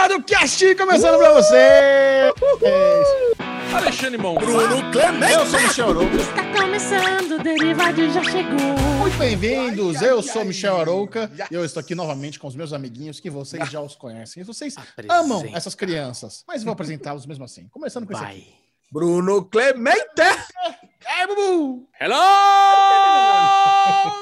derivado cast começando pra você. É Alexandre Mon. Bruno Clemente. Eu sou Michel Arouca. Está começando, o Derivado já chegou. Muito bem-vindos. Eu sou Michel Arouca e eu estou aqui novamente com os meus amiguinhos que vocês já os conhecem. E vocês Apresenta. amam essas crianças, mas vou apresentá-los mesmo assim. Começando com esse aqui. Vai. Bruno Clemente. É, Bubu! Hello,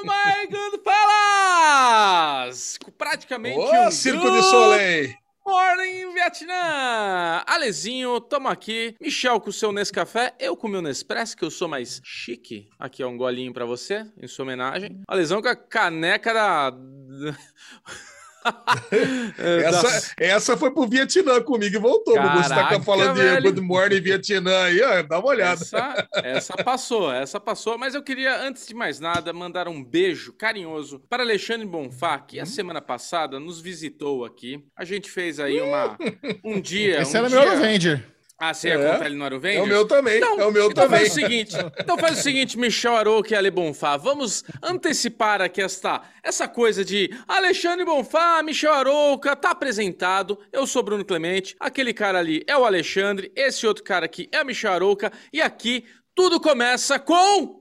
my good fellas! Praticamente Ô, um Circo de good Soleil. Morning, Vietnã! Alezinho, tamo aqui. Michel com o seu Nescafé, eu com o meu Nespresso, que eu sou mais chique. Aqui, ó, um golinho pra você, em sua homenagem. Alesão com a caneca da... É, Essa, essa foi pro Vietnã comigo e voltou. Gugu. Você tá Caraca, falando de velho. Good Morning Vietnã aí, ó, dá uma olhada. Essa, essa passou, essa passou. Mas eu queria, antes de mais nada, mandar um beijo carinhoso para Alexandre Bonfá, que a semana passada nos visitou aqui. A gente fez aí uma, um dia. Esse um era dia... meu Avenger. Ah, você ia É. contar ele no É Aruvengers? o meu também, Então, é o meu então também. faz o seguinte, então faz o seguinte, Michel Arouca e Ale Bonfá, vamos antecipar aqui esta, essa coisa de Alexandre Bonfá, Michel Arouca, tá apresentado, eu sou Bruno Clemente, aquele cara ali é o Alexandre, esse outro cara aqui é o Michel Arouca, e aqui tudo começa com...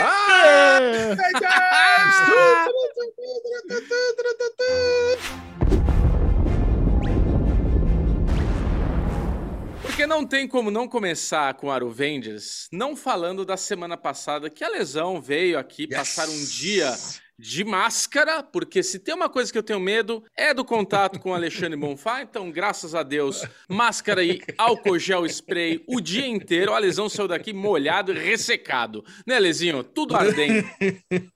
Ah! Porque não tem como não começar com Aruvengers não falando da semana passada que a lesão veio aqui passar um dia de máscara, porque se tem uma coisa que eu tenho medo é do contato com o Alexandre Bonfá, então graças a Deus, máscara e álcool gel spray o dia inteiro, a lesão saiu daqui molhado e ressecado, né Lezinho? Tudo ardendo.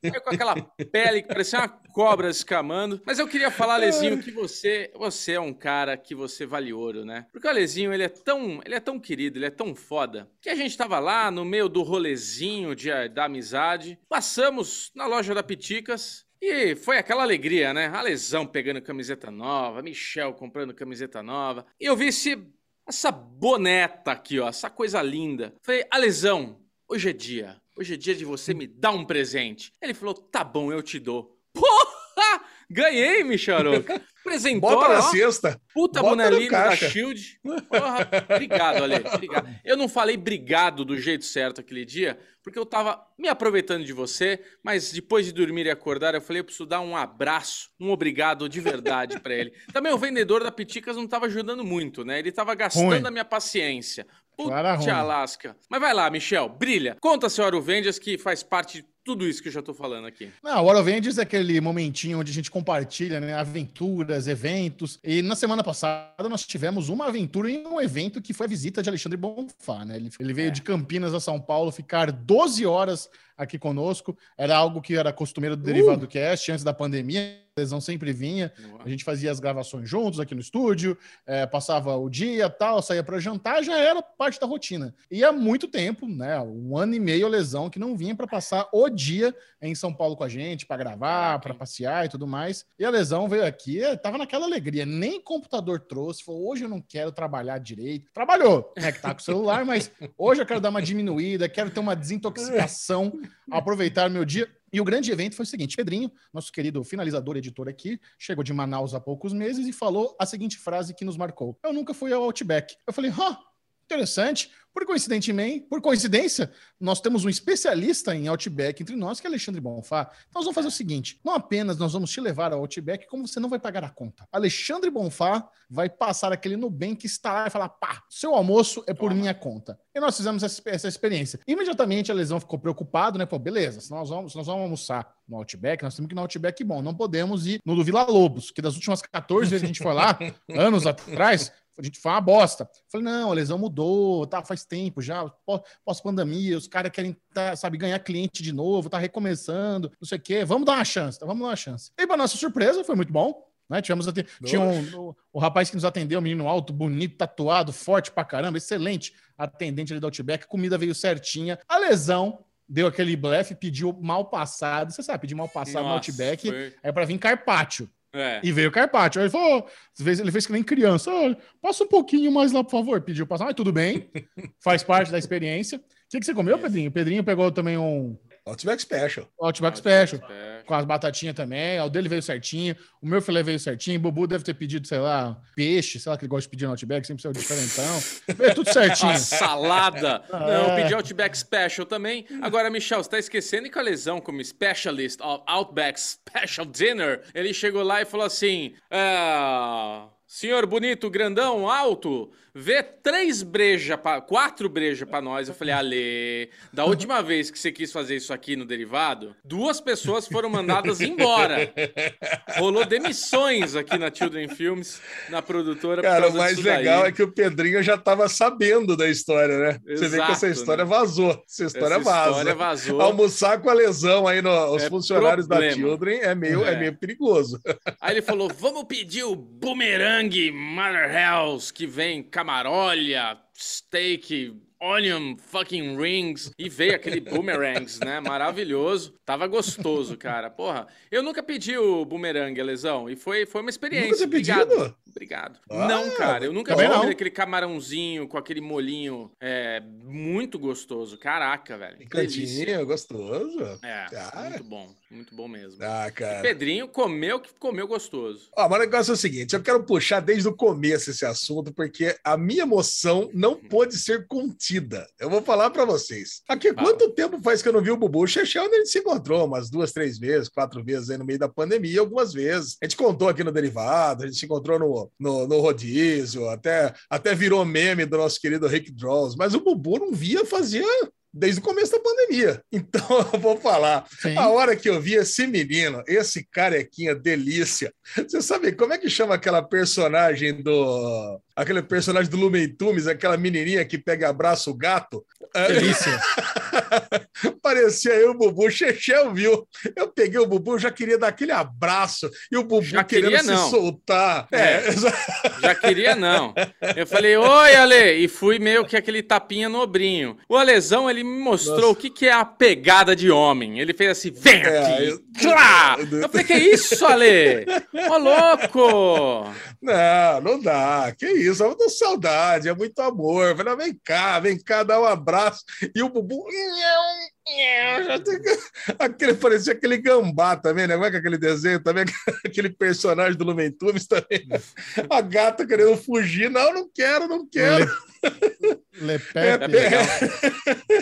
Saiu com aquela pele que parecia uma cobra escamando. Mas eu queria falar, Lezinho, que você, você é um cara que você vale ouro, né? Porque o Alezinho, ele é tão, ele é tão querido, ele é tão foda, que a gente tava lá no meio do rolezinho de, da amizade, passamos na loja da Piticas e foi aquela alegria, né? A Lesão pegando camiseta nova, Michel comprando camiseta nova. E eu vi esse, essa boneta aqui, ó, essa coisa linda. Falei, Alesão, hoje é dia. Hoje é dia de você me dar um presente. Ele falou, tá bom, eu te dou. Porra! Ganhei, Michel Arouca. Presentou, Bota na ó. cesta. Puta bonelinha da. Shield. Porra, obrigado, Ale. Obrigado. Eu não falei obrigado do jeito certo aquele dia, porque eu tava me aproveitando de você, mas depois de dormir e acordar, eu falei, eu preciso dar um abraço, um obrigado de verdade pra ele. Também o vendedor da Piticas não tava ajudando muito, né? Ele tava gastando Ruim. a minha paciência. Ruim. Alasca. Mas vai lá, Michel, brilha. Conta, senhora Vendas, que faz parte tudo isso que eu já tô falando aqui. Não, o War of Avengers é aquele momentinho onde a gente compartilha né, aventuras, eventos. E na semana passada nós tivemos uma aventura em um evento que foi a visita de Alexandre Bonfá. Né? Ele, ele veio É. de Campinas a São Paulo ficar 12 horas aqui conosco. Era algo que era costumeiro do Derivado Cast antes da pandemia. A lesão sempre vinha. A gente fazia as gravações juntos aqui no estúdio, eh, passava o dia tal, saía para jantar, já era parte da rotina. E há muito tempo, né? Um ano e meio a lesão que não vinha para passar o dia em São Paulo com a gente, para gravar, para passear e tudo mais. E a lesão veio aqui, eh, tava naquela alegria, nem computador trouxe, falou: hoje eu não quero trabalhar direito. Trabalhou, né? Que tá com o celular, mas hoje eu quero dar uma diminuída, quero ter uma desintoxicação, aproveitar meu dia. E o grande evento foi o seguinte: Pedrinho, nosso querido finalizador editor aqui, chegou de Manaus há poucos meses e falou a seguinte frase que nos marcou: Eu nunca fui ao Outback. Eu falei, hã, interessante. Por coincidentemente, por coincidência, nós temos um especialista em Outback entre nós, que é Alexandre Bonfá. Então nós vamos fazer o seguinte: não apenas nós vamos te levar ao Outback, como você não vai pagar a conta. Alexandre Bonfá vai passar aquele Nubank está lá e falar: pá, seu almoço é por Toma. minha conta. E nós fizemos essa, essa experiência. Imediatamente a lesão ficou preocupado, né? Pô, beleza, se nós vamos, se nós vamos almoçar no Outback, nós temos que ir no Outback bom. Não podemos ir no do Vila Lobos, que das últimas 14 vezes que a gente foi lá, anos atrás, a gente foi uma bosta. Falei, não, a lesão mudou, tá, faz tempo já, pó- pós-pandemia, os caras querem, tá, sabe, ganhar cliente de novo, tá recomeçando, não sei o quê, vamos dar uma chance, tá, vamos dar uma chance. E para nossa surpresa, foi muito bom, né? Tivemos até, tinha um, o, o rapaz que nos atendeu, um menino alto, bonito, tatuado, forte pra caramba, excelente atendente ali do Outback, comida veio certinha, a lesão deu aquele blefe, pediu mal passado, você sabe, pedir mal passado no Nossa, Outback, foi- é para vir carpaccio. É. E veio o Carpaccio. Aí ele falou, "Ó, fez- ele fez que nem criança. Olha, passa um pouquinho mais lá, por favor. Pediu passar. Mas tudo bem. Faz parte da experiência. O que, que você comeu, Pedrinho? O Pedrinho pegou também um, Outback Special. Outback Special. Com as batatinhas também. O dele veio certinho. O meu filé veio certinho. O Bubu deve ter pedido, sei lá, peixe. Sei lá que ele gosta de pedir no Outback. Sempre o diferentão. Veio tudo certinho. A salada. Ah, Não, eu é. pedi Outback Special também. Agora, Michel, você tá esquecendo que a lesão como specialist of Outback Special Dinner, ele chegou lá e falou assim: "Ah, Senhor bonito, grandão, alto, vê três breja, pra, quatro breja pra nós. Eu falei, Ale, da última vez que você quis fazer isso aqui no derivado, duas pessoas foram mandadas embora. Rolou demissões aqui na Children Films, na produtora. Cara, o mais disso daí. legal é que o Pedrinho já tava sabendo da história, né? Você vê que Exato, essa história né? vazou. Essa história Essa vaza. história vazou. Almoçar com a lesão aí nos É funcionários da problema. Children é meio, é. É. meio perigoso. Aí ele falou: vamos pedir o boomerang Mother Hells, que vem camarolha, steak, onion fucking rings. E veio aquele boomerangs, né? Maravilhoso. Tava gostoso, cara. Porra, eu nunca pedi o boomerang, Lesão, e foi, foi uma experiência. Nunca Obrigado. pedido? Obrigado. Ah, não, cara, eu nunca comido aquele camarãozinho com aquele molinho é, muito gostoso. Caraca, velho. Cantinho, gostoso. É, Cara. muito bom. Muito bom mesmo. Ah, cara. Pedrinho comeu que comeu gostoso. Ó, mas o negócio é o seguinte: eu quero puxar desde o começo esse assunto, porque a minha emoção não pôde ser contida. Eu vou falar pra vocês. Aqui, Fala. quanto tempo faz que eu não vi o Bubu? O Chechel, onde a gente se encontrou umas duas, três vezes, quatro vezes aí no meio da pandemia, algumas vezes. A gente contou aqui no Derivado, a gente se encontrou no, no, no rodízio, até, até virou meme do nosso querido Rick Draws, mas o Bubu não via fazia. Desde o começo da pandemia. Então, eu vou falar. Sim. A hora que eu vi esse menino, esse carequinha delícia, você sabe como é que chama aquela personagem do. Aquele personagem do Lumen Tunes, aquela menininha que pega e abraça o gato? É, Delícia. Parecia eu, o Bubu. Chechel viu. Eu peguei o Bubu, já queria dar aquele abraço. E o Bubu Já querendo queria, se não. soltar. É. É, Já queria, não. Eu falei, oi, Ale, e fui meio que aquele tapinha nobrinho. O Alesão, ele me mostrou Nossa. o que, que é a pegada de homem. Ele fez assim, vem É, aqui. eu-! Eu falei, que isso, Ale? Ô, louco! Não, não dá. Que isso, é muita saudade, é muito amor. Eu Falei, vem cá, vem cá, dá um abraço. E o Bubu. Aquele, parecia aquele gambá também, né? Como é que é aquele desenho também? Aquele personagem do Lumen Tunes também. A gata querendo fugir. Não, não quero, não quero. Le É, Pepe. Pepe legal.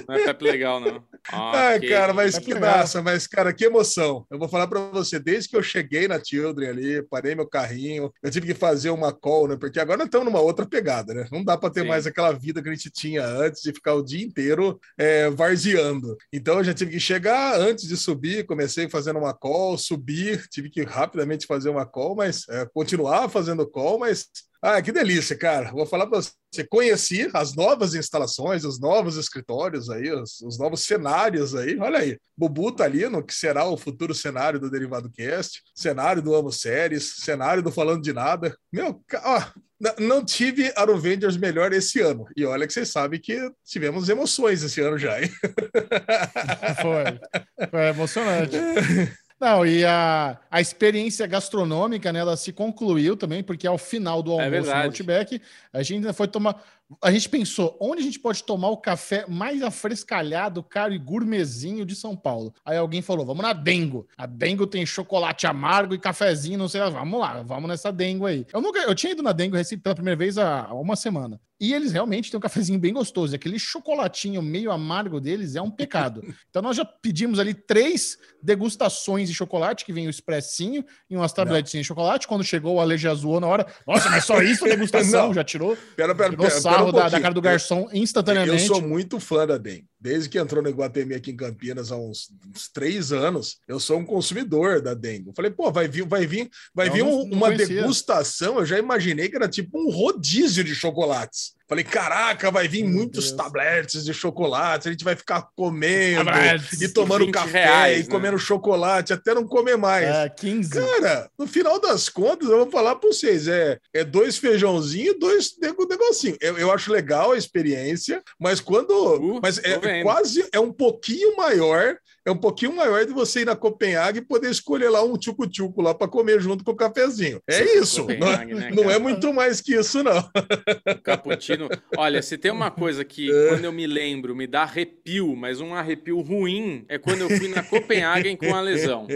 Não é Pepe legal, não. Ai, Ok. cara, mas Tá que massa, mas, cara, que emoção. Eu vou falar pra você, desde que eu cheguei na Children ali, parei meu carrinho, eu tive que fazer uma call, né? Porque agora nós estamos numa outra pegada, né? Não dá pra ter Sim. mais aquela vida que a gente tinha antes de ficar o dia inteiro é, varzeando. Então eu já tive que chegar antes de subir, comecei fazendo uma call, subir, tive que rapidamente fazer uma call, mas é, continuar fazendo call, mas ah, que delícia, cara. Vou falar para você. Conheci as novas instalações, os novos escritórios aí, os, os novos cenários aí. Olha aí. Bubu tá ali no que será o futuro cenário do Derivado Cast, cenário do Amo Séries, cenário do Falando de Nada. Meu, ó, não tive Avengers melhor esse ano. E olha que vocês sabem que tivemos emoções esse ano já, hein? Foi. Foi emocionante. Não, e a, a experiência gastronômica, né, ela se concluiu também, porque ao final do almoço no verdade. Outback, a gente ainda foi tomar. A gente pensou, onde a gente pode tomar o café mais afrescalhado, caro e gourmetzinho de São Paulo? Aí alguém falou, vamos na Dengo. A Dengo tem chocolate amargo e cafezinho, não sei lá. Vamos lá, vamos nessa Dengo aí. Eu nunca, eu tinha ido na Dengo Recife pela primeira vez há uma semana. E eles realmente têm um cafezinho bem gostoso. Aquele chocolatinho meio amargo deles é um pecado. Então nós já pedimos ali três degustações de chocolate, que vem o expressinho e umas tabletinhas de chocolate. Quando chegou, o Ale já zoou na hora. Nossa, mas só isso a degustação? Não. já tirou? Pera, pera, Tirou pera, sarro um da, da cara do garçom Eu instantaneamente. sou muito fã da DEM. Desde que entrou no Iguatemi aqui em Campinas há uns, uns três anos, eu sou um consumidor da DEM. Eu falei, pô, vai vir, vai vir, vai Eu vir não- um- não uma conhecia. degustação. Eu já imaginei que era tipo um rodízio de chocolates. Falei, caraca, vai vir Meu muitos Deus. tabletes de chocolate, a gente vai ficar comendo Tabletes. e tomando 20 café reais, e né? comendo chocolate até não comer mais. É, 15. Cara, no final das contas, eu vou falar para vocês: é, é dois feijãozinhos e dois nego- negocinho. Eu, eu acho legal a experiência, mas quando. Uh, mas é, vendo. quase é um pouquinho maior. É um pouquinho maior de você ir na Copenhague e poder escolher lá um tchucu-tchucu lá para comer junto com o cafezinho. É isso. Não, é, né, não é muito mais que isso, não. O cappuccino. Olha, se tem uma coisa que, É. quando eu me lembro, me dá arrepio, mas um arrepio ruim, é quando eu fui na Copenhagen com a lesão.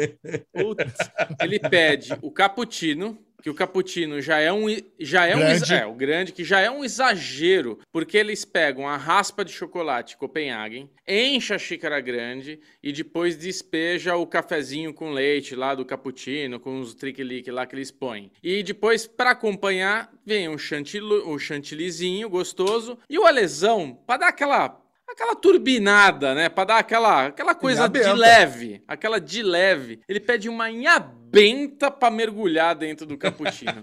Putz, ele pede o cappuccino, que o cappuccino já é um já é um Grande. exa- é, o grande que já é um exagero, porque eles pegam a raspa de chocolate Copenhagen, enche a xícara grande e depois despeja o cafezinho com leite lá do cappuccino, com os triquilique lá que eles põem. E depois para acompanhar vem um chantilly, um chantillyzinho gostoso e o alesão para dar aquela Aquela turbinada, né? Pra dar aquela, aquela coisa de leve. Aquela de leve. Ele pede uma inhabenta pra mergulhar dentro do cappuccino.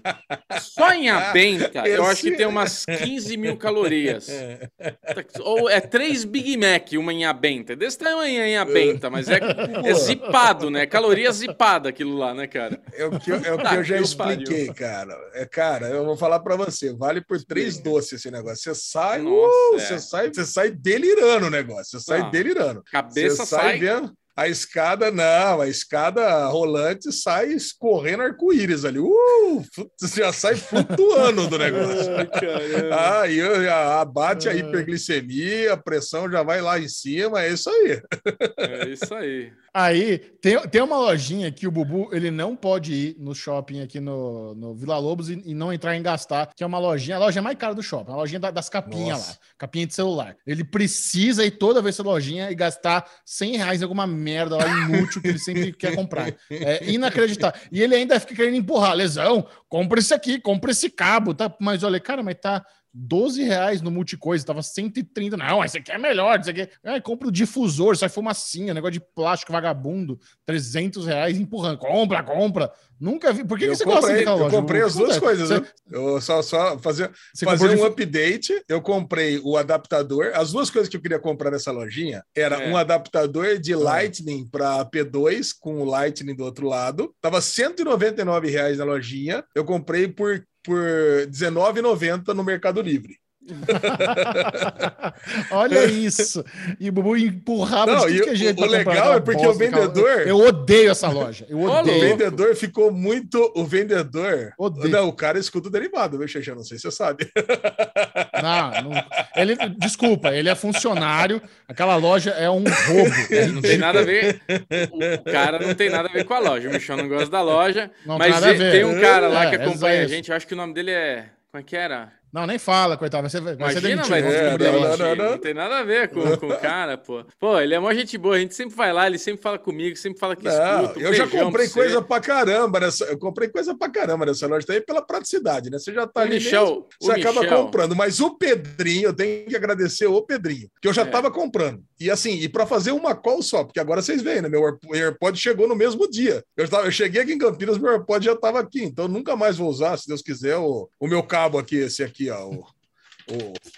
Só inhabenta, eu acho que tem umas 15 mil calorias. Ou é três Big Mac, uma inhabenta. Desse tamanho a inhabenta, mas é, é zipado, né? Caloria zipada aquilo lá, né, cara? É o que, eu- é o que Tá eu já que pariu. expliquei, cara. É, cara, eu vou falar para você, vale por três doces esse negócio. Você sai, Nossa, uh, é. você sai, você sai delirando o negócio. Você sai Ah, delirando. Cabeça Você sai sai. vendo a escada, não, a escada rolante sai escorrendo arco-íris ali. Uh, já sai flutuando do negócio. Ah, eu- abate a hiperglicemia, a pressão já vai lá em cima, é isso aí. É isso aí. Aí tem, tem uma lojinha que o Bubu ele não pode ir no shopping aqui no, no Vila Lobos e, e não entrar em gastar, que é uma lojinha, a loja mais cara do shopping, a lojinha da- das capinhas Nossa. lá, capinha de celular. Ele precisa ir toda vez essa lojinha e gastar 100 reais em alguma merda lá inútil que ele sempre quer comprar. É inacreditável. E ele ainda fica querendo empurrar, lesão, compra esse aqui, compra esse cabo, tá? Mas olha, cara, mas tá 12 reais no multicoisa, tava 130. Não, esse aqui é melhor, esse aqui. É, compra o difusor, sai fumacinha, negócio de plástico vagabundo, 300 reais empurrando. Compra, compra. Nunca vi. Por que, que eu você gosta comprei, eu loja? comprei as duas Puta, coisas, você- viu? Eu só, só fazer, Você fazer um difu- update. Eu comprei o adaptador. As duas coisas que eu queria comprar nessa lojinha era É. um adaptador de Ah. Lightning para P2 com o Lightning do outro lado. Tava 199 reais na lojinha. Eu comprei por por R$19,90 no Mercado Livre. Olha isso. E o Bubu empurrava Não, de tudo que a o- gente o legal é porque o vendedor- Eu odeio essa loja. Eu O odeio. louco. vendedor ficou muito. O vendedor. Odeio. Não, o cara escuta o derivado, viu, Xexé? Não sei se você sabe. Não, não- ele, desculpa, ele é funcionário. Aquela loja é um roubo. É Não tem nada a ver. O, o cara não tem nada a ver com a loja. O Michel não gosta da loja. Não tem mas nada a ver. tem um cara lá É, que é acompanha a isso. gente. Eu acho que o nome dele é. Como é que era? Não, nem fala, coitado. Vai ser, vai ser Imagina, demitido. vai É, não, não, não, não, não. tem nada a ver com, com o cara, pô. Pô, ele é uma gente boa, a gente sempre vai lá, ele sempre fala comigo, sempre fala que Não, escuta. eu já comprei pra você. coisa pra caramba nessa. Eu comprei coisa pra caramba nessa loja também pela praticidade, né? Você já tá O ali Michel, mesmo, você acaba Michel. comprando. Mas o Pedrinho, eu tenho que agradecer o Pedrinho, que eu já É. tava comprando. E assim, e para fazer uma call só, porque agora vocês veem, né? Meu Airp- AirPod chegou no mesmo dia. Eu, tava, eu cheguei aqui em Campinas, meu AirPod já tava aqui, então nunca mais vou usar, se Deus quiser, o, o meu cabo aqui, esse aqui, ó. O,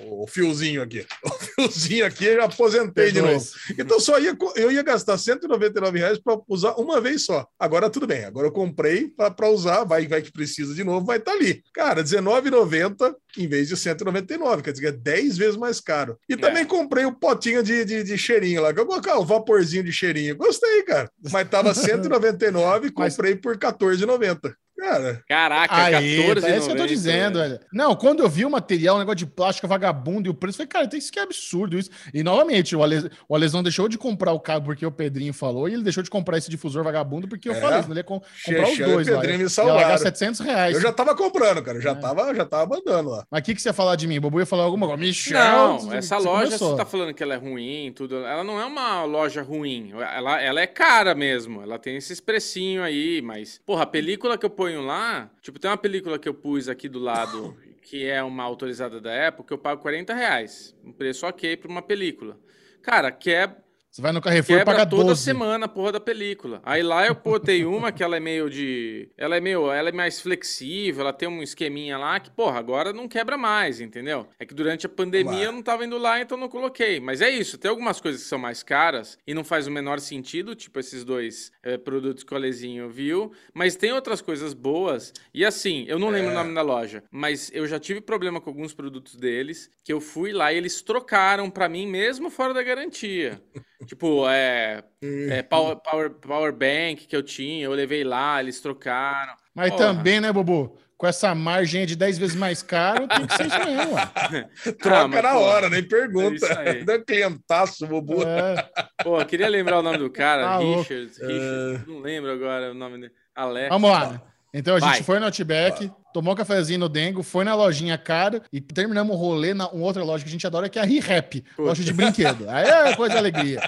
o, o fiozinho aqui. O fiozinho aqui eu já aposentei de P2. novo. Então só ia, eu ia gastar 199 reais para usar uma vez só. Agora tudo bem, agora eu comprei para usar, vai, vai que precisa de novo, vai estar ali. Cara, R$19,90 em vez de 199, quer dizer, é 10 vezes mais caro. E também comprei o potinho de, de, de cheirinho lá, que eu colocar o vaporzinho de cheirinho. Gostei, cara. Mas tava 199 e Mas- comprei por 14,90. Cara, Caraca, Aí, 14 tá, é isso que eu tô dizendo, velho. Não, quando eu vi o material, um negócio de plástico vagabundo e o preço, eu falei, cara, isso que é absurdo isso. E novamente, o, Ale, o Alesão deixou de comprar o cabo porque o Pedrinho falou, e ele deixou de comprar esse difusor vagabundo porque eu É. falei, senão ele ia com- comprar os dois lá. Pedrinho me Ia salvaram. largar 700 reais. eu já tava comprando, cara. Eu já, É. tava, já tava mandando lá. Mas o que, que você ia falar de mim? O Bobo ia falar alguma coisa. Michel, Não, você- essa você loja, começou. você tá falando que ela é ruim, tudo. Ela não é uma loja ruim. Ela, ela é cara mesmo. Ela tem esse expressinho aí, mas. Porra, a película que eu ponho lá. Tipo, tem uma película que eu pus aqui do lado, que é uma autorizada da Apple, que eu pago 40 reais. Um preço ok pra uma película. Cara, quebra. Você vai no Carrefour e paga toda 12. semana a porra da película. Aí lá eu botei uma que ela é meio de. Ela é meio. Ela é mais flexível, ela tem um esqueminha lá que, porra, agora não quebra mais, entendeu? É que durante a pandemia eu não tava indo lá, então não coloquei. Mas é isso, tem algumas coisas que são mais caras e não faz o menor sentido, tipo esses dois eh, produtos que o Alezinho viu. Mas tem outras coisas boas. E assim, eu não lembro É. o nome da loja, mas eu já tive problema com alguns produtos deles que eu fui lá e eles trocaram pra mim mesmo fora da garantia. Tipo, é, é power, power, power bank que eu tinha, eu levei lá, eles trocaram. Mas Porra. também, né, Bobo? Com essa margem de 10 vezes mais caro, tem que ser isso mesmo, ué. Troca Ah, mas, na pô, hora, nem é pergunta. aí. Dá clientaço, bobo. É, Pô, queria lembrar o nome do cara, Tá louco. Richard, Richard, não lembro agora o nome dele. Alex. vamos lá. Então a gente Vai. foi no Outback, tomou um cafezinho no Dengo, foi na lojinha cara e terminamos o rolê na uma outra loja que a gente adora, que é a Re-Rap, loja de brinquedo. Aí é coisa de alegria.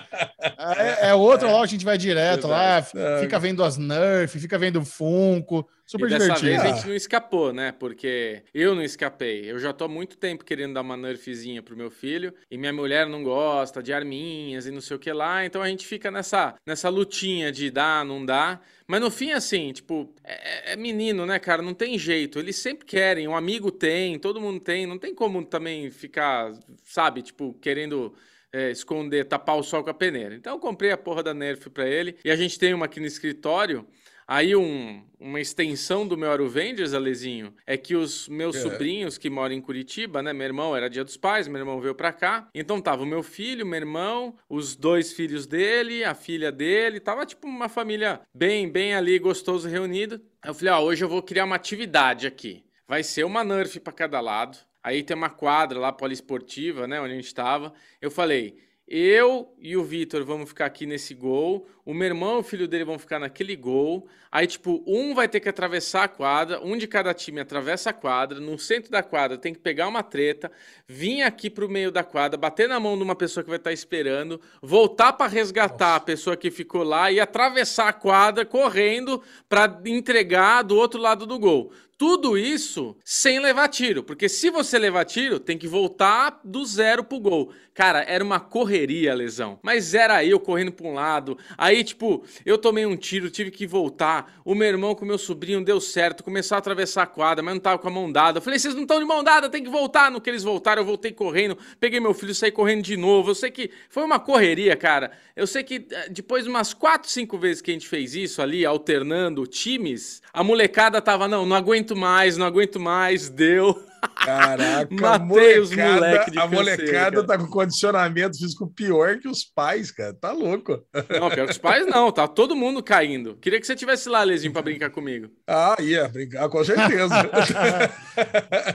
Aí é outra loja que a gente vai direto lá, fica vendo as Nerf, fica vendo Funko, super e dessa divertido. vez a Ah. gente não escapou, né? Porque eu não escapei. Eu já tô há muito tempo querendo dar uma nerfzinha pro meu filho e minha mulher não gosta de arminhas e não sei o que lá. Então a gente fica nessa, nessa lutinha de dar, não dá. Mas no fim, assim, tipo, é, é menino, né, cara? Não tem jeito. Eles sempre querem. Um amigo tem, todo mundo tem. Não tem como também ficar, sabe, tipo, querendo é, esconder, tapar o sol com a peneira. Então eu comprei a porra da Nerf pra ele. E a gente tem uma aqui no escritório. Aí um- uma extensão do meu Aruvengers, Alezinho, é que os meus É. sobrinhos que moram em Curitiba, né? Meu irmão era dia dos pais, meu irmão veio pra cá. Então tava o meu filho, meu irmão, os dois filhos dele, a filha dele. Tava tipo uma família bem, bem ali, gostoso, reunido. Eu falei, ó, hoje eu vou criar uma atividade aqui. Vai ser uma Nerf pra cada lado. Aí tem uma quadra lá poliesportiva, né? Onde a gente tava. Eu falei, eu e o Vitor vamos ficar aqui nesse gol. O meu irmão e o filho dele vão ficar naquele gol. Aí, tipo, um vai ter que atravessar a quadra, um de cada time atravessa a quadra. No centro da quadra tem que pegar uma treta, vir aqui pro meio da quadra, bater na mão de uma pessoa que vai estar esperando, voltar para resgatar a pessoa que ficou lá e atravessar a quadra correndo para entregar do outro lado do gol. Tudo isso sem levar tiro, porque se você levar tiro, tem que voltar do zero pro gol. Cara, era uma correria, lesão. Mas era eu correndo pra um lado. Aí, tipo, eu tomei um tiro, tive que voltar. O meu irmão com o meu sobrinho deu certo, começou a atravessar a quadra, mas não tava com a mão dada. Eu falei, vocês não estão de mão dada, tem que voltar. No que eles voltaram, eu voltei correndo, peguei meu filho, saí correndo de novo. Eu sei que foi uma correria, cara. Eu sei que eh, depois de umas quatro, cinco vezes que a gente fez isso ali, alternando times, a molecada tava, não, não aguento mais, não aguento mais, deu. Caraca, Matei os moleque de A molecada cara. tá com condicionamento físico pior que os pais, cara. Tá louco. Não, pior que os pais não, tá todo mundo caindo. Queria que você tivesse lá, Lezinho, pra brincar comigo. Ah, ia brincar, com certeza.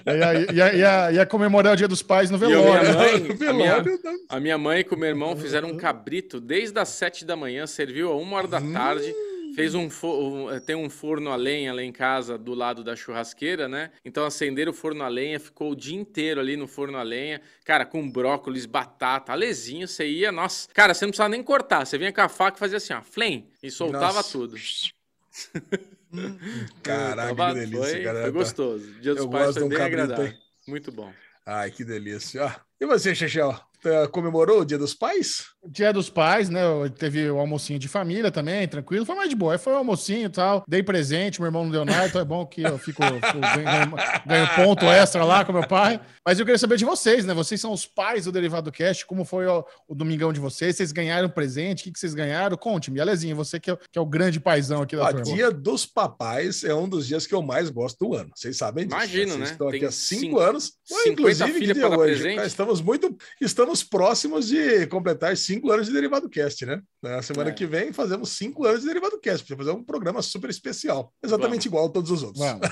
Ia, ia, ia, ia comemorar o Dia dos Pais no velório. minha mãe, No a minha, não. a minha mãe com meu irmão fizeram um cabrito desde as sete da manhã, serviu a uma hora da tarde. Fez um, um- tem um forno a lenha lá em casa do lado da churrasqueira, né? Então acenderam o forno a lenha, ficou o dia inteiro ali no forno a lenha, cara, com brócolis, batata, alezinho, você ia, nossa, cara, você não precisava nem cortar, você vinha com a faca e fazia assim, ó, flem, e soltava Nossa. tudo. Caraca, Tava- que delícia, foi, cara. Foi gostoso. Dia dos Eu pais foi um bem agradável. Muito bom. Ai, que delícia. E você, Chechel? Tá- Comemorou o Dia dos Pais? Dia dos pais, né? Teve o almocinho de família também, tranquilo. Foi mais de boa. Aí foi o almocinho e tal. Dei presente, meu irmão não deu nada, então é bom que eu fico, fico ganho, ganho- ponto extra lá com meu pai. Mas eu queria saber de vocês, né? Vocês são os pais do Derivado Cast. Como foi o, o domingão de vocês? Vocês ganharam presente? O que, que vocês ganharam? Conte-me. Alezinho, você que é, o- que é o grande paizão aqui da turma. Dia dos Papais é um dos dias que eu mais gosto do ano. Vocês sabem disso. Imagino, Vocês né? Estão aqui há cinco cinco- anos. Ué, 50 inclusive, que dia hoje? presente? Ah, Estamos muito. Estamos próximos de completar cinco anos de Derivado Cast, né? Na semana É. que vem fazemos cinco anos de Derivado Cast. Precisa fazer um programa super especial. Exatamente igual a todos os outros. Vamos.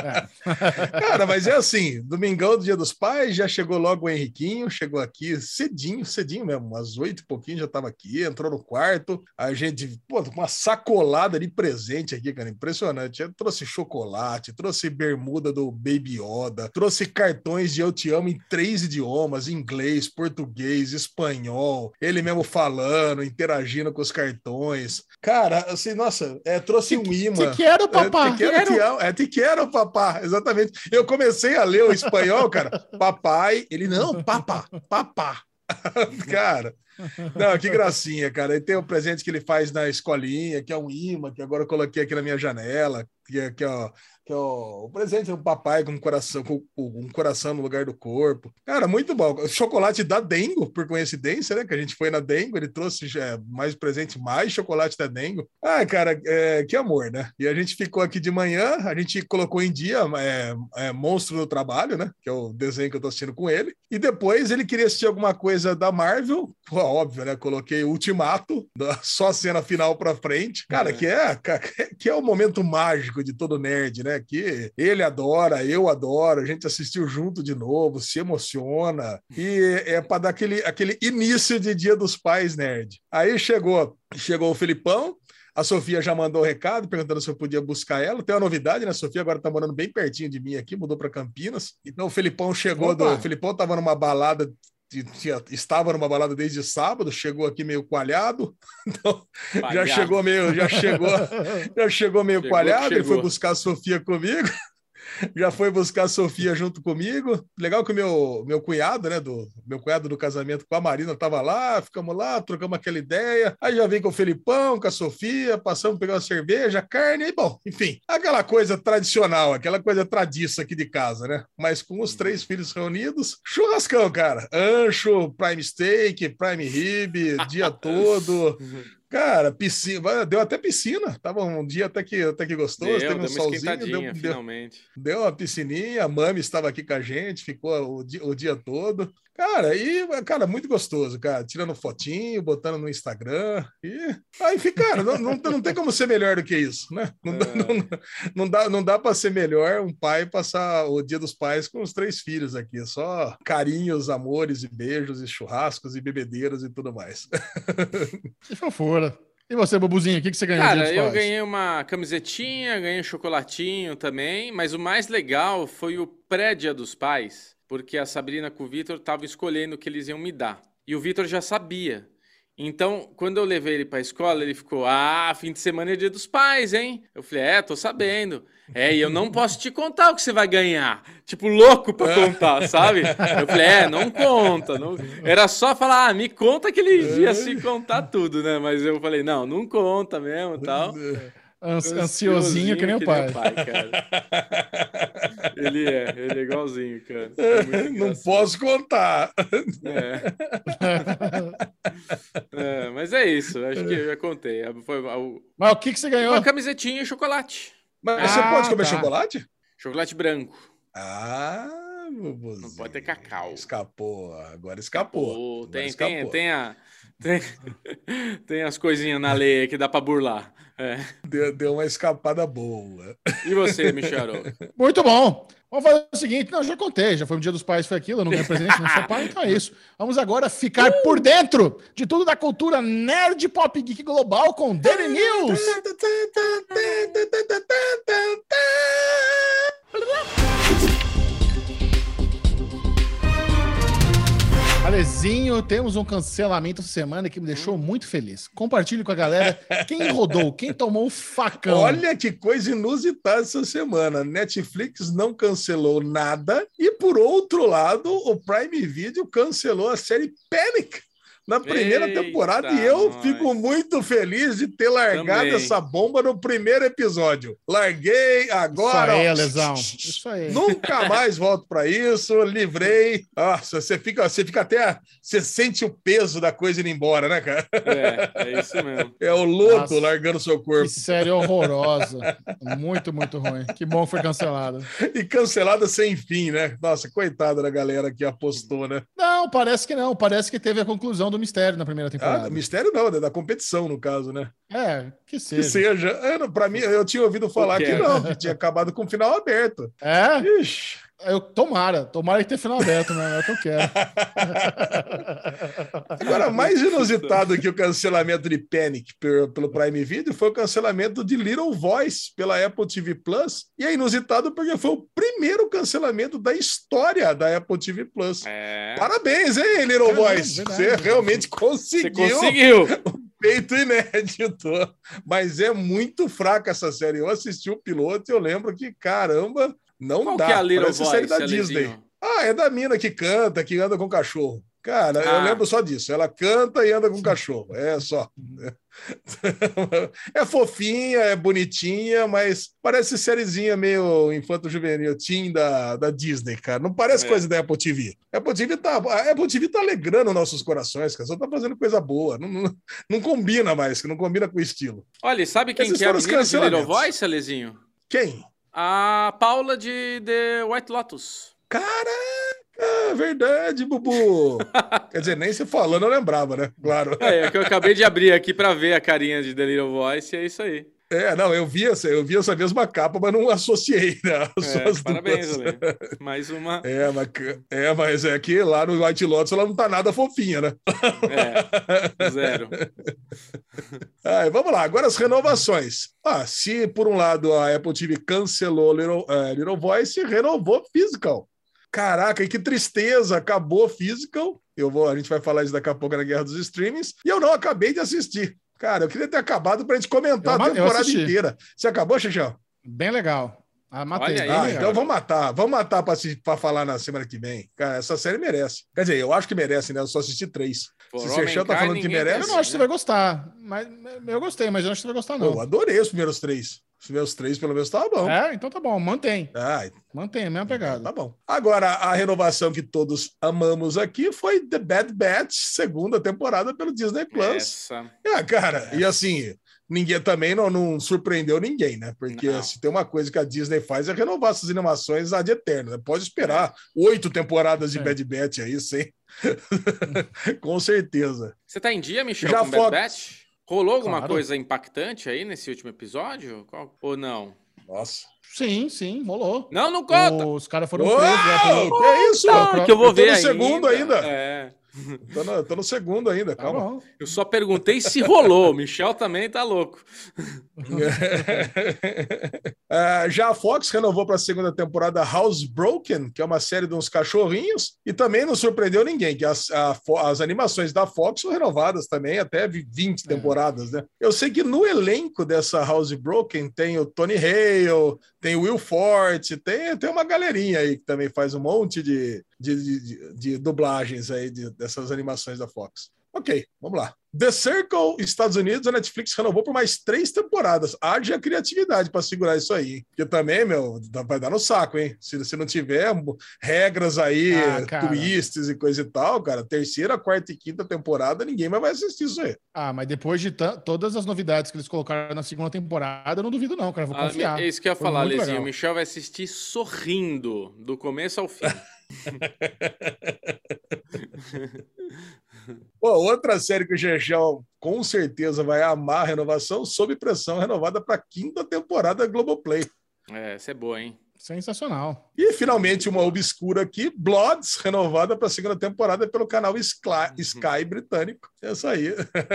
É. Cara, mas é assim, domingão do Dia dos Pais, já chegou logo o Henriquinho, chegou aqui cedinho, cedinho mesmo, umas oito e pouquinho já tava aqui, entrou no quarto, a gente, pô, com uma sacolada de presente aqui, cara, impressionante. Eu trouxe chocolate, trouxe bermuda do Baby Yoda, trouxe cartões de Eu Te Amo em três idiomas, inglês, português, espanhol, ele mesmo falando, interagindo com os cartões. Cara, assim, nossa, é, trouxe um imã. Te quero, papá. É, te quero, te amo. É, te quero, papá. Exatamente. Eu comecei a ler o espanhol, cara. Papai, ele não, papá, papá. cara, não, que gracinha, cara. E tem o presente que ele faz na escolinha, que é um imã, que agora eu coloquei aqui na minha janela, que é, que é, que é o presente do papai com um coração, com um coração no lugar do corpo. Cara, muito bom. Chocolate da Dengo, por coincidência, né? Que a gente foi na Dengo, ele trouxe é, mais presente, mais chocolate da Dengo. Ah, cara, é, que amor, né? E a gente ficou aqui de manhã, a gente colocou em dia é, é, Monstro do Trabalho, né? Que é o desenho que eu tô assistindo com ele. E depois ele queria assistir alguma coisa da Marvel. Ó, óbvio, né? Coloquei Ultimato, só a cena final pra frente. Cara, que é, que é o momento mágico de todo nerd, né? Que ele adora, eu adoro, a gente assistiu junto de novo, se emociona. E é pra dar aquele, aquele início de Dia dos Pais nerd. Aí chegou, chegou o Felipão, a Sofia já mandou o recado perguntando se eu podia buscar ela. Tem uma novidade, né? A Sofia agora tá morando bem pertinho de mim aqui, mudou para Campinas. Então o Felipão chegou, do, Opa! o Felipão tava numa balada, tinha- estava numa balada desde sábado, chegou aqui meio coalhado. Então já chegou meio, já chegou, já chegou meio Chegou, coalhado, ele chegou. foi buscar a Sofia comigo. Já foi buscar a Sofia junto comigo. Legal que o meu, meu cunhado, né? Do, meu cunhado do casamento com a Marina tava lá, ficamos lá, trocamos aquela ideia. Aí já vim com o Felipão, com a Sofia, passamos a pegar uma cerveja, carne, e bom, enfim, aquela coisa tradicional, aquela coisa tradiça aqui de casa, né? Mas com os três filhos reunidos, churrascão, cara. Ancho, prime steak, prime rib, dia todo. Cara, piscina, deu até piscina. Tava um dia até que, até que gostoso, Deu, teve um solzinho, deu, deu, finalmente. deu uma piscininha, a Mami estava aqui com a gente, ficou o dia, o dia todo. Cara, e, cara, muito gostoso, cara. Tirando fotinho, botando no Instagram. E aí fica, cara, não, não, não tem como ser melhor do que isso, né? Não, dá- É. não, não dá, não dá para ser melhor um pai passar o dia dos pais com os três filhos aqui. Só carinhos, amores e beijos e churrascos e bebedeiras e tudo mais. Que fofura. E você, Bubuzinho, o que, que você ganhou? Cara, eu pais? ganhei uma camisetinha, ganhei um chocolatinho também, mas o mais legal foi o pré-dia dos pais, porque a Sabrina com o Vitor estavam escolhendo o que eles iam me dar. E o Vitor já sabia. Então, quando eu levei ele pra escola, ele ficou: Ah, fim de semana é dia dos pais, hein? Eu falei: É, tô sabendo. É, e eu não posso te contar o que você vai ganhar. Tipo, louco pra contar, sabe? Eu falei: É, não conta. Não... Era só falar: Ah, me conta aquele dia se contar tudo, né? Mas eu falei: Não, não conta mesmo tal. Ans- ansiosinho que nem o pai. cara. Ele é, ele é igualzinho, cara. É muito não posso contar. É. É, mas é isso, acho que eu já contei. Foi o- Mas o que, que você ganhou? uma camisetinha e chocolate. Mas você Ah, pode comer tá. chocolate? Chocolate branco. Ah, Bubuzinho. Não pode ter cacau. Escapou, agora escapou. Agora tem, escapou. tem, tem, a, tem, tem as coisinhas na lei que dá pra burlar. É. Deu, deu uma escapada boa. E você, Michel? Muito bom. Vamos fazer o seguinte, não, já contei, já foi o dia dos pais, foi aquilo, eu não ganhei presente, não sou pai, então é isso. Vamos agora ficar por dentro de tudo da cultura nerd pop geek global com Daily News. Alezinho, temos um cancelamento essa semana que me deixou muito feliz. Compartilhe com a galera quem rodou, quem tomou o facão. Olha que coisa inusitada essa semana. Netflix não cancelou nada e, por outro lado, o Prime Video cancelou a série Panic na primeira Eita, temporada e eu nós. fico muito feliz de ter largado Também. essa bomba no primeiro episódio. Larguei agora. Isso aí, ó, Alesão. Isso aí. Nunca mais volto para isso, livrei. Nossa, você fica, você fica até. Você sente o peso da coisa indo embora, né, cara? É, é isso mesmo. É o lodo Nossa. largando seu Que corpo. série horrorosa. Muito, muito ruim. Que bom que foi cancelada. E cancelada sem fim, né? Nossa, coitada da galera que apostou, né? Não, parece que não. Parece que teve a conclusão do mistério na primeira Ah, temporada. mistério não, né? da competição, no caso, né? É, que Que seja. seja. É, Pra mim, eu tinha ouvido falar que que é? não, que tinha acabado com o final aberto. É, Ixi. Eu, tomara. Tomara que tenha final aberto, né? É o que eu quero. Agora, mais inusitado que o cancelamento de Panic pelo, Prime Video foi o cancelamento de Little Voice pela Apple TV Plus. E é inusitado porque foi o primeiro cancelamento da história da Apple TV Plus. É. Parabéns, hein, Little Caramba, Voice? verdade. Você realmente Você conseguiu. conseguiu. feito inédito. Mas é muito fraca essa série. Eu assisti o piloto e eu lembro que, caramba, não Qual dá. que é a Little Parece Voice, série da? Disney. Ah, é da mina que canta, que anda com cachorro. Cara, eu Ah. lembro só disso. Ela canta e anda com cachorro. É só. É fofinha, é bonitinha, mas parece sériezinha meio infanto-juvenil, teen da, da Disney, cara. Não parece É. coisa da Apple TV. A Apple TV tá, a Apple TV tá alegrando nossos corações, cara. Só tá fazendo coisa boa. Não, não, não combina mais, que não combina com o estilo. Olha, sabe quem Esses que o os menino de Little. Voice, Alezinho? Quem? A Paula de The White Lotus. Caraca! Verdade, Bubu. Quer dizer, nem você falando eu lembrava, né? Claro. É, é que eu acabei de abrir aqui pra ver a carinha de The Little Voice e é isso aí. É, não, eu vi essa, eu vi essa mesma capa, mas não associei, né? As É, duas. parabéns, Ale. Mais uma. É mas, é, mas é que lá no White Lotus ela não tá nada fofinha, né? É, zero. Ai, vamos lá, agora as renovações. Ah, se por um lado a Apple TV cancelou Little, eh, Little Voice, renovou Physical. Caraca, e que tristeza, acabou Physical. Eu vou, a gente vai falar isso daqui a pouco na Guerra dos Streamings. E eu não acabei de assistir. Cara, eu queria ter acabado para a gente comentar Eu a eu temporada inteira. Você acabou, Xixão? Bem legal. Ah, matei. Olha aí, Ah, então vamos matar, vamos matar para falar na semana que vem. Cara, essa série merece. Quer dizer, eu acho que merece, né? Eu só assisti três. Se o Serchão tá falando que merece, Eu não acho que você ver, vai gostar. Mas eu gostei, mas eu não acho que você vai gostar, Eu não. adorei os primeiros três. Os primeiros três, pelo menos, estavam bom. É, então tá bom, mantém. Ah, Mantém, a mesma pegada. Tá bom. Agora, a renovação que todos amamos aqui foi The Bad Batch, segunda temporada pelo Disney Plus. Essa. Ah, cara, e assim, ninguém também não, não surpreendeu ninguém, né? Porque Não. se tem uma coisa que a Disney faz é renovar essas animações ad eterno. Né? Pode esperar oito temporadas de É. Bad Batch aí, sim. Com certeza. Você tá em dia, Michel, Já com Bad Batch? Rolou alguma Claro. coisa impactante aí nesse último episódio? Qual- Ou não? Nossa. Sim, sim, rolou. Não, não conta! Os caras foram Uau! presos. né, pelo- Que é isso? Ah, que eu vou ver no ainda. segundo ainda. É. Tô no, tô no segundo ainda, Tá calma. bom. Eu só perguntei se rolou. O Michel também tá louco. Ah, já a Fox renovou para a segunda temporada Housebroken, que é uma série de uns cachorrinhos, e também não surpreendeu ninguém, que as, a as animações da Fox são renovadas também, até vi- 20 É. temporadas, né? Eu sei que no elenco dessa Housebroken tem o Tony Hale, tem o Will Forte, tem, tem uma galerinha aí que também faz um monte de, de, de- de- dublagens aí de- dessas animações da Fox. Ok, vamos lá. The Circle, Estados Unidos, a Netflix renovou por mais três temporadas. Haja criatividade para segurar isso aí. hein? Porque também, meu, vai dar no saco, hein? Se, se não tiver regras aí, Ah, twists e coisa e tal, cara, terceira, quarta e quinta temporada, ninguém mais vai assistir isso aí. Ah, mas depois de todas as novidades que eles colocaram na segunda temporada, eu não duvido, não, cara. Vou Ah, confiar. é isso que eu ia Foi falar, Lezinho. O Michel vai assistir sorrindo, do começo ao fim. Pô, outra série que o Gergão com certeza vai amar a renovação, sob pressão, renovada para quinta temporada Globoplay. É, essa é boa, hein? Sensacional. E finalmente uma obscura aqui, Bloods, renovada para a segunda temporada pelo canal Sky, Sky britânico. Essa aí.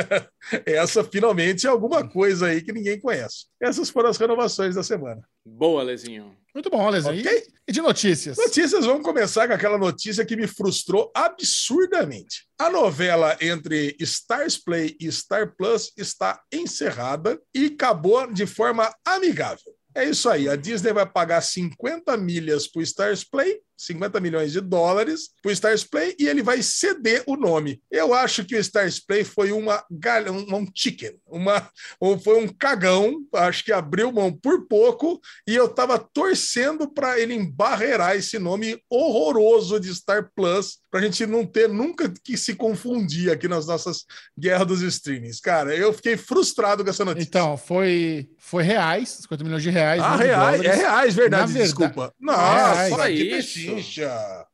Essa finalmente é alguma coisa aí que ninguém conhece. Essas foram as renovações da semana. Boa, Lezinho. Muito bom, Leslie. Ok. E de notícias? Notícias, vamos começar com aquela notícia que me frustrou absurdamente. A novela entre Stars Play e Star Plus está encerrada e acabou de forma amigável. É isso aí, a Disney vai pagar 50 milhas para o Stars Play, 50 milhões de dólares para o Stars Play e ele vai ceder o nome. Eu acho que o Stars Play foi uma galha, um, um chicken, uma, ou foi um cagão, acho que abriu mão por pouco e eu estava torcendo para ele embarrear esse nome horroroso de Star Plus, para a gente não ter nunca que se confundir aqui nas nossas guerras dos streamings. Cara, eu fiquei frustrado com essa notícia. Então, foi, foi reais, 50 milhões de reais. ah, não de reais, é reais, verdade, Na verdade- desculpa. É Nossa, reais. Só que pechincha.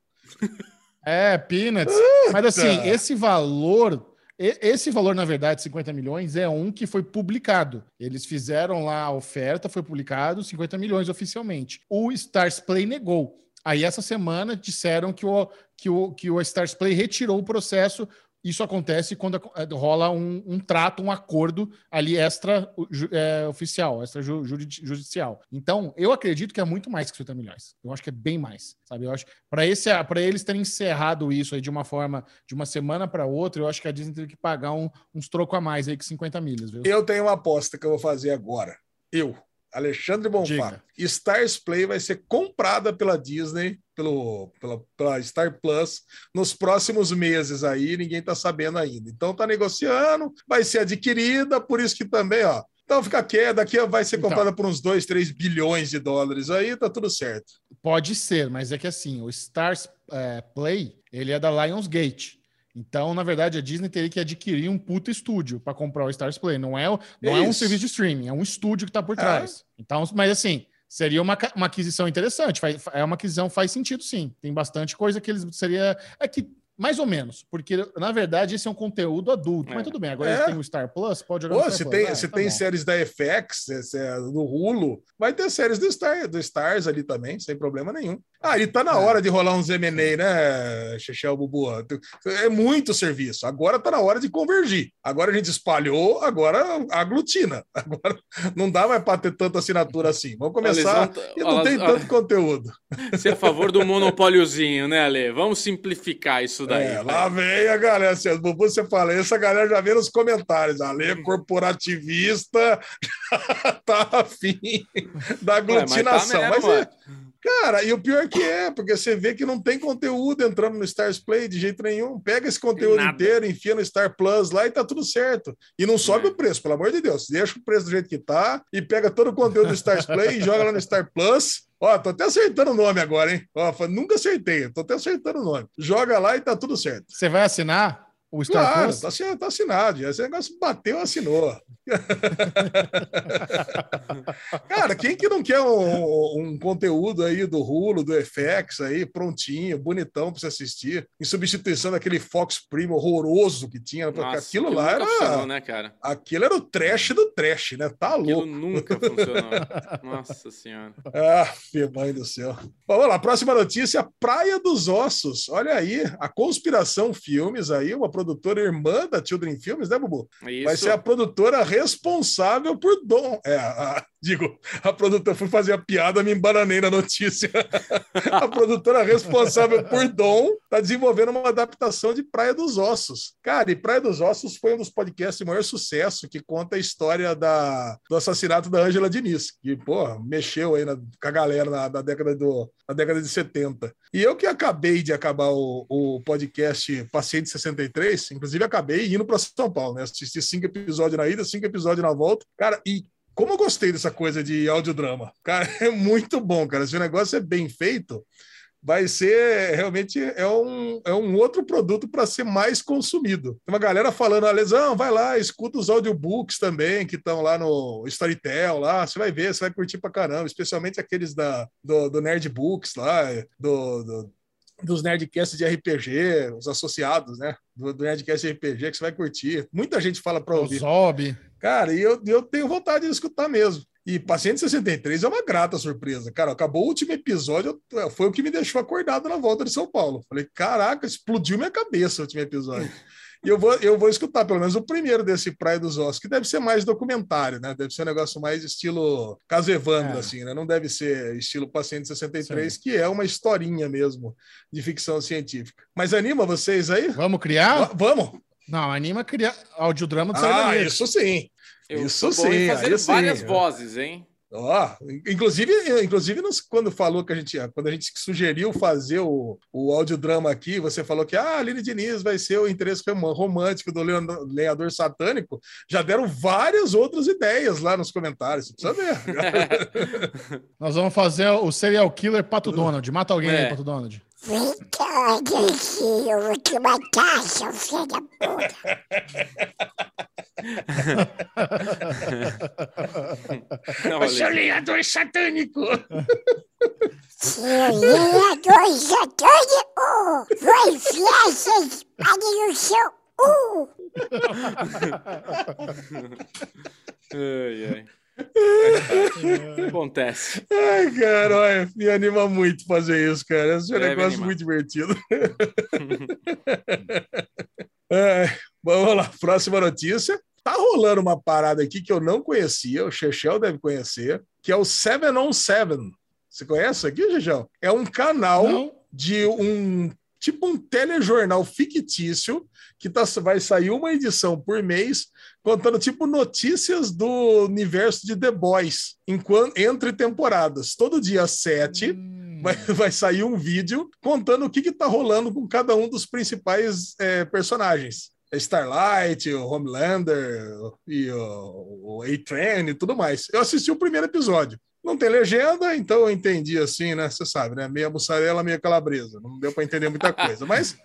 É, peanuts. Mas assim, esse valor, esse valor, na verdade, 50 milhões, é um que foi publicado. Eles fizeram lá a oferta, foi publicado 50 milhões oficialmente. O Stars Play negou. Aí, essa semana, disseram que o, que o, que o Stars Play retirou o processo. Isso acontece quando eh, rola um, um trato, um acordo ali extra eh, oficial, extra ju- judi- judicial. Então, eu acredito que é muito mais que 50 milhões. Eu acho que é bem mais, sabe? Eu acho para esse para eles terem encerrado isso aí de uma forma de uma semana para outra, eu acho que a Disney teve que pagar um- uns trocos a mais aí que 50 milhas, viu? Eu tenho uma aposta que eu vou fazer agora. Eu, Alexandre Bonfá. Diga. Stars Play vai ser comprada pela Disney, pelo, pela, pela Star Plus, nos próximos meses aí, ninguém tá sabendo ainda. Então tá negociando, vai ser adquirida, por isso que também, ó. Então fica quieto, daqui vai ser Então. comprada por uns 2, 3 bilhões de dólares aí, tá tudo certo. Pode ser, mas é que assim, o Stars eh, Play, ele é da Lionsgate. Então, na verdade, a Disney teria que adquirir um puta estúdio para comprar o Stars Play. Não é, não é um serviço de streaming, é um estúdio que tá por trás. Então, mas assim, Seria uma, uma aquisição interessante. É uma aquisição faz sentido, sim. Tem bastante coisa que eles seria. É que. Mais ou menos, porque na verdade esse é um conteúdo adulto. É. Mas tudo bem, agora É. eles têm o Star Plus, pode jogar Pô, no Star se Plus. tem, Ah, se tá tem bom. séries da FX, esse é do Hulu, vai ter séries do, Star, do Stars ali também, sem problema nenhum. Ah, e tá na É. hora de rolar uns M&A, né, Chechel Bubu? É muito serviço. Agora tá na hora de convergir. Agora a gente espalhou, agora aglutina. Agora não dá mais para ter tanta assinatura assim. Vamos começar. E não- tem tanto conteúdo. Você é a favor do monopóliozinho, né, Ale? Vamos simplificar isso daí. É, lá vem a galera. Assim, Bubu, você fala, essa galera já vê nos comentários. Ale corporativista tá afim da Ué, mas tá aglutinação. Mas, mesmo, é, cara, e o pior que é, porque você vê que não tem conteúdo entrando no Stars Play de jeito nenhum. Pega esse conteúdo Nada. inteiro, enfia no Star Plus lá e tá tudo certo. E não sobe É. o preço, pelo amor de Deus. Deixa o preço do jeito que tá e pega todo o conteúdo do Stars Play e joga lá no Star Plus. Ó, tô até acertando o nome agora, hein? Ó, nunca acertei, tô até acertando o nome. Joga lá e tá tudo certo. Você vai assinar o Star Claro, Plus? tá, tá assinado. Esse negócio bateu, assinou. Cara, quem que não quer um, um conteúdo aí do Hulu, do FX aí, prontinho, bonitão pra você assistir, em substituição daquele Fox Primo horroroso que tinha, Nossa, aquilo aquilo lá nunca funcionou, era... né, cara? Aquilo era o trash do trash, né? Tá Aquilo louco. nunca funcionou. Nossa senhora. Ah, mãe do céu. Bom, vamos lá, próxima notícia: Praia dos Ossos. Olha aí, a Conspiração Filmes aí, uma produtora irmã da Children Filmes, né, Bubu? Isso. Vai ser a produtora responsável por Dom. É, a- digo, a produtora, fui fazer a piada, me embananei na notícia. a produtora responsável por Dom está desenvolvendo uma adaptação de Praia dos Ossos. Cara, e Praia dos Ossos foi um dos podcasts de maior sucesso que conta a história da, do assassinato da Ângela Diniz, que, pô, mexeu aí na- com a galera na, na década do, na década de 70. E eu que acabei de acabar o, o podcast Paciente 63, inclusive acabei indo para São Paulo, né? Assisti cinco episódios na ida, cinco episódios na volta. Cara, e como eu gostei dessa coisa de audiodrama. Cara, é muito bom, cara. Se o negócio é bem feito, vai ser realmente é um, é um outro produto para ser mais consumido. Tem uma galera falando, ah, Lesão, vai lá, escuta os audiobooks também, que estão lá no Storytel, lá, você vai ver, você vai curtir pra caramba, especialmente aqueles da, do, do Nerd Books lá, do, do- dos Nerdcasts de RPG, os associados, né? Do, do Nerdcast de RPG, que você vai curtir. Muita gente fala para ouvir. Zob. Cara, e eu, eu tenho vontade de escutar mesmo. E Paciente 63 é uma grata surpresa. Cara, acabou o último episódio, foi o que me deixou acordado na volta de São Paulo. Falei, caraca, explodiu minha cabeça o último episódio. E eu vou, eu vou escutar pelo menos o primeiro desse Praia dos Ossos, que deve ser mais documentário, né? Deve ser um negócio mais estilo Caso Evandro, É. assim, né? Não deve ser estilo Paciente 63, que é uma historinha mesmo de ficção científica. Mas anima vocês aí? Vamos criar? Va- Vamos! Não, anima criar audiodrama do Ah, isso sim. Eu Isso sim, fazer aí sim. várias vozes, hein? Ó, inclusive, inclusive nos- quando falou que a gente, quando a gente sugeriu fazer o, o audiodrama aqui, você falou que ah, a Aline Diniz vai ser o interesse rom- romântico do leandro- lenhador satânico. Já deram várias outras ideias lá nos comentários. Você precisa ver. Nós vamos fazer o serial killer Pato Donald. Mata alguém É. aí, Pato Donald. Vem cá, aqui, eu vou te matar, seu filho da puta. Olha, lenhador satânico! Seu lenhador satânico, vou enfiar essa espada no seu cu. ai, ai. Acontece. Ai, cara, olha, me anima muito fazer isso, cara. Esse é um negócio animar. muito divertido. Ai, vamos lá, próxima notícia. Tá rolando uma parada aqui que eu não conhecia, o Chechel deve conhecer, que é o Seven on Seven. Você conhece isso aqui, Chechel? É um canal Não? de um tipo um telejornal fictício que tá, vai sair uma edição por mês contando tipo notícias do universo de The Boys enquanto, entre temporadas. Todo dia às sete Hum. vai, vai sair um vídeo contando o que está rolando com cada um dos principais é, personagens. Starlight, o Homelander e o, o A-Train e tudo mais. Eu assisti o primeiro episódio. Não tem legenda, então eu entendi assim, né? Você sabe, né? Meia mussarela, meia calabresa. Não deu para entender muita coisa, mas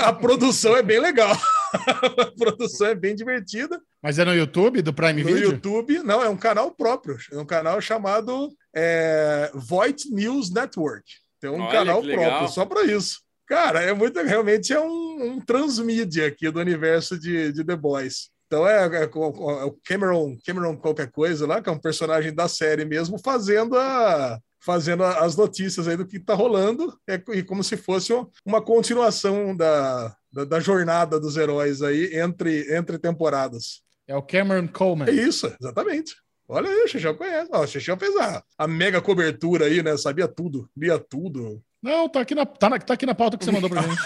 a produção é bem legal. a produção é bem divertida. Mas é no YouTube, do Prime No Video? YouTube, não, é um canal próprio. É um canal chamado é, Voight News Network. Tem um Olha, canal próprio só para isso. Cara, é muito realmente é um, um transmídia aqui do universo de, de The Boys. Então é, é co- é o Cameron, Cameron qualquer coisa lá, que é um personagem da série mesmo, fazendo a fazendo a- as notícias aí do que tá rolando, é, e como se fosse um- uma continuação da, da, da jornada dos heróis aí entre, entre temporadas. É o Cameron Coleman. É isso, exatamente. Olha aí, o Xixão conhece. Ó, o Xixão fez a, a mega cobertura aí, né? Sabia tudo, lia tudo. Não, tá aqui na, tá, na, tá aqui na pauta que você mandou pra gente.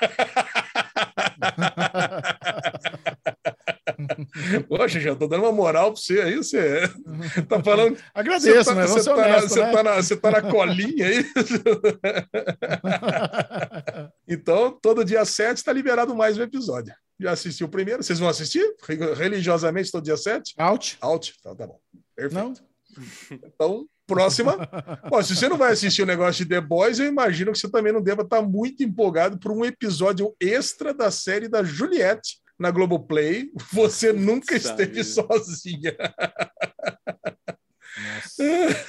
Poxa, já tô dando uma moral pra você aí, você tá falando. Agradeço, você tá, mas você vamos ser tá na, você né? tá na- você tá na colinha aí. Então, todo dia 7 tá liberado mais um episódio. Já assistiu o primeiro? Vocês vão assistir religiosamente todo dia 7? Out? Out? Tá, tá bom. Perfeito. Não? Então, próxima. Bom, se você não vai assistir o negócio de The Boys, eu imagino que você também não deva estar muito empolgado por um episódio extra da série da Juliette na Globoplay. Você nunca Puxa esteve vida. sozinha. Nossa.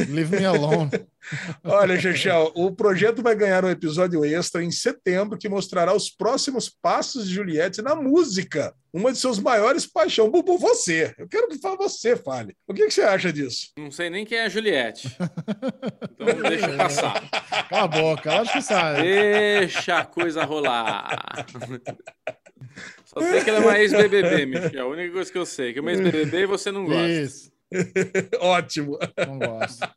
Leave me alone. Olha, Chechel, o projeto vai ganhar um episódio extra em setembro que mostrará os próximos passos de Juliette na música. Uma de seus maiores paixões. Bubu, você. Eu quero que fale- você fale. O que, que você acha disso? Não sei nem quem é a Juliette. Então deixa passar. Cala a boca, lógico que sabe. Deixa a coisa rolar. Só sei que ela é uma ex-BBB, Michel. A única coisa que eu sei. Que é uma ex-BBB e você não gosta. Isso, Ótimo. não gosto.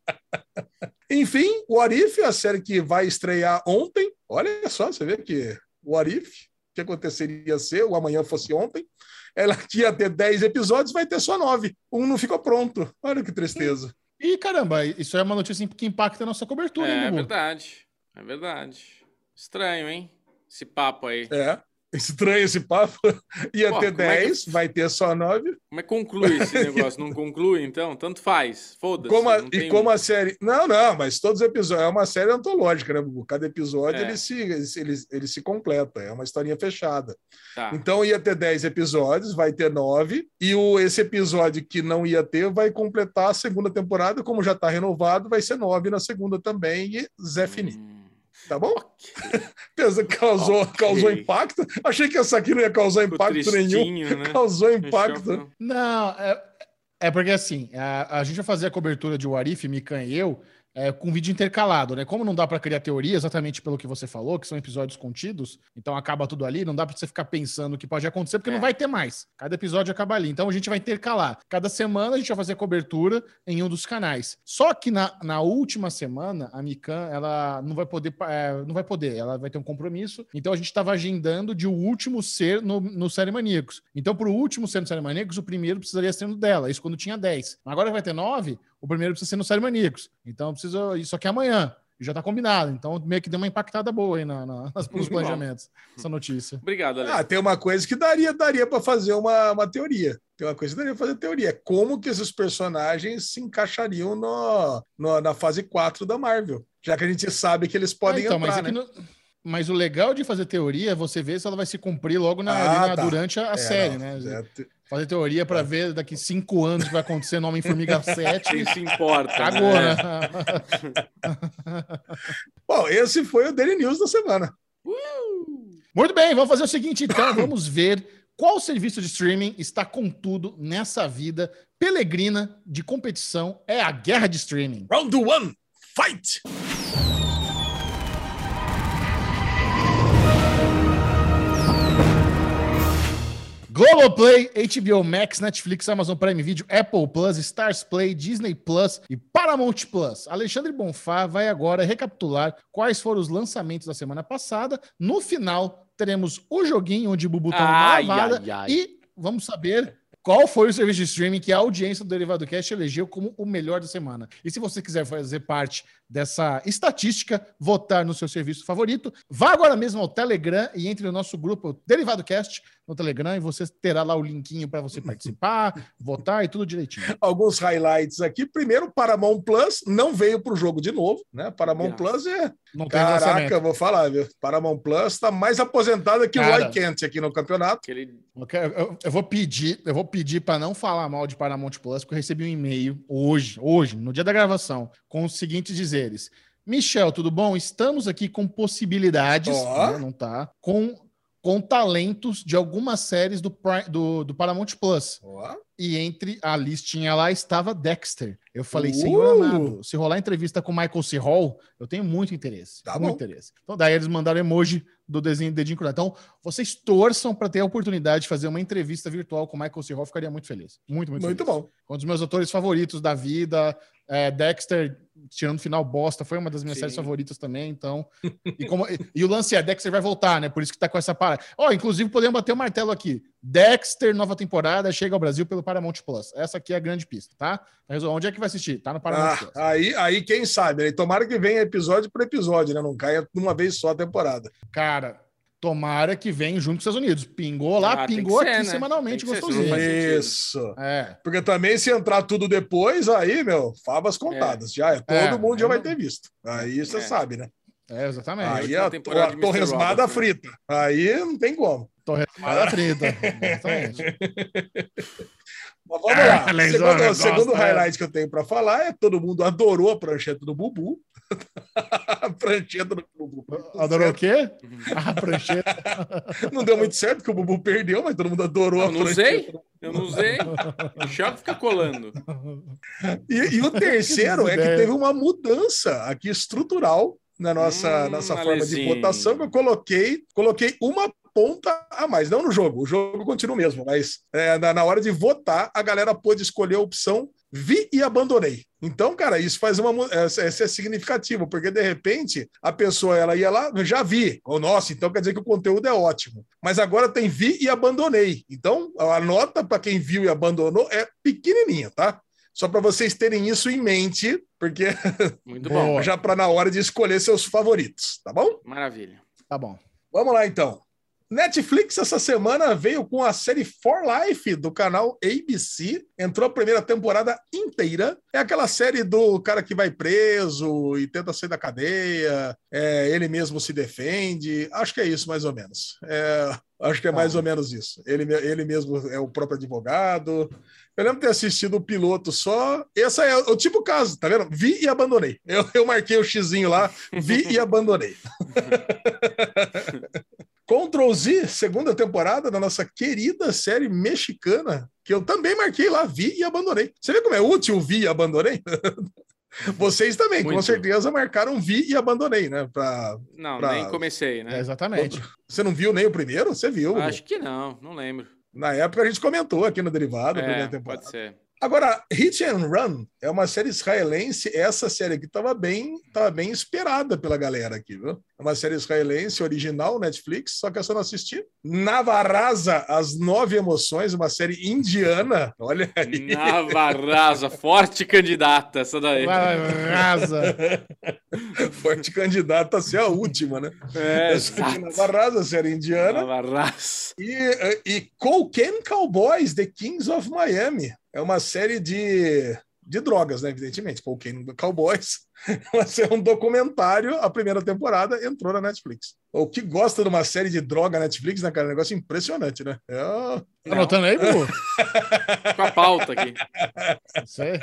Enfim, o Arif, a série que vai estrear ontem. Olha só, você vê que o Arif, o que aconteceria se o amanhã fosse ontem? Ela que ia ter 10 episódios, vai ter só 9. Um não ficou pronto. Olha que tristeza. E caramba, isso é uma notícia que impacta a nossa cobertura, É, hein, é verdade. É verdade. Estranho, hein? Esse papo aí. É. Estranho esse papo. Ia Pô, ter como é que- 10, vai ter só 9. Como é que conclui esse negócio? Não conclui, então? Tanto faz. Foda-se. E tem- como a série. Não, não, mas todos os episódios. É uma série antológica, né, Bubu? Cada episódio É. ele, se, ele, ele, se completa. É uma historinha fechada. Tá. Então ia ter 10 episódios, vai ter 9. E o, esse episódio que não ia ter vai completar a segunda temporada. Como já está renovado, vai ser 9 na segunda também. E Zé Fini. Tá bom? ok. Pensa que causou, Ok. causou impacto? Achei que essa aqui não ia causar impacto nenhum. né? Causou impacto. Não, é, é porque assim, a, a gente vai fazer a cobertura de Warif, Mikan e eu, é, com vídeo intercalado, né? Como não dá para criar teoria, exatamente pelo que você falou, que são episódios contidos, então acaba tudo ali, não dá para você ficar pensando o que pode acontecer, porque É. não vai ter mais. Cada episódio acaba ali. Então a gente vai intercalar. Cada semana a gente vai fazer cobertura em um dos canais. Só que na, na última semana, a Mikan, ela não vai poder, é, não vai poder, ela vai ter um compromisso. Então a gente estava agendando de o último ser no, no Série Maníacos. Então, pro último ser no Série Maníacos, o primeiro precisaria ser no dela, isso quando tinha 10. Agora vai ter 9, o primeiro precisa ser no Série Maníacos. Então precisa. Isso aqui é amanhã. E já tá combinado. Então, meio que deu uma impactada boa aí na, na, nas- nos planejamentos, essa notícia. Obrigado, Ale. Ah, tem uma coisa que daria, daria para fazer uma, uma teoria. Tem uma coisa que daria para fazer teoria. Como que esses personagens se encaixariam no, no- na fase 4 da Marvel? Já que a gente sabe que eles podem Ah, então, entrar, mas, é né? que no- mas o legal de fazer teoria é você ver se ela vai se cumprir logo na, Ah, ali na- tá. durante a, a É, série, não, né? é, Fazer teoria para ver daqui cinco anos o que vai acontecer no Homem-Formiga 7. Quem se importa? Cagou, né? né? Bom, esse foi o Daily News da semana. Muito bem, vamos fazer o seguinte então, vamos ver qual serviço de streaming está com tudo nessa vida pelegrina de competição é a guerra de streaming. Round one, fight! Globoplay, HBO Max, Netflix, Amazon Prime Video, Apple Plus, Stars Play, Disney Plus e Paramount Plus. Alexandre Bonfá vai agora recapitular quais foram os lançamentos da semana passada. No final, teremos o joguinho onde o Bubu tá Ai, lavada ai, ai. e vamos saber qual foi o serviço de streaming que a audiência do Derivado Cast elegeu como o melhor da semana. E se você quiser fazer parte dessa estatística, votar no seu serviço favorito, vá agora mesmo ao Telegram e entre no nosso grupo Derivado Cast no Telegram e você terá lá o linkinho para você participar, votar e tudo direitinho. Alguns highlights aqui. Primeiro, Paramount Plus não veio para o jogo de novo, né? Paramount Graças. Plus é. Não tem Caraca, lançamento. vou falar, viu? Paramount Plus está mais aposentada que o Cara. Roy Kent aqui no campeonato. Aquele... Eu, eu- eu vou pedir, eu vou pedir para não falar mal de Paramount Plus, porque eu recebi um e-mail hoje, hoje, no dia da gravação, com os seguintes dizeres. Michel, tudo bom? Estamos aqui com possibilidades, Ó. né, não tá? Com, com talentos de algumas séries do, do, do Paramount Plus. E entre a listinha lá estava Dexter. Eu falei, Uh! senhor amado, se rolar entrevista com Michael C. Hall, eu tenho muito interesse. Tá muito bom. interesse. Então, daí eles mandaram emoji do desenho dedinho cruzado. Então, vocês torçam para ter a oportunidade de fazer uma entrevista virtual com Michael C. Hall, ficaria muito feliz. Muito, muito, muito feliz. bom. Um dos meus atores favoritos da vida. É, Dexter, tirando o final bosta, foi uma das minhas Sim. séries favoritas também. Então, e, como- e- e o lance é: Dexter vai voltar, né? Por isso que tá com essa parada. Ó, inclusive, podemos bater o martelo aqui. Dexter, nova temporada, chega ao Brasil pelo Paramount Plus. Essa aqui é a grande pista, tá? Tá. Onde é que vai assistir? Tá no Paramount Plus. Ah, aí, aí, quem sabe, né? Tomara que venha episódio por episódio, né? Não caia de uma vez só a temporada. Cara, tomara que venha junto com os Estados Unidos. Pingou lá, Ah, pingou ser, aqui né? semanalmente, ser, gostosinho. Isso. É. Porque também, se entrar tudo depois, aí, meu, favas contadas. Já é, todo É, mundo já vai ter visto. Aí você É. sabe, né? É, exatamente. Aí a, a Mr. torresmada né? frita. Aí não tem como. Torresmada frita. Exatamente. Mas vamos Ah, lá. Lesão, Segundo, eu o segundo é. highlight que eu tenho para falar é todo mundo adorou a prancheta do Bubu. a prancheta do Bubu. Adorou o quê? A prancheta. Não deu muito certo porque o Bubu perdeu, mas todo mundo adorou Eu a não prancheta. usei? Eu não usei. O Michel fica colando. E, e o terceiro é que teve uma mudança aqui estrutural na nossa, Hum, nossa forma de votação que eu coloquei, coloquei uma ponta a mais, não no jogo, o jogo continua o mesmo, mas é, na, na hora de votar, a galera pôde escolher a opção vi e abandonei. Então, cara, isso faz uma mu- é, isso é significativo, porque de repente a pessoa ela ia lá, "Eu já vi, ou nossa, então quer dizer que o conteúdo é ótimo. Mas agora tem vi e abandonei. Então, a nota para quem viu e abandonou é pequenininha, tá? Só para vocês terem isso em mente, porque Muito bom. já para na hora de escolher seus favoritos, tá bom? Maravilha. Tá bom. Vamos lá então. Netflix essa semana veio com a série For Life do canal ABC. Entrou a primeira temporada inteira. É aquela série do cara que vai preso e tenta sair da cadeia. é, ele mesmo se defende. Acho que é isso mais ou menos. É, acho que é mais ou menos isso. Ele, ele mesmo é o próprio advogado. Eu lembro de ter assistido o piloto só. Esse é o tipo caso, tá vendo? Vi e abandonei. Eu, eu marquei o xizinho lá, vi e abandonei. Control Z, segunda temporada da nossa querida série mexicana, que eu também marquei lá, vi e abandonei. Você vê como é útil vi e abandonei? Vocês também, com Muito. certeza, marcaram vi e abandonei, né? Pra... Não, Pra- nem comecei, É, né? exatamente. Você não viu nem o primeiro? Você viu. Acho que não, não lembro. Na época a gente comentou aqui no Derivado, a primeira É, temporada. pode ser. Agora, Hit and Run é uma série israelense. Essa série aqui estava bem, tava bem esperada pela galera aqui, viu? É uma série israelense original Netflix, só que eu só não assisti. Navarraza, As Nove Emoções, uma série indiana. Olha aí. Navarraza, forte candidata essa daí. Rasa. Forte candidata a ser a última, né? É. Navarraza, série indiana. Navarraza. E, e Cocaine Cowboys, The Kings of Miami. É uma série de, de drogas, né? Evidentemente. Cocaine Cowboys. Mas é um documentário. A primeira temporada entrou na Netflix. O que gosta de uma série de droga na Netflix, né, cara? É um negócio impressionante, né? É... Tá anotando aí, Bubu? com a pauta aqui. Sei.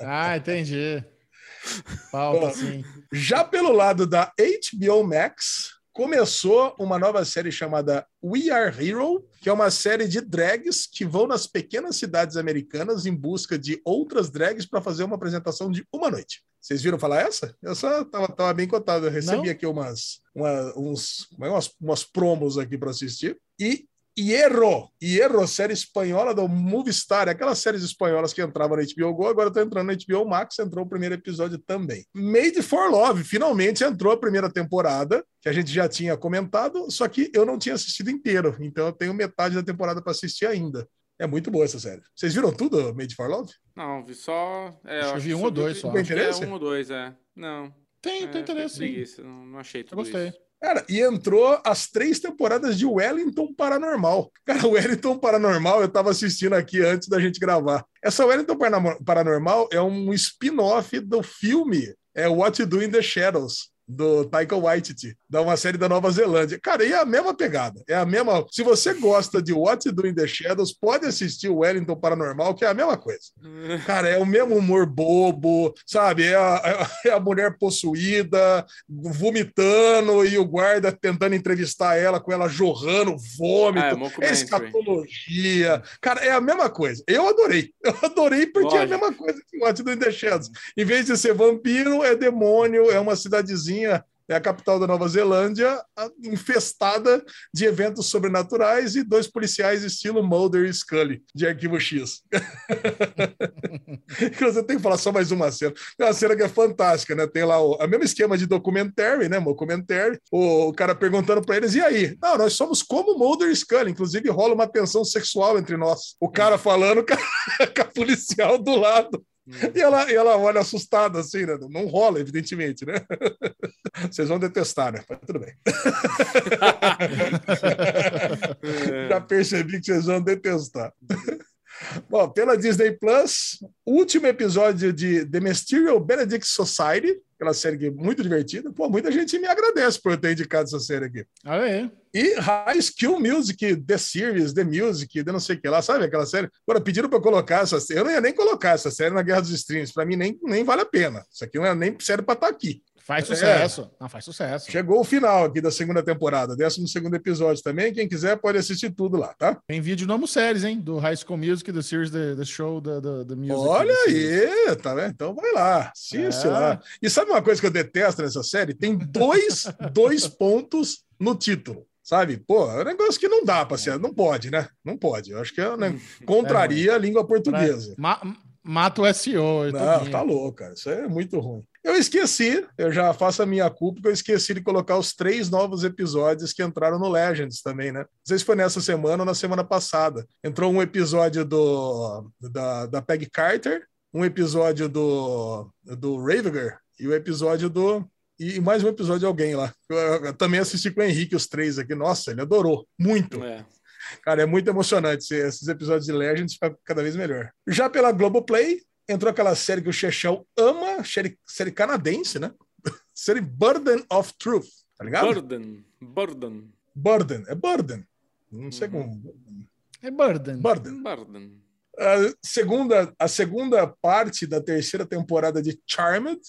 Ah, entendi. Falta, Ó. sim. Já pelo lado da HBO Max, começou uma nova série chamada We Are Hero, que é uma série de drags que vão nas pequenas cidades americanas em busca de outras drags para fazer uma apresentação de uma noite. Vocês viram falar essa? Essa tava, tava bem cotada. Eu recebi Não. aqui umas, uma- uns, como é, umas, umas promos aqui para assistir. E Hierro, Hierro, série espanhola do Movistar, aquelas séries espanholas que entravam na HBO Go, agora tá entrando na HBO Max, entrou o primeiro episódio também. Made for Love, finalmente entrou a primeira temporada, que a gente já tinha comentado, só que eu não tinha assistido inteiro, então eu tenho metade da temporada para assistir ainda. É muito boa essa série. Vocês viram tudo, Made for Love? Não, vi só. É, Acho que eu vi um ou dois só. É Interesse? um ou dois, é. Não. Tem, é, tem interesse, sim. preguiça, Não, não achei Eu tudo gostei. isso. Cara, e entrou as três temporadas de Wellington Paranormal. Cara, Wellington Paranormal eu tava assistindo aqui antes da gente gravar. Essa Wellington Parano- Paranormal é um spin-off do filme é What You Do in the Shadows. do Taika Waititi, da uma série da Nova Zelândia. Cara, e é a mesma pegada. É a mesma. Se você gosta de What to Do in the Shadows, pode assistir o Wellington Paranormal, que é a mesma coisa. Cara, é o mesmo humor bobo, sabe? É a, é a mulher possuída, vomitando e o guarda tentando entrevistar ela com ela jorrando vômito. Ah, é é escatologia. Cara, é a mesma coisa. Eu adorei. Eu adorei porque é a mesma coisa que What to Do in the Shadows. Em vez de ser vampiro, é demônio, é uma cidadezinha, é a capital da Nova Zelândia, infestada de eventos sobrenaturais e dois policiais estilo Mulder e Scully, de Arquivo X. Inclusive, tem que falar só mais uma cena. Tem uma cena que é fantástica, né? Tem lá o, mesmo esquema de documentary, né? Documentary. O, o cara perguntando para eles, e aí? Não, nós somos como Mulder e Scully. Inclusive, rola uma tensão sexual entre nós. O cara falando com a policial do lado. E ela, e ela olha assustada, assim, né? Não rola, evidentemente, né? Vocês vão detestar, né? Mas tudo bem. Já percebi que vocês vão detestar. Bom, pela Disney Plus, último episódio de The Mysterious Benedict Society, aquela série é muito divertida. Pô, muita gente me agradece por eu ter indicado essa série aqui. Olha aí. E High Skill Music, The Series, The Music, The não sei o que lá, sabe aquela série? Agora, pediram para colocar essa série. Eu não ia nem colocar essa série na Guerra dos Streams. Para mim, nem, nem vale a pena. Isso aqui não é nem sério para estar aqui. Faz É. sucesso. Não, faz sucesso. Chegou o final aqui da segunda temporada, 12 segundo episódio também. Quem quiser pode assistir tudo lá, tá? Tem vídeo no Amo Séries, hein? Do High School Music, do series, the, the show, the, the, the music. Olha aí, tá vendo? Então vai lá, assiste É. lá. E sabe uma coisa que eu detesto nessa série? Tem dois, dois pontos no título. Sabe? Pô, é um negócio que não dá para ser, não pode, né? Não pode. Eu acho que é, né? contraria a língua portuguesa. Ma- mata o SEO. e Não, tudinho. tá louco, cara. Isso é muito ruim. Eu esqueci, eu já faço a minha culpa, porque eu esqueci de colocar os três novos episódios que entraram no Legends também, né? Não sei se foi nessa semana ou na semana passada. Entrou um episódio do, da, da Peg Carter, um episódio do, do Raviger e o episódio do. E mais um episódio de alguém lá. Eu, eu também assisti com o Henrique, os três aqui. Nossa, ele adorou. Muito. É. Cara, é muito emocionante. Esse- Esses episódios de Legends ficam cada vez melhor. Já pela Globoplay, entrou aquela série que o Chechel ama, série, série canadense, né? série Burden of Truth, tá ligado? Burden. Burden. Burden, é Burden. Não sei Uhum. como. É Burden. Burden. Burden. A segunda, a segunda parte da terceira temporada de Charmed.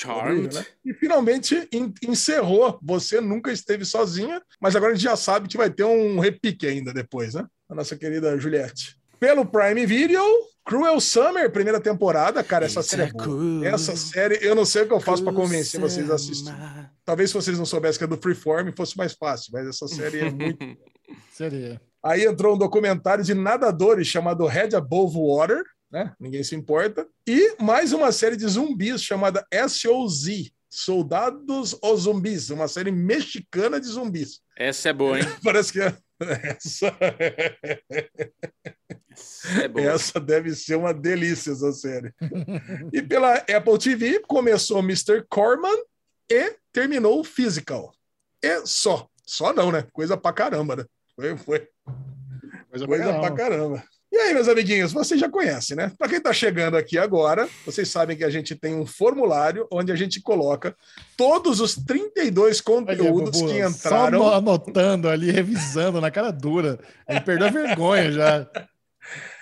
Charmed. né? E finalmente en- encerrou. Você nunca esteve sozinha, mas agora a gente já sabe que vai ter um repique ainda depois, né? A nossa querida Juliette. Pelo Prime Video, Cruel Summer, primeira temporada. Cara, essa série é boa. Essa série, eu não sei o que eu faço para convencer vocês a assistir. Talvez se vocês não soubessem que é do Freeform, fosse mais fácil, mas essa série é muito. Seria. Aí entrou um documentário de nadadores chamado Head Above Water, né? Ninguém se importa. E mais uma série de zumbis chamada SOZ, Soldados ou Zumbis, uma série mexicana de zumbis. Essa é boa, hein? Parece que é- essa, Essa é boa. essa deve ser uma delícia, essa série. e pela Apple TV começou Mr. Corman e terminou o Physical. E só. Só não, né? Coisa pra caramba, né? Foi, foi. Coisa, Coisa pra pra caramba. E aí, meus amiguinhos, vocês já conhecem, né? Para quem tá chegando aqui agora, vocês sabem que a gente tem um formulário onde a gente coloca todos os 32 conteúdos Bubu, que Só entraram. ano- anotando ali, revisando na cara dura. Ele perdeu a vergonha já.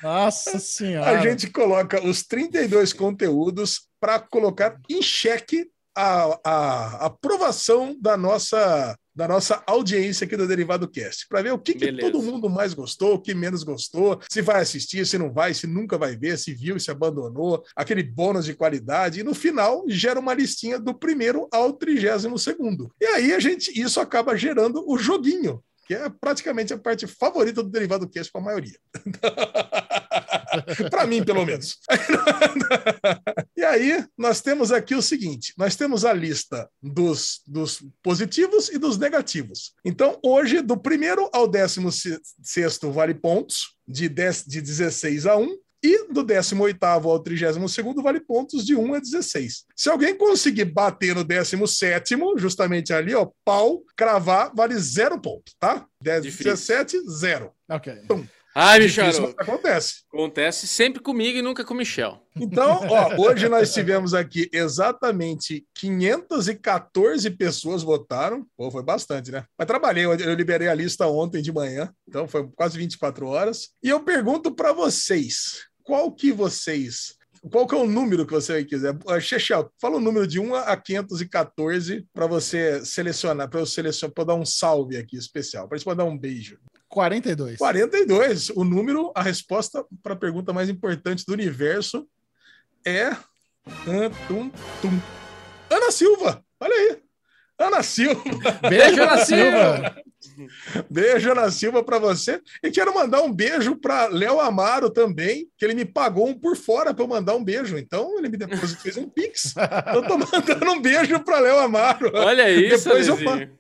Nossa senhora. A gente coloca os 32 conteúdos para colocar em xeque a, a aprovação da nossa, da nossa audiência aqui do Derivado Cast, para ver o que, que todo mundo mais gostou, o que menos gostou, se vai assistir, se não vai, se nunca vai ver, se viu, se abandonou, aquele bônus de qualidade, e no final gera uma listinha do primeiro ao trigésimo segundo. E aí a gente, isso acaba gerando o joguinho. Que é praticamente a parte favorita do Derivado Cast para a maioria. para mim, pelo menos. e aí, nós temos aqui o seguinte: nós temos a lista dos, dos positivos e dos negativos. Então, hoje, do primeiro ao décimo se- sexto vale pontos, de, 10, de 16 a 1. E do 18 ao 32 vale pontos de 1 a 16. Se alguém conseguir bater no 17, justamente ali, ó, pau, cravar, vale zero ponto, tá? 10, Difícil. 17, zero. Ok. Ai, Michel. acontece. Acontece sempre comigo e nunca com o Michel. Então, ó, hoje nós tivemos aqui exatamente 514 pessoas votaram. Pô, foi bastante, né? Mas trabalhei, eu liberei a lista ontem de manhã, então foi quase 24 horas. E eu pergunto para vocês, qual que vocês qual que é o número que você quiser? Chechel, fala o número de 1 a 514 para você selecionar, para eu selecionar, para dar um salve aqui especial, para gente mandar um beijo. 42. 42. O número, a resposta para a pergunta mais importante do universo é. Tum, tum. Ana Silva! Olha aí! Ana Silva! Beijo, Ana Silva. Beijo, Ana Silva, para você. E quero mandar um beijo para Léo Amaro também, que ele me pagou um por fora para eu mandar um beijo. Então, ele me depois fez um pix. Eu tô mandando um beijo para Léo Amaro. Olha isso, Depois eu.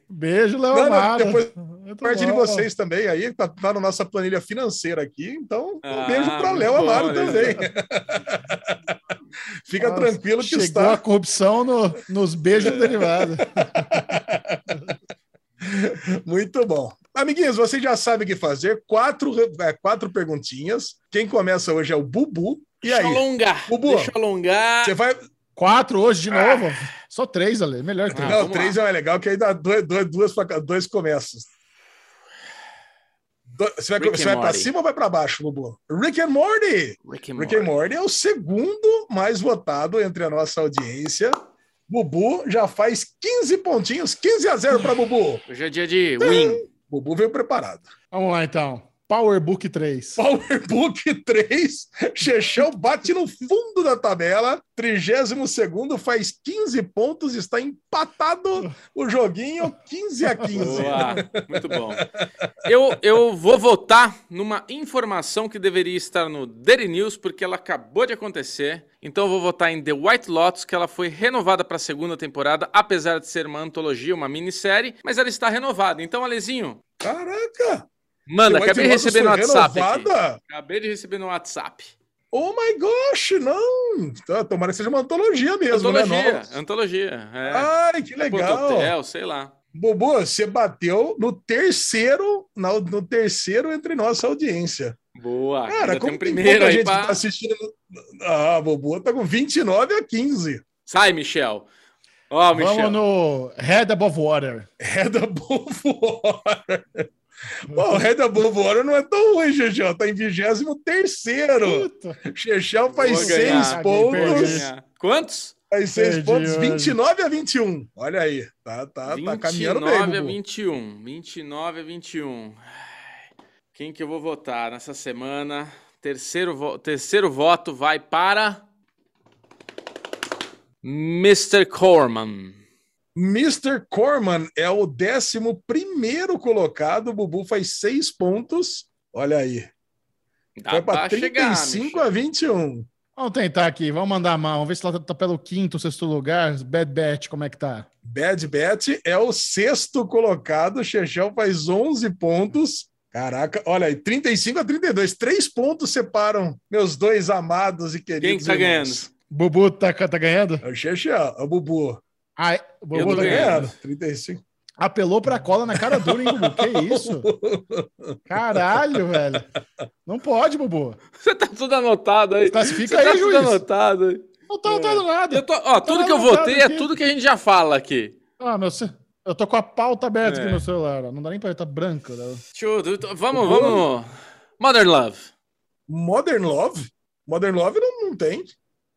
Beijo, Léo Não, não, Amaro. depois- Parte de vocês também aí, tá, tá na nossa planilha financeira aqui. Então, um Ah, beijo para Léo Amaro também. Fica Nossa, tranquilo que Chegou está. a corrupção no- nos beijos derivados. Muito bom. Amiguinhos, vocês já sabem o que fazer. Quatro, é, quatro perguntinhas. Quem começa hoje é o Bubu. E Deixa eu aí? alongar. Bubu, Deixa eu alongar. Você vai. Quatro hoje de novo. Só três, Ale. Melhor que Ah, três. Não, três é mais legal, que aí dá dois, dois, duas pra, cá, dois começos. Você vai, Rick você vai para Morty. cima ou vai para baixo, Bubu? Rick and Morty! Rick and Rick and Morty é o segundo mais votado entre a nossa audiência. Bubu já faz 15 pontinhos, 15 a 0 para Bubu. Hoje é dia de win. Bubu veio preparado. Vamos lá, então. Powerbook 3. Powerbook 3, Chechão bate no fundo da tabela, 32 faz 15 pontos, está empatado o joguinho 15 a 15. Boa, muito bom. Eu, eu vou votar numa informação que deveria estar no Daily News, porque ela acabou de acontecer. Então eu vou votar em The White Lotus, que ela foi renovada para a segunda temporada, apesar de ser uma antologia, uma minissérie, mas ela está renovada. Então, Alezinho, Caraca! Manda, acabei de receber no WhatsApp. Acabei de receber no WhatsApp. Oh my gosh, não! Tomara que seja uma antologia mesmo, né? Antologia, Não? antologia. É. Ai, que legal! Hotel, sei lá. Bobo, você bateu no terceiro, no, terceiro entre nossa audiência. Boa. Cara, como tem um primeiro pouca aí gente pra... que tá assistindo. Ah, Bobo tá com 29 a 15. Sai, Michel. Ó, Michel. Vamos no Head Above Water. Red Above Water. Pô, o Red Above Water não é tão ruim, Chechel. Tá em 23 terceiro. Puta. Chechel faz seis pontos. Quantos? Faz seis Perdi pontos, hoje. 29 a 21. Olha aí. Tá, tá, tá caminhando bem, 29 a Bubu. 21. 29 a 21. Ai, Quem que eu vou votar nessa semana? Terceiro, vo- terceiro voto vai para. Mr. Corman. Mr. Corman é o 11 primeiro colocado. O Bubu faz seis pontos. Olha aí. Dá Foi para pra chegar. 35 Michel. a 21. Vamos tentar aqui. Vamos mandar a mão. Vamos ver se ela tá pelo quinto, sexto lugar. Bad Bet, como é que tá? Bad Bet é o sexto colocado. Chechel faz 11 pontos. Caraca, olha aí, 35 a 32. Três pontos separam meus dois amados e queridos. Quem que tá irmãos. Bubu tá, tá ganhando? É o Chechel, é o Bubu. Ai, o Eu tô Tá tá ganhando. ganhando. ganhando. 35. Apelou pra cola na cara dura, hein, Bubu? Que isso? Caralho, velho. Não pode, Bubu. Você tá tudo anotado aí. Classifica Você tá aí, tudo juiz. anotado aí. Não tá anotado nada. Eu tô, ó, tudo que eu votei é tudo que a gente já fala aqui. Ah, meu, eu tô com a pauta aberta É. aqui no celular. ó. Não dá nem pra ver, tá branco. Né? Tô- vamos, vamos. Modern Love. Modern Love? Modern Love não, não tem.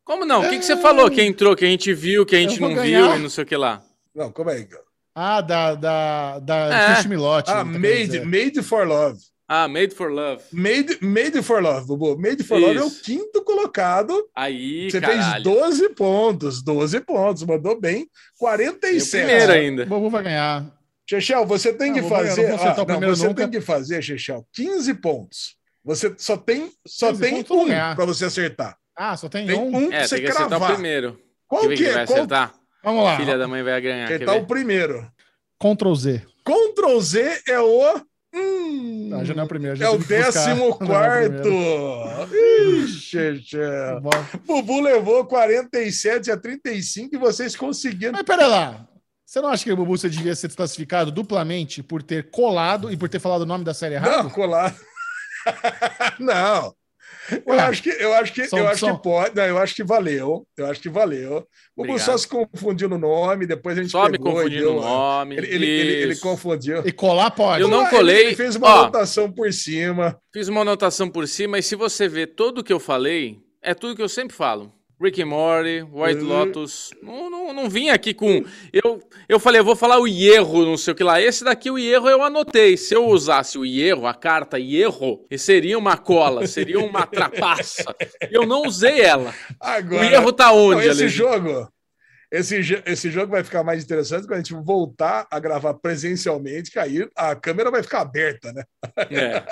Como não? O que, que você É. falou que entrou, que a gente viu, que a gente não ganhar. viu e não sei o que lá? Não, como é? Ah, da, da, da É. Milotti. Ah, querendo Made, dizer. Made for Love. Ah, Made for Love. Made, Made for Love, Bubu. Made for Love é o Isso. quinto colocado. Aí, Você caralho. fez 12 pontos. 12 pontos. Mandou bem. Tem o 47. primeiro O ainda. Bubu vai ganhar. Chechel, você tem Não, que vou ganhar, fazer. ah, o não, primeiro você nunca. tem que fazer, Chechel, 15 pontos. Você só tem, só 15 tem um para você acertar. Ah, só tem, Tem um? um É, você tem que acertar o cravar. primeiro. Qual que quem é? vai Qual... acertar? Vamos lá. Filha da mãe vai ganhar. Quer Acertar o primeiro. Ctrl Z. Ctrl Z é o. Hum, Ah, já não é o primeiro. já é o que buscar. décimo Não é o quarto. Ixi. Bom. Bubu levou 47 a 35 e vocês conseguiram. Mas pera lá. Você não acha que o Bubu você devia ser desclassificado duplamente por ter colado e por ter falado o nome da série errado? Não, colar. não. Eu Ué, acho que eu acho que são- eu acho são- que pode, não, eu acho que valeu. Eu acho que valeu. O. Bussó se confundiu no nome, depois a gente Só me pegou e confundindo deu o uma- nome. Ele, ele, ele, ele confundiu. E colar pode. Eu não Ele- colei. Ele fez uma Ó. anotação por cima. Fiz uma anotação por cima e se você ver tudo que eu falei, é tudo que eu sempre falo. Rick and Morty, White Uhum. Lotus. Não, não, não vim aqui com. Eu, eu falei, eu vou falar o Hierro, não sei o que lá. Esse daqui, o Hierro, eu anotei. Se eu usasse o Hierro, a carta Hierro, seria uma cola, seria uma trapaça. Eu não usei ela. Agora, o Hierro tá Não, onde, esse Ale? jogo, esse, esse jogo vai ficar mais interessante quando a gente voltar a gravar presencialmente, que aí a câmera vai ficar aberta, né? É.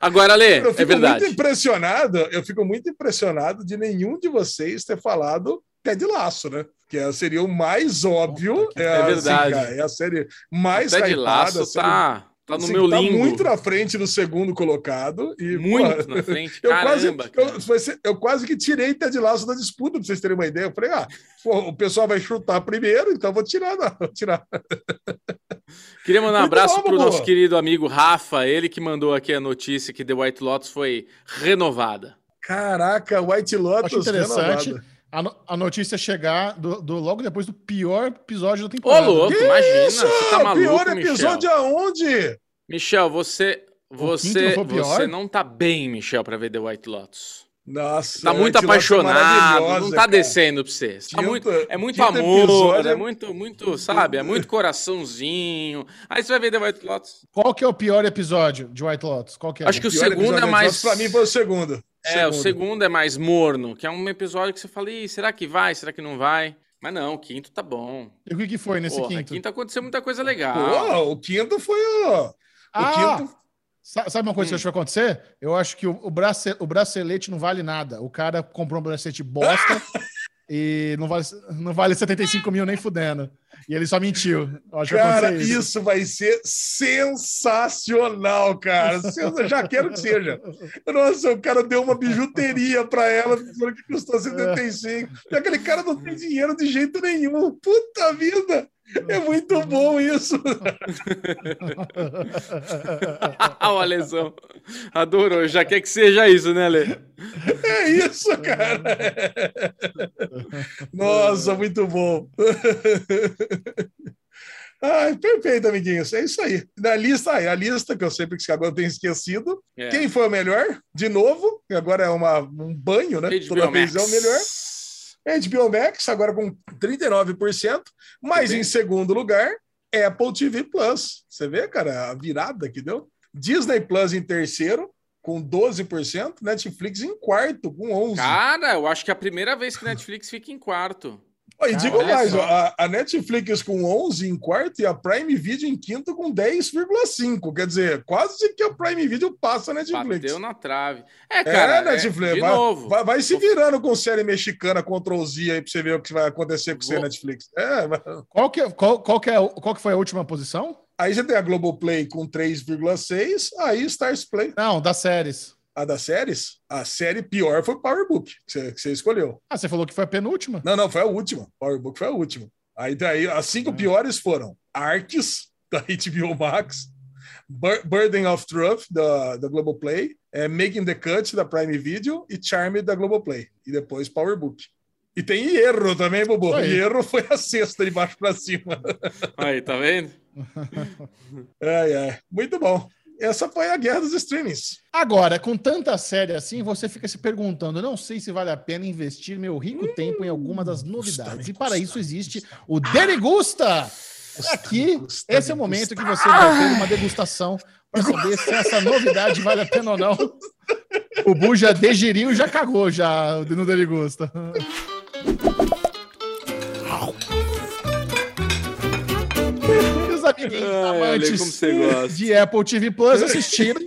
Agora, Ale, Eu é fico verdade. muito impressionado, eu fico muito impressionado de nenhum de vocês ter falado pé de laço, né? Que é- seria o mais óbvio. Que- é, verdade. cara, é a série mais Até de hypada, laço tá, tá no assim, meu tá limbo. muito na frente do segundo colocado. E, Muito porra, na frente. Eu quase, Caramba, cara. eu, eu quase que tirei Ted Laço da disputa, pra vocês terem uma ideia. Eu falei, ah, pô, o pessoal vai chutar primeiro, então eu vou tirar, não, vou tirar. Queria mandar um Muito abraço pro Bubu. nosso querido amigo Rafa, ele que mandou aqui a notícia que The White Lotus foi renovada. Caraca, White Lotus. Acho interessante renovada. A, no- a notícia chegar do, do- logo depois do pior episódio da Ô, temporada. louco, Que imagina, isso? você tá maluco, Pior Michel. episódio aonde? Michel, você, você, não o você não tá bem, Michel, pra ver The White Lotus. Nossa, Tá muito apaixonado, não tá cara. descendo pra você. Tá muito, é muito amor, episódio é muito, muito, sabe? É muito coraçãozinho. Aí você vai ver The White Lotus. Qual que é o pior episódio de White Lotus? Qual que é? Acho que o segundo é mais. Pra mim foi o segundo. É, o segundo é mais morno, que é um episódio que você fala, Ih, será que vai? Será que não vai? Mas não, o quinto tá bom. E o que, que foi nesse Porra, quinto? quinto aconteceu muita coisa legal. Pô, o quinto foi o. O Ah, quinto. sa- sabe uma coisa que eu acho que vai acontecer? Eu acho que o, o, brace- o bracelete não vale nada. O cara comprou um bracelete bosta e não vale, não vale 75 mil nem fudendo. E ele só mentiu. Cara, isso. isso vai ser sensacional, cara. Eu já quero que seja. Nossa, o cara deu uma bijuteria pra ela, dizendo que custou 75. E aquele cara não tem dinheiro de jeito nenhum. Puta vida! É muito bom isso. o Alesão adorou. Já quer que seja isso, né, Ale? É isso, cara. Nossa, muito bom. Ai, perfeito, amiguinhos. É isso aí. Na lista, aí, a lista que eu sempre que agora tenho esquecido. É. Quem foi o melhor? De novo, agora é uma, um banho, né? Toda HBO vez é o Max. melhor. HBO Max, agora com 39%. Mas em segundo lugar, Apple TV Plus. Você vê, cara, a virada que deu. Disney Plus em terceiro, com 12%. Netflix em quarto, com 11%. Cara, eu acho que é a primeira vez que Netflix fica em quarto. E digo mais, a, a Netflix com 11 em quarto e a Prime Video em quinto com 10,5. Quer dizer, quase que a Prime Video passa a Netflix. Bateu na trave. É, É, cara, Netflix, de vai, novo. vai, vai se virando com série mexicana Ctrl Z aí pra você ver o que vai acontecer com você Vou- Netflix. É, vai- Qual, que, é- qual, qual, que é, qual que foi a última posição? aí você tem a Globoplay com 3,6, aí Stars Play. Não, das séries. A das séries, a série pior foi Power Book, que você, escolheu. Ah, você falou que foi a penúltima. Não, não, foi a última. Power Book foi a última. Aí, daí, as cinco piores foram Arcs, da HBO Max, Bur- Burden of Truth, da, da Globoplay, é, Making the Cut, da Prime Video, e Charmed, da Globoplay. E depois Power Book. E tem Hierro também, Bobo. Aí. Hierro foi a sexta de baixo para cima. Aí, tá vendo? Ai, ai. Muito bom. Essa foi a guerra dos streamings. Agora, com tanta série assim, você fica se perguntando: não sei se vale a pena investir meu rico tempo em alguma das novidades. E para isso existe o Derigusta. Aqui, Gusta, esse é o momento que você vai ter uma degustação para saber se essa novidade vale a pena ou não. O Bu já digeriu e já cagou já no Derigusta. Ai, Ale, amantes como você gosta. de Apple TV Plus assistiram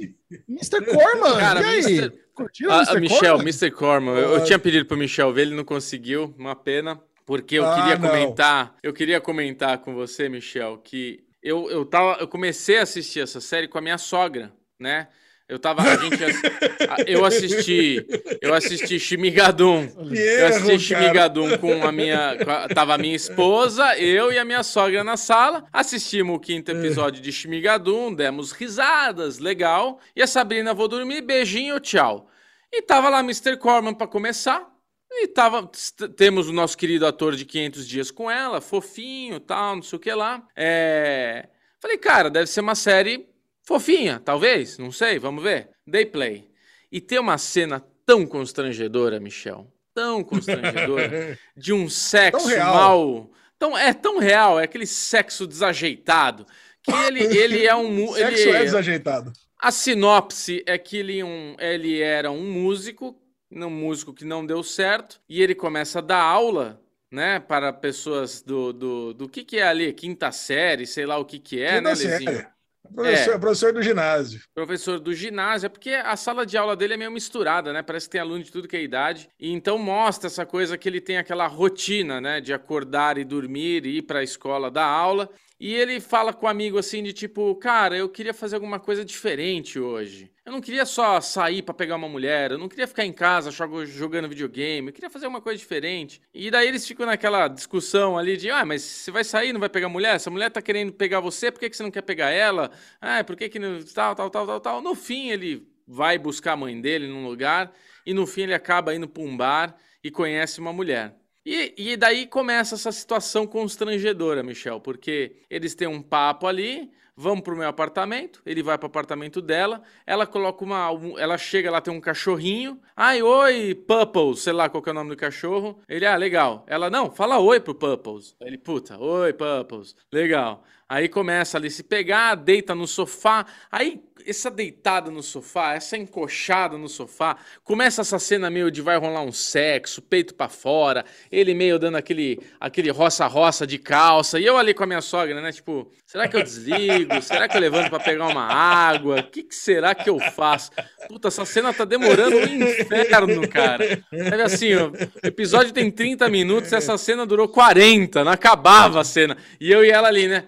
Mr. Corman. Cara, e aí? Mr. Curtiram Ah, Mr. Michel, Corman? Mr. Corman, eu, eu tinha pedido pro Michel ver, ele não conseguiu, uma pena, porque eu Ah, queria não. comentar, eu queria comentar com você, Michel, que eu, eu, tava, eu comecei a assistir essa série com a minha sogra, né? Eu tava. A gente, a- eu assisti. Eu assisti Shimigadum. Eu assisti. Shimigadum com a minha. com a- tava a minha esposa, eu e a minha sogra na sala. Assistimos o quinto episódio de Shimigadum, demos risadas, legal. E a Sabrina, vou dormir, beijinho, tchau. E tava lá Mr. Corman pra começar. E tava, temos o nosso querido ator de 500 dias com ela, fofinho, tal, não sei o que lá. É... Falei, cara, deve ser uma série fofinha, talvez, não sei, vamos ver. Dei play. E tem uma cena tão constrangedora, Michel, tão constrangedora, de um sexo Tão mal... Tão, é tão real, é aquele sexo desajeitado, que ele, ele é um... Sexo ele, é desajeitado. a sinopse é que ele, um, ele era um músico, um músico que não deu certo, e ele começa a dar aula, né, para pessoas do, do, do que que é ali, quinta série, sei lá o que que é, Quinta né, série. Professor, É. professor do ginásio. Professor do ginásio, é porque a sala de aula dele é meio misturada, né, parece que tem aluno de tudo que é idade, e então mostra essa coisa que ele tem aquela rotina, né, de acordar e dormir, e ir para a escola dar aula, e ele fala com o amigo assim de tipo, cara, eu queria fazer alguma coisa diferente hoje. Eu não queria só sair pra pegar uma mulher, eu não queria ficar em casa jogando videogame, eu queria fazer uma coisa diferente. E daí eles ficam naquela discussão ali de, ah, mas você vai sair, não vai pegar mulher? Se a mulher tá querendo pegar você, por que, que você não quer pegar ela? Ah, por que que não... tal, tal, tal, tal, tal. No fim ele vai buscar a mãe dele num lugar e no fim ele acaba indo pra um bar e conhece uma mulher. E, e daí começa essa situação constrangedora, Michel, porque eles têm um papo ali, vão pro meu apartamento, ele vai pro apartamento dela, ela coloca uma. um- ela chega lá, tem um cachorrinho. Ai, oi, Pupples, sei lá qual que é o nome do cachorro. Ele, ah, legal. Ela, não, fala oi pro Pupples. Ele, puta, oi, Pupples. Legal. Aí começa ali se pegar, deita no sofá. Aí, essa deitada no sofá, essa encoxada no sofá, começa essa cena meio de vai rolar um sexo, peito pra fora, ele meio dando aquele aquele roça-roça de calça, e eu ali com a minha sogra, né? Tipo, será que eu desligo? Será que eu levanto pra pegar uma água? O que, que será que eu faço? Puta, essa cena tá demorando um inferno, cara. Sabe assim, o episódio tem 30 minutos, essa cena durou 40, não acabava a cena. E eu e ela ali, né?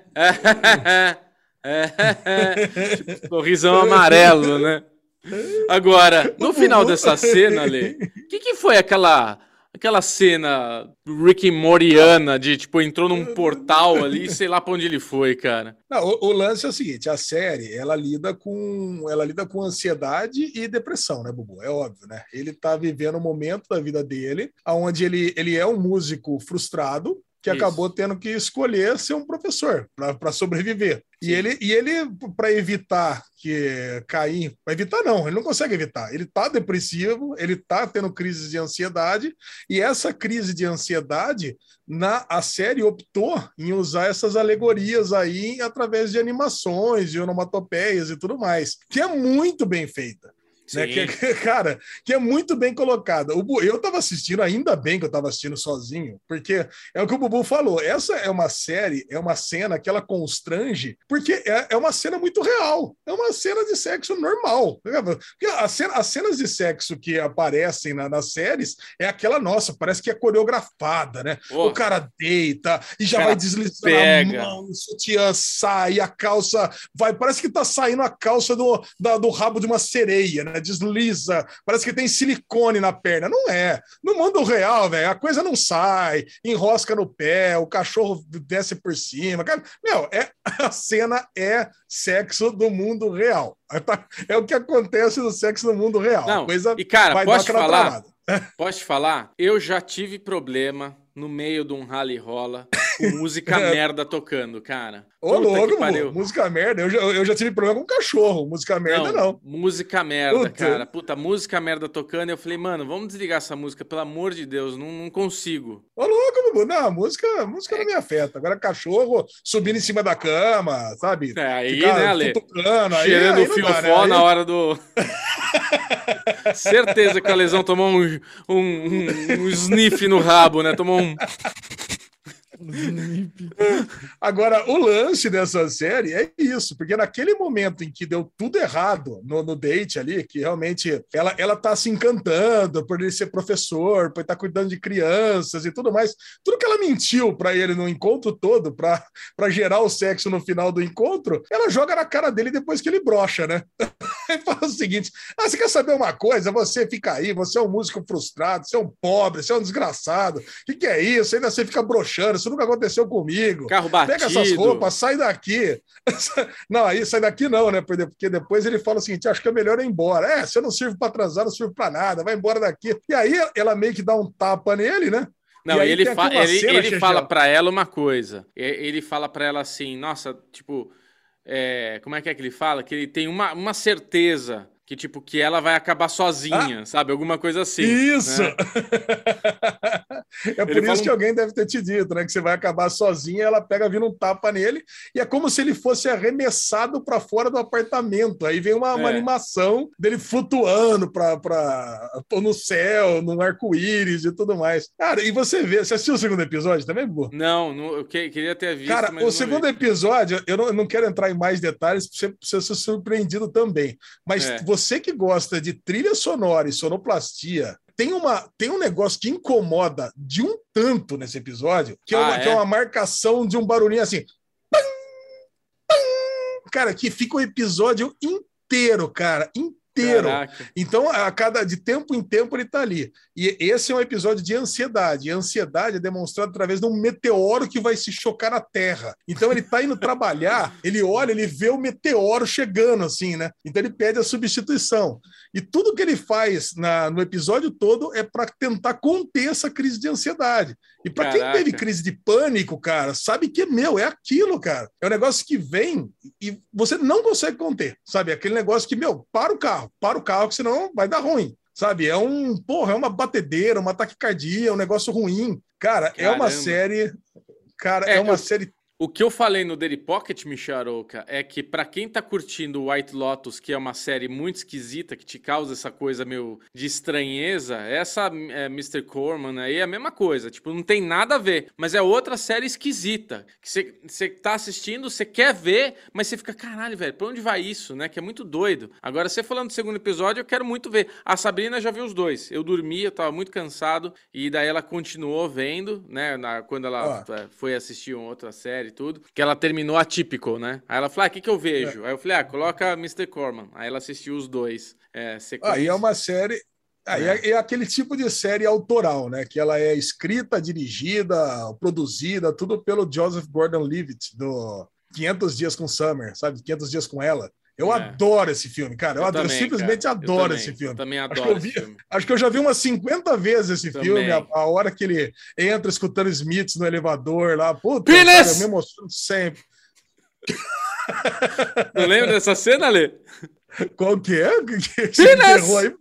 Tipo, sorrisão amarelo, né? Agora, no final dessa cena, Lê, o que, que foi aquela aquela cena Rick e Moriana de tipo entrou num portal ali, sei lá pra onde ele foi, cara. Não, o, o lance é o seguinte: a série ela lida com ela lida com ansiedade e depressão, né, Bubu? É óbvio, né? Ele tá vivendo um momento da vida dele onde ele, ele é um músico frustrado que Isso. acabou tendo que escolher ser um professor para sobreviver. E ele, e ele para evitar que cair, para evitar não, ele não consegue evitar. Ele tá depressivo, ele tá tendo crise de ansiedade e essa crise de ansiedade na a série optou em usar essas alegorias aí através de animações, de onomatopeias e tudo mais, que é muito bem feita. Né? Que, que- cara, que é muito bem colocada. Eu tava assistindo, ainda bem que eu tava assistindo sozinho, porque é o que o Bubu falou. Essa é uma série, é uma cena que ela constrange, porque é, é uma cena muito real. É uma cena de sexo normal. Porque a cena- as cenas de sexo que aparecem na- nas séries é aquela, nossa, parece que é coreografada, né? O cara deita e já vai deslizando pega. a mão, o sutiã sai, a calça vai, parece que tá saindo a calça do, da- do rabo de uma sereia, né? Desliza, parece que tem silicone na perna. Não é. No mundo real, velho, a coisa não sai, enrosca no pé, o cachorro desce por cima. Cara, meu, é, a cena é sexo do mundo real. É o que acontece no sexo no mundo real. Não, coisa e cara, vai posso falar? travada. Posso te falar? Eu já tive problema no meio de um rally rola com música merda tocando, cara. Ô, Puta louco, música merda. Eu já, eu já tive problema com cachorro. Música merda, não. Música merda, Puta. cara. Puta, música merda tocando. Eu falei, mano, vamos desligar essa música, pelo amor de Deus, não, não consigo. Ô, louco, Bubu. Não, música, música não me afeta. Agora, cachorro subindo em cima da cama, sabe? É, aí, Ficar né, Ale? cutucando, aí- Cheirando aí o não fiofó dá, né? Aí- na hora do. Certeza que a lesão tomou um, um, um, um sniff no rabo, né? Tomou um. Agora, o lance dessa série é isso, porque naquele momento em que deu tudo errado no, no date ali, que realmente ela, ela tá se encantando por ele ser professor, por estar cuidando de crianças e tudo mais, tudo que ela mentiu para ele no encontro todo, para gerar o sexo no final do encontro, ela joga na cara dele depois que ele brocha, né? Ele fala o seguinte: ah, você quer saber uma coisa? Você fica aí, você é um músico frustrado, você é um pobre, você é um desgraçado. O que, que é isso? Ainda você fica broxando, isso nunca aconteceu comigo. Carro batido. Pega essas roupas, sai daqui. Não, aí sai daqui não, né? Porque depois ele fala o seguinte: acho que é melhor ir embora. É, se eu não sirvo para atrasar, não sirvo para nada, vai embora daqui. E aí ela meio que dá um tapa nele, né? Não, E ele, fa- ele, cena, ele fala pra ela uma coisa. Ele fala pra ela assim, nossa, tipo, é, como é que é que ele fala? Que ele tem uma, uma certeza que, tipo, que ela vai acabar sozinha, sabe? Alguma coisa assim. Isso! né? é por Ele isso fala que alguém deve ter te dito, né? Que você vai acabar sozinha, ela pega vindo um tapa nele, e é como se ele fosse arremessado para fora do apartamento. Aí vem uma, uma É. animação dele flutuando pra, pra, no céu, num arco-íris e tudo mais. Cara, e você vê, você assistiu o segundo episódio também, Bu? Não, não, eu que- queria ter visto, Cara, o segundo vi. episódio, eu não, eu não quero entrar em mais detalhes pra você ser surpreendido também. Mas É. você que gosta de trilha sonora e sonoplastia, tem, uma, tem um negócio que incomoda de um tanto nesse episódio, que é, Ah, uma, que é é? uma marcação de um barulhinho assim. Pam, pam. Cara, que fica o episódio inteiro, cara. Inteiro. Caraca. Então, a cada de tempo em tempo ele está ali. E esse é um episódio de ansiedade. E a ansiedade é demonstrada através de um meteoro que vai se chocar na Terra. Então ele está indo trabalhar, ele olha, ele vê o meteoro chegando, assim, né? Então ele pede a substituição. E tudo que ele faz na- no episódio todo é para tentar conter essa crise de ansiedade. E para quem teve crise de pânico, cara, sabe que, meu, é aquilo, cara. É um negócio que vem e você não consegue conter, sabe? Aquele negócio que, meu, para o carro, para o carro, que senão vai dar ruim. Sabe, é um, porra, é uma batedeira, uma taquicardia, um negócio ruim. Cara, é uma Caramba. série. Cara, É, é, uma eu- série. O que eu falei no Daily Pocket, Micharouca, é que pra quem tá curtindo White Lotus, que é uma série muito esquisita, que te causa essa coisa meio de estranheza, essa é, Mr. Corman aí é a mesma coisa. Tipo, não tem nada a ver. Mas é outra série esquisita. Que você tá assistindo, você quer ver, mas você fica, caralho, velho, pra onde vai isso, né? Que é muito doido. Agora, você falando do segundo episódio, eu quero muito ver. A Sabrina já viu os dois. Eu dormi, eu tava muito cansado, e daí ela continuou vendo, né? na- quando ela é, foi assistir uma outra série e tudo, que ela terminou atípico, né? Aí ela falou: ah, o que, que eu vejo? Aí eu falei: ah, coloca Mr. Corman. Aí ela assistiu os dois. É, sequência. Aí é uma série. Aí é. é aquele tipo de série autoral, né? Que ela é escrita, dirigida, produzida, tudo pelo Joseph Gordon-Levitt, do 500 Dias com Summer, sabe? 500 Dias com Ela. Eu É. adoro esse filme, cara. Eu, adoro, também, simplesmente cara. Eu adoro também, esse Eu filme. também que adoro eu esse vi- filme. Acho que eu já vi umas 50 vezes esse Também. filme, a, a hora que ele entra escutando Smiths no elevador lá. Puta, cara, eu me emociono sempre. Não lembra dessa cena, Lê? Qual que é? Que, que você Penis! aí?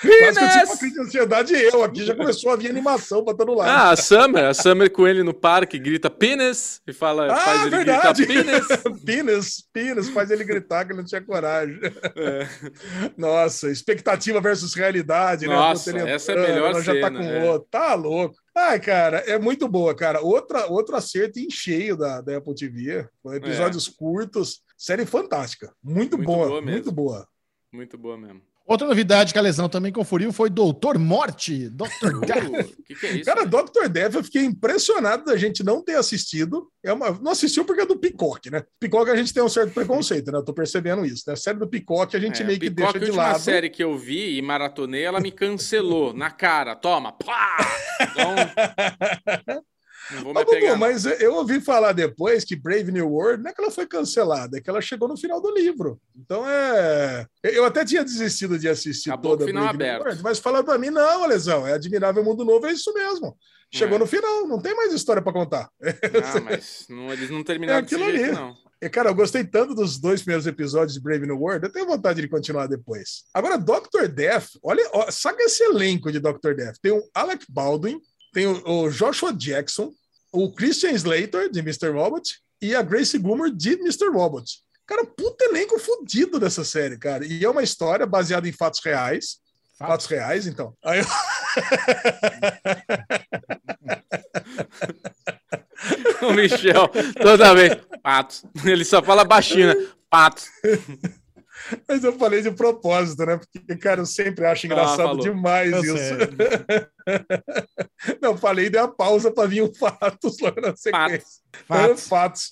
Quase que eu tive uma Penis! crise de ansiedade eu aqui já começou a vir animação todo lado. Ah, a Summer, a Summer com ele no parque grita penis e fala, Ah, faz ele verdade. gritar penis. Pinas, Pinas, faz ele gritar que ele não tinha coragem. É. Nossa, expectativa versus realidade, né? Nossa, ele essa é a melhor ela já tá cena, com é. outro. Tá louco. Ai, cara, é muito boa, cara. Outra, outro acerto em cheio da, da Apple TV. Episódios curtos. Série fantástica. Muito, É. Muito boa, boa muito boa. Muito boa mesmo. Outra novidade que a lesão também conferiu foi Doutor Morte. Dr. Death. O que, que é isso? Cara, né? Dr. Death, eu fiquei impressionado da gente não ter assistido. É uma... Não assistiu porque é do Peacock, né? Peacock a gente tem um certo preconceito, né? Eu tô percebendo isso, né? A série do Peacock a gente É, meio que Peacock, deixa a de lado. série que eu vi e maratonei, ela me cancelou na cara. Toma, pá! Então, não vou Mas, pegar. Bubu, mas eu ouvi falar depois que Brave New World não é que ela foi cancelada, é que ela chegou no final do livro. Então é. Eu até tinha desistido de assistir Acabou toda o final Brave aberto. New World, mas falaram pra mim, não, Lesão, é Admirável Mundo Novo, é isso mesmo. Chegou É. no final, não tem mais história pra contar. Ah, mas não- eles não terminaram É aquilo jeito, ali. não. E, cara, eu gostei tanto dos dois primeiros episódios de Brave New World, eu tenho vontade de continuar depois. Agora, Dr. Death, olha, ó, saca esse elenco de Dr. Death. Tem o Alec Baldwin, tem o, o Joshua Jackson, o Christian Slater, de Mr. Robot, e a Grace Gilmore, de Mr. Robot. Cara, puta elenco fudido dessa série, cara. E é uma história baseada em fatos reais. Fatos reais, então. Aí eu- O Michel, toda vez. Patos. Ele só fala baixinho, né? Patos. Mas eu falei de propósito, né? Porque, cara, eu sempre acho engraçado falou. demais Eu isso. Não, falei, dei a pausa para vir o fatos logo na sequência. Fatos. Fatos.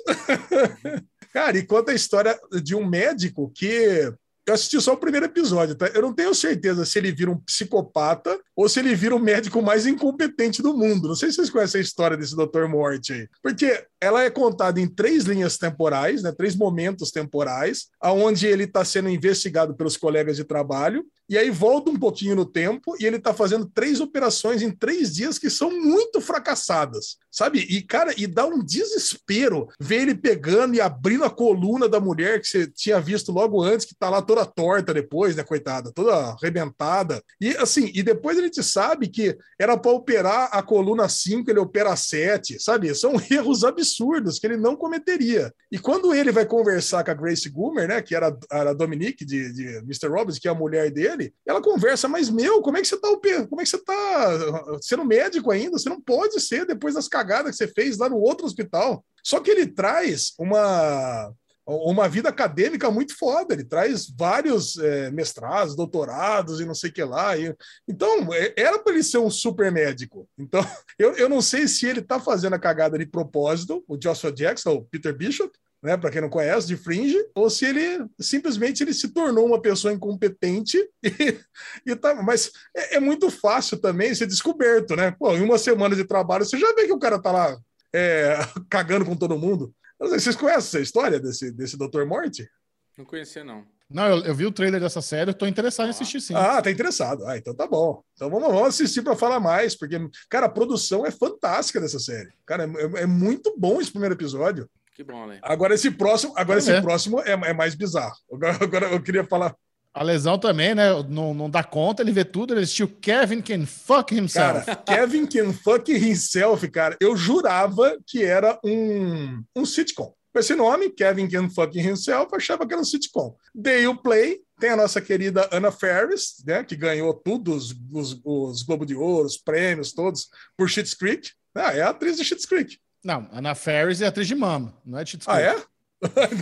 Cara, e conta a história de um médico que. eu assisti só o primeiro episódio, tá? Eu não tenho certeza se ele vira um psicopata ou se ele vira o médico mais incompetente do mundo. Não sei se vocês conhecem a história desse Dr. Morte aí. Porque ela é contada em três linhas temporais, né? Três momentos temporais, aonde ele está sendo investigado pelos colegas de trabalho e aí volta um pouquinho no tempo e ele tá fazendo três operações em três dias que são muito fracassadas, sabe? E, cara, e dá um desespero ver ele pegando e abrindo a coluna da mulher que você tinha visto logo antes, que tá lá toda torta depois, né, coitada, toda arrebentada. E assim, e depois a gente sabe que era para operar a coluna 5, ele opera a 7, sabe? São erros absurdos que ele não cometeria. E quando ele vai conversar com a Grace Goomer, né, que era, era a Dominique de, de Mr. Robbins, que é a mulher dele, ela conversa, mas meu, como é que você tá, como é que você tá sendo médico ainda? Você não pode ser depois das cagadas que você fez lá no outro hospital. Só que ele traz uma uma vida acadêmica muito foda. Ele traz vários é, mestrados, doutorados e não sei o que lá. E, então, é, era para ele ser um super médico. Então, eu, eu não sei se ele está fazendo a cagada de propósito, o Joshua Jackson, o Peter Bishop, né, para quem não conhece, de Fringe, ou se ele simplesmente ele se tornou uma pessoa incompetente e, e tá, mas é, é, muito fácil também ser descoberto, né? Pô, em uma semana de trabalho você já vê que o cara tá lá é, cagando com todo mundo. Vocês conhecem essa história desse, desse Dr. Morte? Não conhecia, não. Não, eu, eu, vi o trailer dessa série, eu tô interessado ah. em assistir sim. Ah, tá interessado. Ah, então tá bom. Então vamos, vamos assistir para falar mais, porque, cara, a produção é fantástica dessa série. Cara, é, é muito bom esse primeiro episódio. Que bom, Ale. Agora esse próximo, agora esse é. próximo é, é, mais bizarro. Agora, agora, eu queria falar. A lesão também, né? Não, não dá conta, ele vê tudo, ele assistiu Kevin Can Fuck Himself. Cara, Kevin Can Fuck Himself, cara. Eu jurava que era um, um sitcom. Com esse nome, Kevin Can Fuck Himself, achava que era um sitcom. Dei o play, tem a nossa querida Anna Ferris, né? Que ganhou tudo, os, os, os Globo de Ouro, os prêmios todos, por Schitt's Creek. Ah, é a atriz de Schitt's Creek. Não, Ana Ferris é atriz de mama, não é de Ah, é?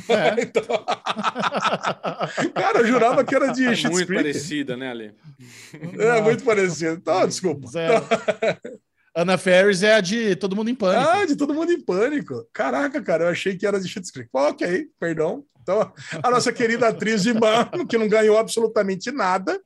É. então... Cara, eu jurava que era de é Muito parecida, né, Ale? É, muito parecida. Então, desculpa. Zero. Ana Ferris é a de Todo Mundo em Pânico. Ah, de Todo Mundo em Pânico. Caraca, cara, eu achei que era de Schitt's Creek. Ok, perdão. Então, a nossa querida atriz de mama, que não ganhou absolutamente nada.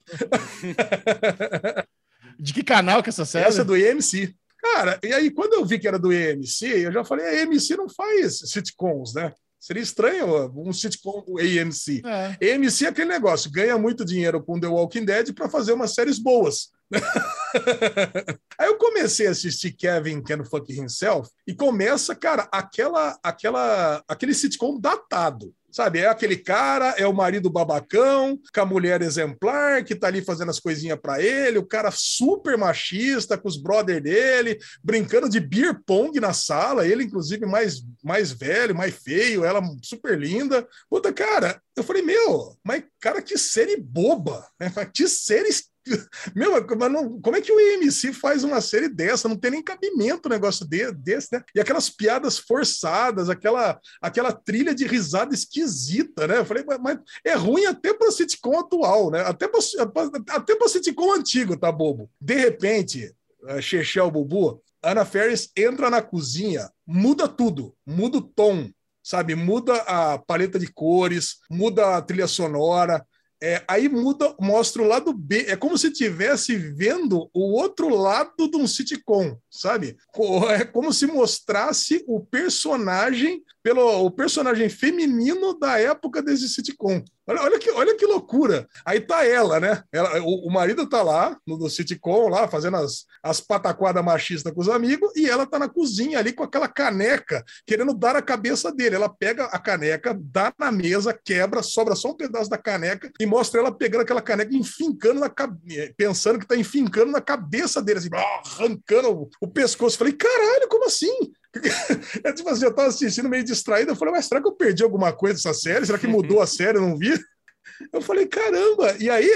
De que canal que é essa série? Essa é do EMC. Cara, e aí quando eu vi que era do EMC, eu já falei, a EMC não faz sitcoms, né? Seria estranho um sitcom do AMC. É. AMC é aquele negócio, ganha muito dinheiro com The Walking Dead para fazer umas séries boas. Aí eu comecei a assistir Kevin Can Fuck Himself e começa, cara, aquela, aquela, aquele sitcom datado. Sabe, é aquele cara, é o marido babacão, com a mulher exemplar, que tá ali fazendo as coisinhas para ele, o cara super machista, com os brother dele, brincando de beer pong na sala, ele, inclusive, mais, mais velho, mais feio, ela super linda. Puta, cara, eu falei, meu, mas, cara, que série boba, né? Que série meu, mas não, como é que o EMC faz uma série dessa? Não tem nem cabimento um negócio de, desse, né? E aquelas piadas forçadas, aquela, aquela trilha de risada esquisita, né? Eu falei, mas é ruim até para sitcom atual, né? Até para até para sitcom antigo, tá bobo? De repente, Chechel Bubu, Ana Ferris entra na cozinha, muda tudo, muda o tom, sabe? Muda a paleta de cores, muda a trilha sonora, é, aí muda, mostra o lado B. É como se estivesse vendo o outro lado de um sitcom, sabe? É como se mostrasse o personagem pelo o personagem feminino da época desse sitcom. Olha, olha, que, olha que loucura. Aí tá ela, né? Ela, o, o marido tá lá no, no sitcom, lá, fazendo as, as pataquadas machistas com os amigos, e ela tá na cozinha ali com aquela caneca, querendo dar a cabeça dele. Ela pega a caneca, dá na mesa, quebra, sobra só um pedaço da caneca e mostra ela pegando aquela caneca e enfincando na cabeça, pensando que tá enfincando na cabeça dele, assim, arrancando o, o pescoço. Falei, caralho, como assim? É tipo assim, eu tava assistindo meio distraído, eu falei, mas será que eu perdi alguma coisa dessa série? Será que mudou a série? Eu não vi? Eu falei, caramba! E aí,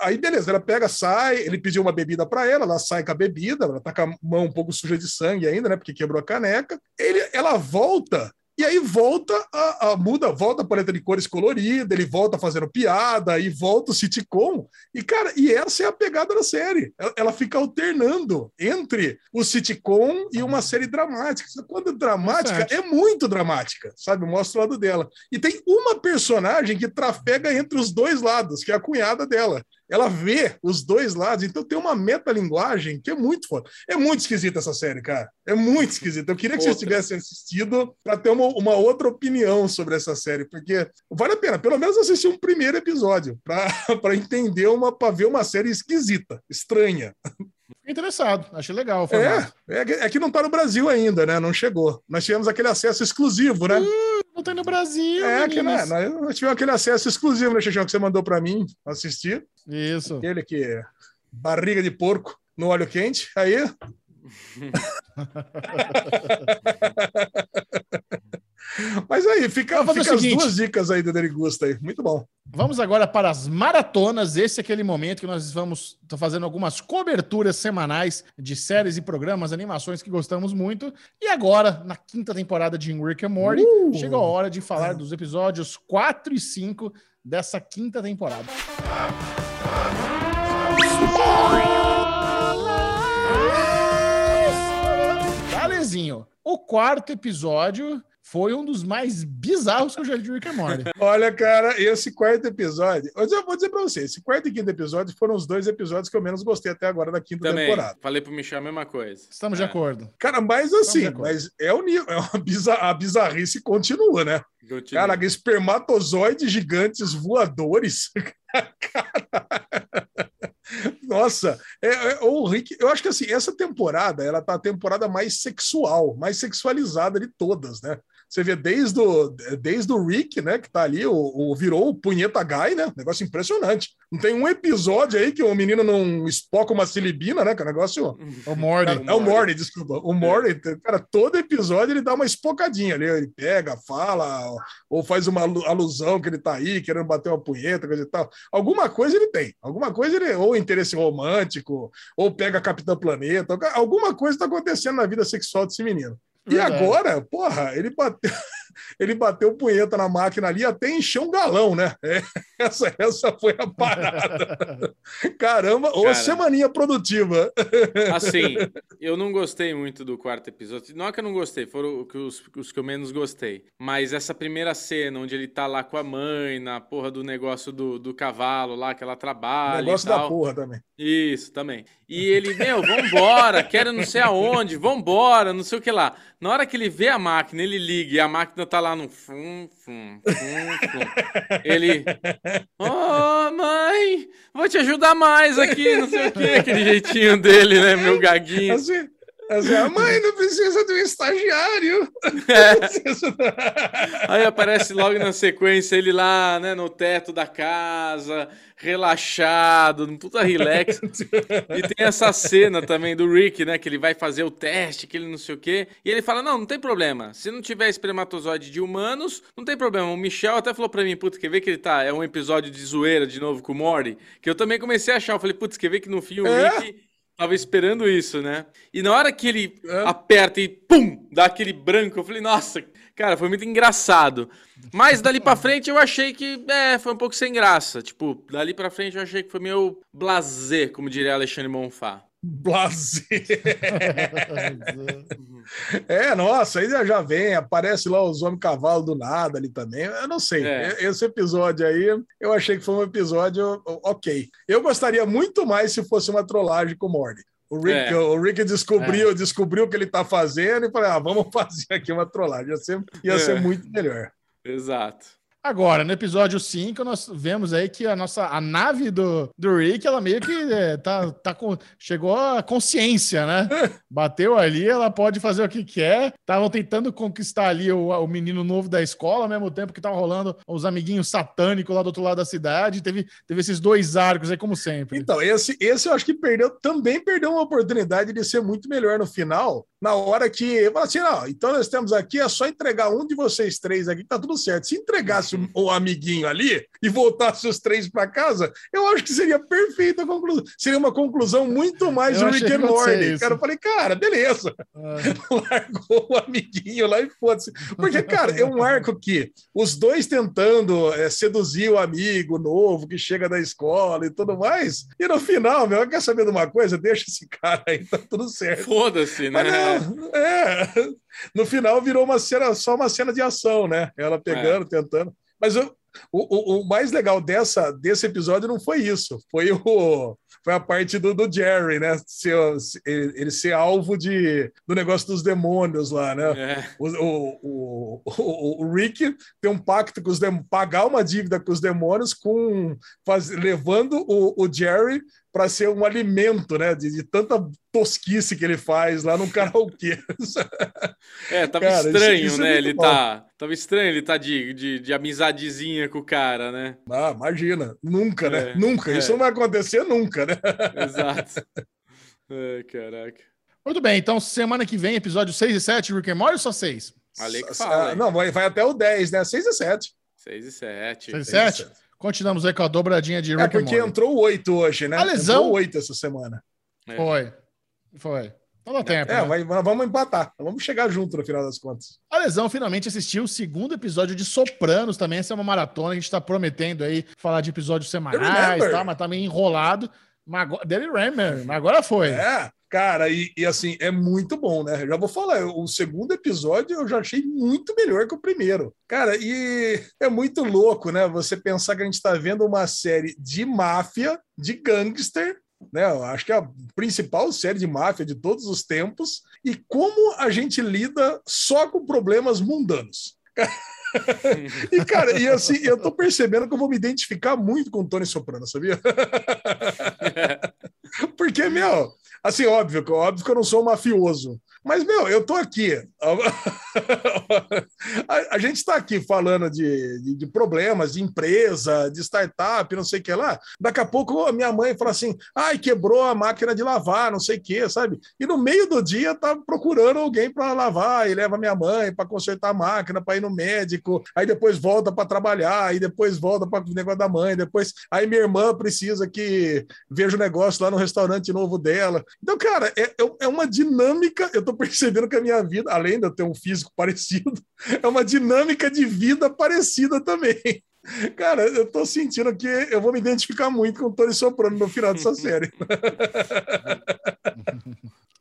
aí beleza, ela pega, sai, ele pediu uma bebida para ela, ela sai com a bebida, ela tá com a mão um pouco suja de sangue ainda, né? Porque quebrou a caneca. Ele, ela volta E aí volta a, a muda, volta a paleta de cores colorida, ele volta fazendo piada, e volta o sitcom. E, cara, e essa é a pegada da série. Ela, ela fica alternando entre o sitcom e uma série dramática. Quando dramática, Interessante. é muito dramática, sabe? Mostra o lado dela. E tem uma personagem que trafega entre os dois lados, que é a cunhada dela. Ela vê os dois lados, então tem uma metalinguagem que é muito foda. É muito esquisita essa série, cara. É muito esquisita. Eu queria que vocês tivessem assistido para ter uma, uma outra opinião sobre essa série, porque vale a pena, pelo menos assistir um primeiro episódio para entender uma, para ver uma série esquisita, estranha. Fiquei interessado, achei legal. É, é, que- é que não tá no Brasil ainda, né? Não chegou. Nós tivemos aquele acesso exclusivo, né? Não tem no Brasil, É, que né, nós, nós tivemos aquele acesso exclusivo, né, Xixão, que você mandou para mim assistir. Isso. Aquele que é barriga de porco no óleo quente. Aí. Mas aí, fica, fica as seguinte. duas dicas aí do Derigusta aí. Muito bom. Vamos agora para as maratonas. Esse é aquele momento que nós vamos tô fazendo algumas coberturas semanais de séries e programas, animações que gostamos muito. E agora, na quinta temporada de Rick and Morty, Uh! chegou a hora de falar dos episódios 4 e 5 dessa quinta temporada. Valezinho, o quarto episódio foi um dos mais bizarros que eu já li de Rick and Morty. Olha, cara, esse quarto episódio. Eu vou dizer pra você: esse quarto e quinto episódio foram os dois episódios que eu menos gostei até agora da quinta Também. temporada. Falei pro Michel a mesma coisa. Estamos de É. acordo. Cara, mas de assim, mas é o nível, é uma bizar, a bizarrice continua, né? Continua. Cara, espermatozoides gigantes voadores. Cara. Nossa, é, é, o Rick, eu acho que assim, essa temporada, ela tá a temporada mais sexual, mais sexualizada de todas, né? Você vê desde o, desde o Rick, né, que tá ali, o, o- virou o punheta guy, né? Negócio impressionante. Não tem um episódio aí que o menino não espoca uma silibina, né? Que é um negócio O Morty. Cara, é o Morty, desculpa. O Morty, cara, todo episódio ele dá uma espocadinha ali. Ele pega, fala, ou faz uma alu- alusão que ele tá aí, querendo bater uma punheta, coisa e tal. Alguma coisa ele tem. Alguma coisa ele, ou interesse romântico, ou pega Capitão Planeta. Alguma coisa tá acontecendo na vida sexual desse menino. E Verdade. agora, porra, ele bateu, ele bateu punheta na máquina ali até encher um galão, né? Essa, essa foi a parada. Caramba, ô Cara. semaninha produtiva. Assim, eu não gostei muito do quarto episódio. Não é que eu não gostei, foram o os, os que eu menos gostei. Mas essa primeira cena, onde ele tá lá com a mãe, na porra do negócio do, do cavalo lá, que ela trabalha Negócio e da porra também. Isso, também. E ele, meu, vambora, quero não sei aonde, vambora, não sei o que lá. Na hora que ele vê a máquina, ele liga e a máquina tá lá no fum, fum, fum, fum. Ele, ô mãe, vou te ajudar mais aqui, não sei o que, aquele jeitinho dele, né, meu gaguinho. Assim, a mãe não precisa de um estagiário. É. Aí aparece logo na sequência ele lá, né, no teto da casa, relaxado, no puta relax. E tem essa cena também do Rick, né, que ele vai fazer o teste, que ele não sei o quê. E ele fala: "Não, não tem problema. Se não tiver espermatozoide de humanos, não tem problema". O Michel até falou pra mim: "Putz, quer ver que ele tá é um episódio de zoeira de novo com o Mori?" Que eu também comecei a achar, eu falei: "Putz, quer ver que no fim o É? Rick Tava esperando isso, né? E na hora que ele É. aperta e pum, dá aquele branco, eu falei, nossa, cara, foi muito engraçado. Mas dali pra frente eu achei que, é, foi um pouco sem graça. Tipo, dali pra frente eu achei que foi meio blasé, como diria Alexandre Monfá. Blasé. É, nossa, aí já vem, aparece lá os homens cavalo do nada ali também. Eu não sei. É. Esse episódio aí, eu achei que foi um episódio ok. Eu gostaria muito mais se fosse uma trollagem com o Morty. O Rick, É. o Rick descobriu, descobriu o que ele tá fazendo e falou: ah, vamos fazer aqui uma trollagem. Ia ser, ia É. ser muito melhor. Exato. Agora, no episódio 5, nós vemos aí que a nossa a nave do, do Rick, ela meio que é, tá, tá com, chegou à consciência, né? Bateu ali, ela pode fazer o que quer. Estavam tentando conquistar ali o, o menino novo da escola, ao mesmo tempo que tava rolando os amiguinhos satânicos lá do outro lado da cidade. Teve, teve esses dois arcos aí, como sempre. Então, esse, esse eu acho que perdeu, também perdeu uma oportunidade de ser muito melhor no final, na hora que fala assim: não, então nós temos aqui, é só entregar um de vocês três aqui, tá tudo certo. Se entregasse o, o amiguinho ali, e voltasse os três para casa, eu acho que seria perfeita a conclusão. Seria uma conclusão muito mais Eu Rick and Morty. Cara, eu falei, cara, beleza. Ah, Largou o amiguinho lá e foda-se. Porque, cara, é um arco que os dois tentando é, seduzir o amigo novo que chega da escola e tudo mais. E no final, meu, quer saber de uma coisa? Deixa esse cara aí, tá tudo certo. Foda-se, né? Não, é. No final virou uma cena, só uma cena de ação, né? Ela pegando, tentando. Mas o, o, o mais legal dessa, desse episódio não foi isso. Foi o. Foi a parte do, do Jerry, né? Ser, ele, ele ser alvo de, do negócio dos demônios lá, né? É. O, o, Rick tem um pacto com os demônios, pagar uma dívida com os demônios, com faz, levando o, o Jerry para ser um alimento, né? De, de tanta tosquice que ele faz lá no karaokê. É, tava Cara, isso- estranho, isso é né? ele bom. tá. Tava estranho ele tá de, de, de amizadezinha com o cara, né? Ah, imagina, nunca, né? É, nunca. é. Isso não vai acontecer nunca, né? Exato. Ai, caraca. Muito bem, então semana que vem, episódio 6 e 7, Rick and Morty ou só 6? Ale que Ah, fala. hein? não, vai, vai até o 10, né? 6 e 7. 6 e 7. 6 e Seis e 7? Continuamos aí com a dobradinha de Rick É porque entrou o 8 hoje, né? A lesão- Entrou o 8 essa semana. É. Foi. Foi. Então dá tempo. É, né? vai, vamos empatar. Vamos chegar junto no final das contas. A Lesão finalmente assistiu o segundo episódio de Sopranos também. Essa é uma maratona. A gente tá prometendo aí falar de episódios semanais, tá? mas tá meio enrolado. Mas agora, Daily Remember, mas agora foi. É, cara, e, e assim, é muito bom, né? Já vou falar, o segundo episódio eu já achei muito melhor que o primeiro. Cara, e é muito louco, né? Você pensar que a gente tá vendo uma série de máfia, de gangster, né? Eu acho que é a principal série de máfia de todos os tempos, e como a gente lida só com problemas mundanos. E, cara, e assim, eu tô percebendo que eu vou me identificar muito com o Tony Soprano, sabia? Porque, meu, assim, óbvio, óbvio que eu não sou um mafioso. Mas, meu, eu tô aqui. A, a gente está aqui falando de, de, de problemas de empresa, de startup, não sei o que lá. Daqui a pouco a minha mãe fala assim: ai, quebrou a máquina de lavar, não sei o que, sabe? E no meio do dia tá procurando alguém para lavar e leva minha mãe para consertar a máquina, para ir no médico, aí depois volta para trabalhar, aí depois volta para o negócio da mãe, depois aí minha irmã precisa que veja o negócio lá no restaurante novo dela. Então, cara, é, é- é uma dinâmica. Eu tô percebendo que a minha vida, além de eu ter um físico parecido, é uma dinâmica de vida parecida também. Cara, eu tô sentindo que eu vou me identificar muito com o Tony Soprano no final dessa série.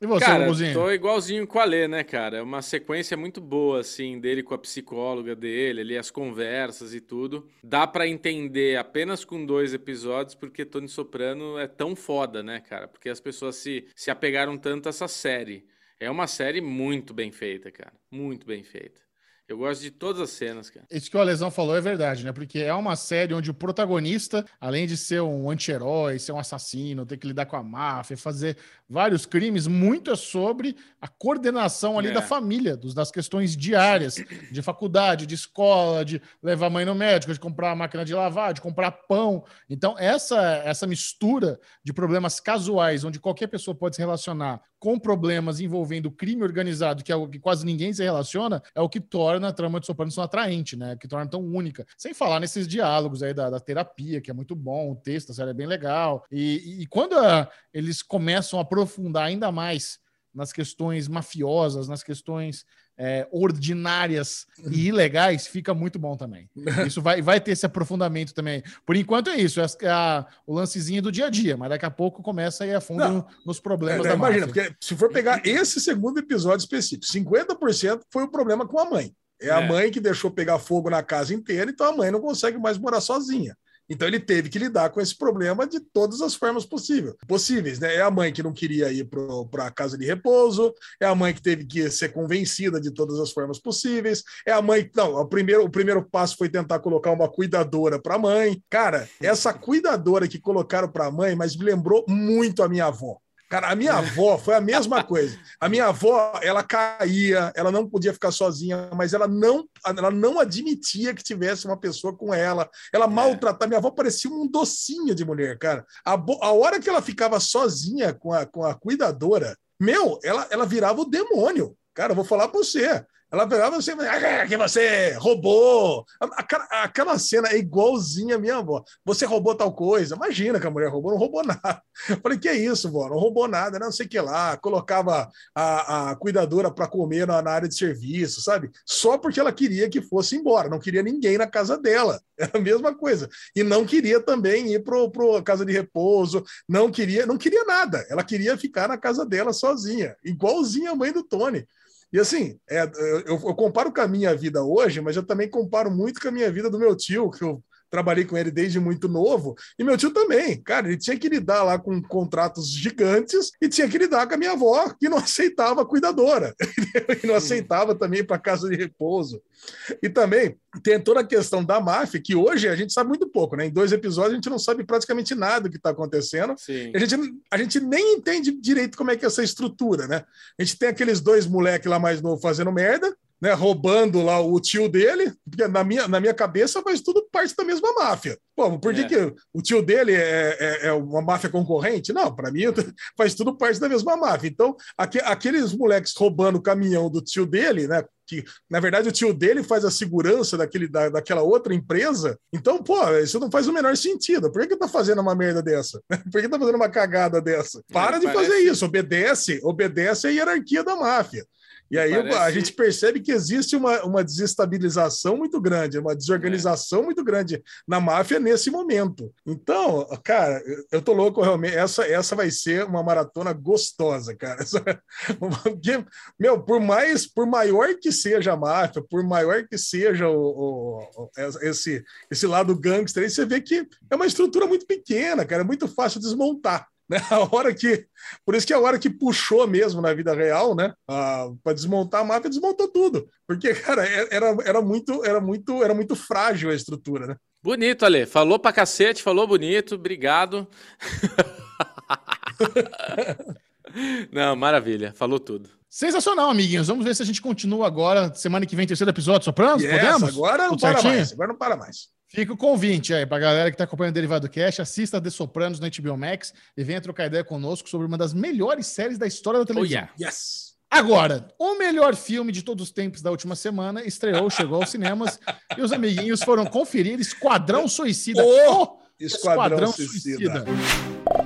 E você, Cara, tô igualzinho com a Lê, né, cara? É uma sequência muito boa, assim, dele com a psicóloga dele, ali, as conversas e tudo. Dá pra entender apenas com dois episódios, porque Tony Soprano é tão foda, né, cara? Porque as pessoas se, se apegaram tanto a essa série. É uma série muito bem feita, cara. Muito bem feita. Eu gosto de todas as cenas, cara. Isso que o Alesão falou é verdade, né? Porque é uma série onde o protagonista, além de ser um anti-herói, ser um assassino, ter que lidar com a máfia, fazer vários crimes, muito é sobre a coordenação ali É. da família, dos, das questões diárias, de faculdade, de escola, de levar a mãe no médico, de comprar a máquina de lavar, de comprar pão. Então, essa, essa mistura de problemas casuais, onde qualquer pessoa pode se relacionar com problemas envolvendo crime organizado, que é o que quase ninguém se relaciona, é o que torna a trama de Sopranos tão atraente, né? Que torna tão única. Sem falar nesses diálogos aí da, da terapia, que é muito bom, o texto da série é bem legal. E, e quando ah, eles começam a aprofundar ainda mais nas questões mafiosas, nas questões é, ordinárias e ilegais, fica muito bom também. Isso vai, vai ter esse aprofundamento também. Por enquanto é isso, é, a- é a- o lancezinho do dia a dia, mas daqui a pouco começa a ir a fundo Não. no- nos É, problemas né, da imagina, máfia. porque se for pegar esse segundo episódio específico, 50% foi o problema com a mãe. É a É. mãe que deixou pegar fogo na casa inteira, então a mãe não consegue mais morar sozinha. Então ele teve que lidar com esse problema de todas as formas possíveis. possíveis né? É a mãe que não queria ir para a casa de repouso, é a mãe que teve que ser convencida de todas as formas possíveis, é a mãe. Não, o primeiro, o primeiro passo foi tentar colocar uma cuidadora para a mãe. Cara, essa cuidadora que colocaram para a mãe, mas me lembrou muito a minha avó. Cara, a minha avó foi a mesma coisa. A minha avó, ela caía, ela não podia ficar sozinha, mas ela não, ela não admitia que tivesse uma pessoa com ela. Ela maltratava. Minha avó parecia um docinho de mulher, cara. A, a hora que ela ficava sozinha com a, com a cuidadora, meu, ela, ela virava o demônio. Cara, eu vou falar pra você. Ela pegava você ah, que você roubou. Aquela, cena é igualzinha a minha avó. Você roubou tal coisa. Imagina que a mulher roubou, não roubou nada. Eu falei, que é isso, vó? Não roubou nada, não sei o que lá. Colocava a, a cuidadora para comer na, na área de serviço, sabe? Só porque ela queria que fosse embora, não queria ninguém na casa dela. Era a mesma coisa. E não queria também ir para pro casa de repouso, não queria, não queria nada. Ela queria ficar na casa dela sozinha, igualzinha a mãe do Tony. E assim, é, eu, eu, comparo com a minha vida hoje, mas eu também comparo muito com a minha vida do meu tio, que eu trabalhei com ele desde muito novo, e meu tio também. Cara, ele tinha que lidar lá com contratos gigantes e tinha que lidar com a minha avó, que não aceitava cuidadora, e não aceitava também para casa de repouso. E também tem toda a questão da máfia, que hoje a gente sabe muito pouco, né? Em dois episódios a gente não sabe praticamente nada do que está acontecendo. A gente, a gente nem entende direito como é que é essa estrutura, né? A gente tem aqueles dois moleques lá mais novos fazendo merda, né, roubando lá o tio dele, porque na minha, na minha cabeça faz tudo parte da mesma máfia. Pô, por que, é. que o tio dele é, é, é uma máfia concorrente? Não, para mim faz tudo parte da mesma máfia. Então, aqu aqueles moleques roubando o caminhão do tio dele, né? Que na verdade o tio dele faz a segurança daquele, da, daquela outra empresa. Então, pô, isso não faz o menor sentido. Por que, que tá fazendo uma merda dessa? Por que tá fazendo uma cagada dessa? Para é, de parece... fazer isso, obedece, obedece a hierarquia da máfia. E aí Parece... a gente percebe que existe uma, uma desestabilização muito grande, uma desorganização é. muito grande na máfia nesse momento. Então, cara, eu tô louco realmente. Essa, essa vai ser uma maratona gostosa, cara. Essa, meu, por mais, por maior que seja a máfia, por maior que seja o, o, esse, esse lado gangster, aí você vê que é uma estrutura muito pequena, cara, é muito fácil desmontar. Né? A hora que. Por isso que a hora que puxou mesmo na vida real, né? Para desmontar a máfia, desmontou tudo. Porque, cara, é, era, era, muito, era, muito, era muito frágil a estrutura, né? Bonito, Ale. Falou pra cacete, falou bonito, obrigado. Não, maravilha, falou tudo. Sensacional, amiguinhos. Vamos ver se a gente continua agora. Semana que vem, terceiro episódio, Sopranos? Yes, Podemos? Agora não Tudo para certinho? mais. Agora não para mais. Fica o convite aí para a galera que está acompanhando o Derivado Cash, assista The Sopranos no HBO Max e venha trocar ideia conosco sobre uma das melhores séries da história da televisão. Oh, yeah. Yes! Agora, o melhor filme de todos os tempos da última semana estreou, chegou aos cinemas e os amiguinhos foram conferir Esquadrão Suicida. Oh, Esquadrão, Esquadrão Suicida. Suicida.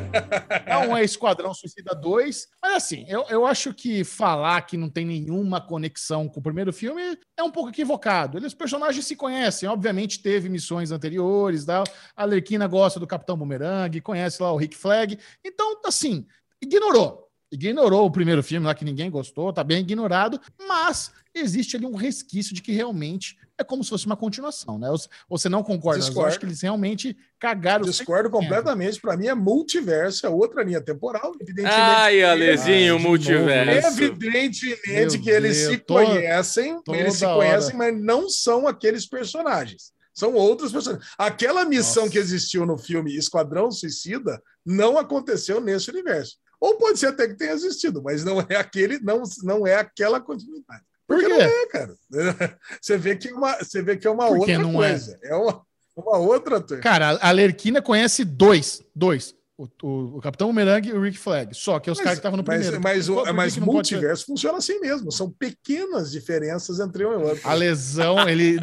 Não é Esquadrão Suicida 2. Mas assim, eu, eu acho que falar que não tem nenhuma conexão com o primeiro filme é um pouco equivocado. Eles, os personagens se conhecem. Obviamente, teve missões anteriores. Da, a Lerquina gosta do Capitão Boomerang, conhece lá o Rick Flag. Então, assim, ignorou ignorou o primeiro filme lá que ninguém gostou, tá bem ignorado, mas existe ali um resquício de que realmente é como se fosse uma continuação, né? Você não concorda? Discordo. Eu acho que eles realmente cagaram. Discordo completamente. Para mim é multiverso, é outra linha temporal. Evidentemente. Ai, Alezinho, multiverso. Evidentemente Meu que eles Deus, se conhecem, eles se conhecem, mas não são aqueles personagens. São outros personagens. Aquela missão Nossa. que existiu no filme Esquadrão Suicida não aconteceu nesse universo. Ou pode ser até que tenha existido, mas não é aquele, não, não é aquela continuidade. Porque Por não é, cara. Você vê que é uma, você vê que é uma outra é? coisa. É, é uma, uma outra. Cara, a Lerquina conhece dois. Dois. O, o, o Capitão Bumerangue e o Rick Flag. Só que os caras que estavam no primeiro. Mas, mas, mas multiverso funciona assim mesmo. São pequenas diferenças entre um e outro. A lesão, ele.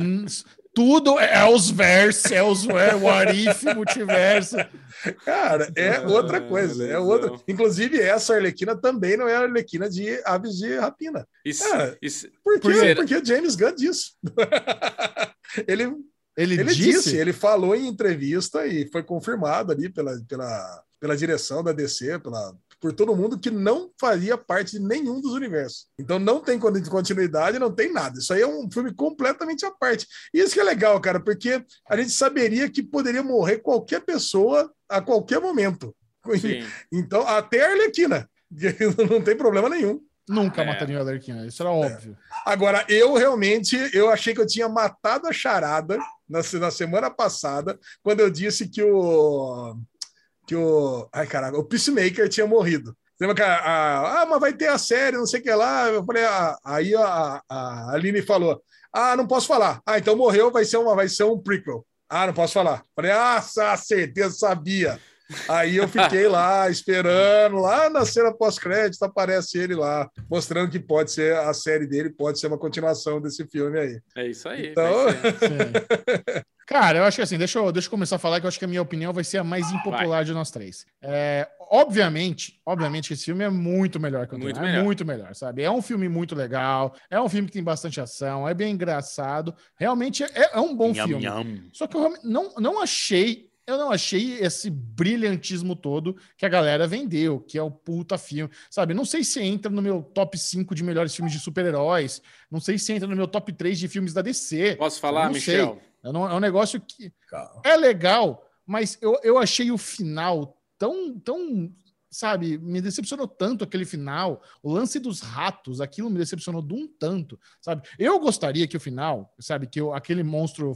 Tudo é os versos, é os é, o Arif, multiverso. Cara, é outra coisa. É outra. Inclusive, essa Arlequina também não é a Arlequina de Aves de Rapina. Isso, é, isso, por quê? Por Porque o James Gunn disse. ele, ele, ele disse? disse? ele falou em entrevista e foi confirmado ali pela, pela, pela direção da DC, pela, por todo mundo que não faria parte de nenhum dos universos. Então não tem continuidade, não tem nada. Isso aí é um filme completamente à parte. E isso que é legal, cara, porque a gente saberia que poderia morrer qualquer pessoa a qualquer momento. Sim. Então, até a Arlequina, não tem problema nenhum. Nunca é. mataria a Arlequina, isso era óbvio. É. Agora, eu realmente, eu achei que eu tinha matado a charada na, na semana passada, quando eu disse que o que o. Ai, caraca, o Peacemaker tinha morrido. Lembra que a, a, ah, mas vai ter a série, não sei o que lá. Eu falei, ah, aí a, a Aline falou: Ah, não posso falar. Ah, então morreu, vai ser, uma, vai ser um prequel. Ah, não posso falar. Falei, ah, certeza, sabia. Aí eu fiquei lá esperando, lá na cena pós-crédito aparece ele lá, mostrando que pode ser a série dele, pode ser uma continuação desse filme aí. É isso aí. Então- vai. Cara, eu acho que assim, deixa eu, deixa eu começar a falar que eu acho que a minha opinião vai ser a mais impopular de nós três. É, obviamente, obviamente que esse filme é muito melhor que o Muito anterior, melhor. É muito melhor, sabe? É um filme muito legal, é um filme que tem bastante ação, é bem engraçado. Realmente é, é um bom Nham, filme. nham. Só que eu não, não achei. Eu não achei esse brilhantismo todo que a galera vendeu, que é o puta filme. Sabe, não sei se entra no meu top 5 de melhores filmes de super-heróis. Não sei se entra no meu top 3 de filmes da DC. Posso falar, não. Michel? É um, é um negócio que Calma. é legal, mas eu, eu achei o final tão, tão, sabe, me decepcionou tanto aquele final. O lance dos ratos, aquilo me decepcionou de um tanto, sabe? Eu gostaria que o final, sabe, que o- aquele monstro,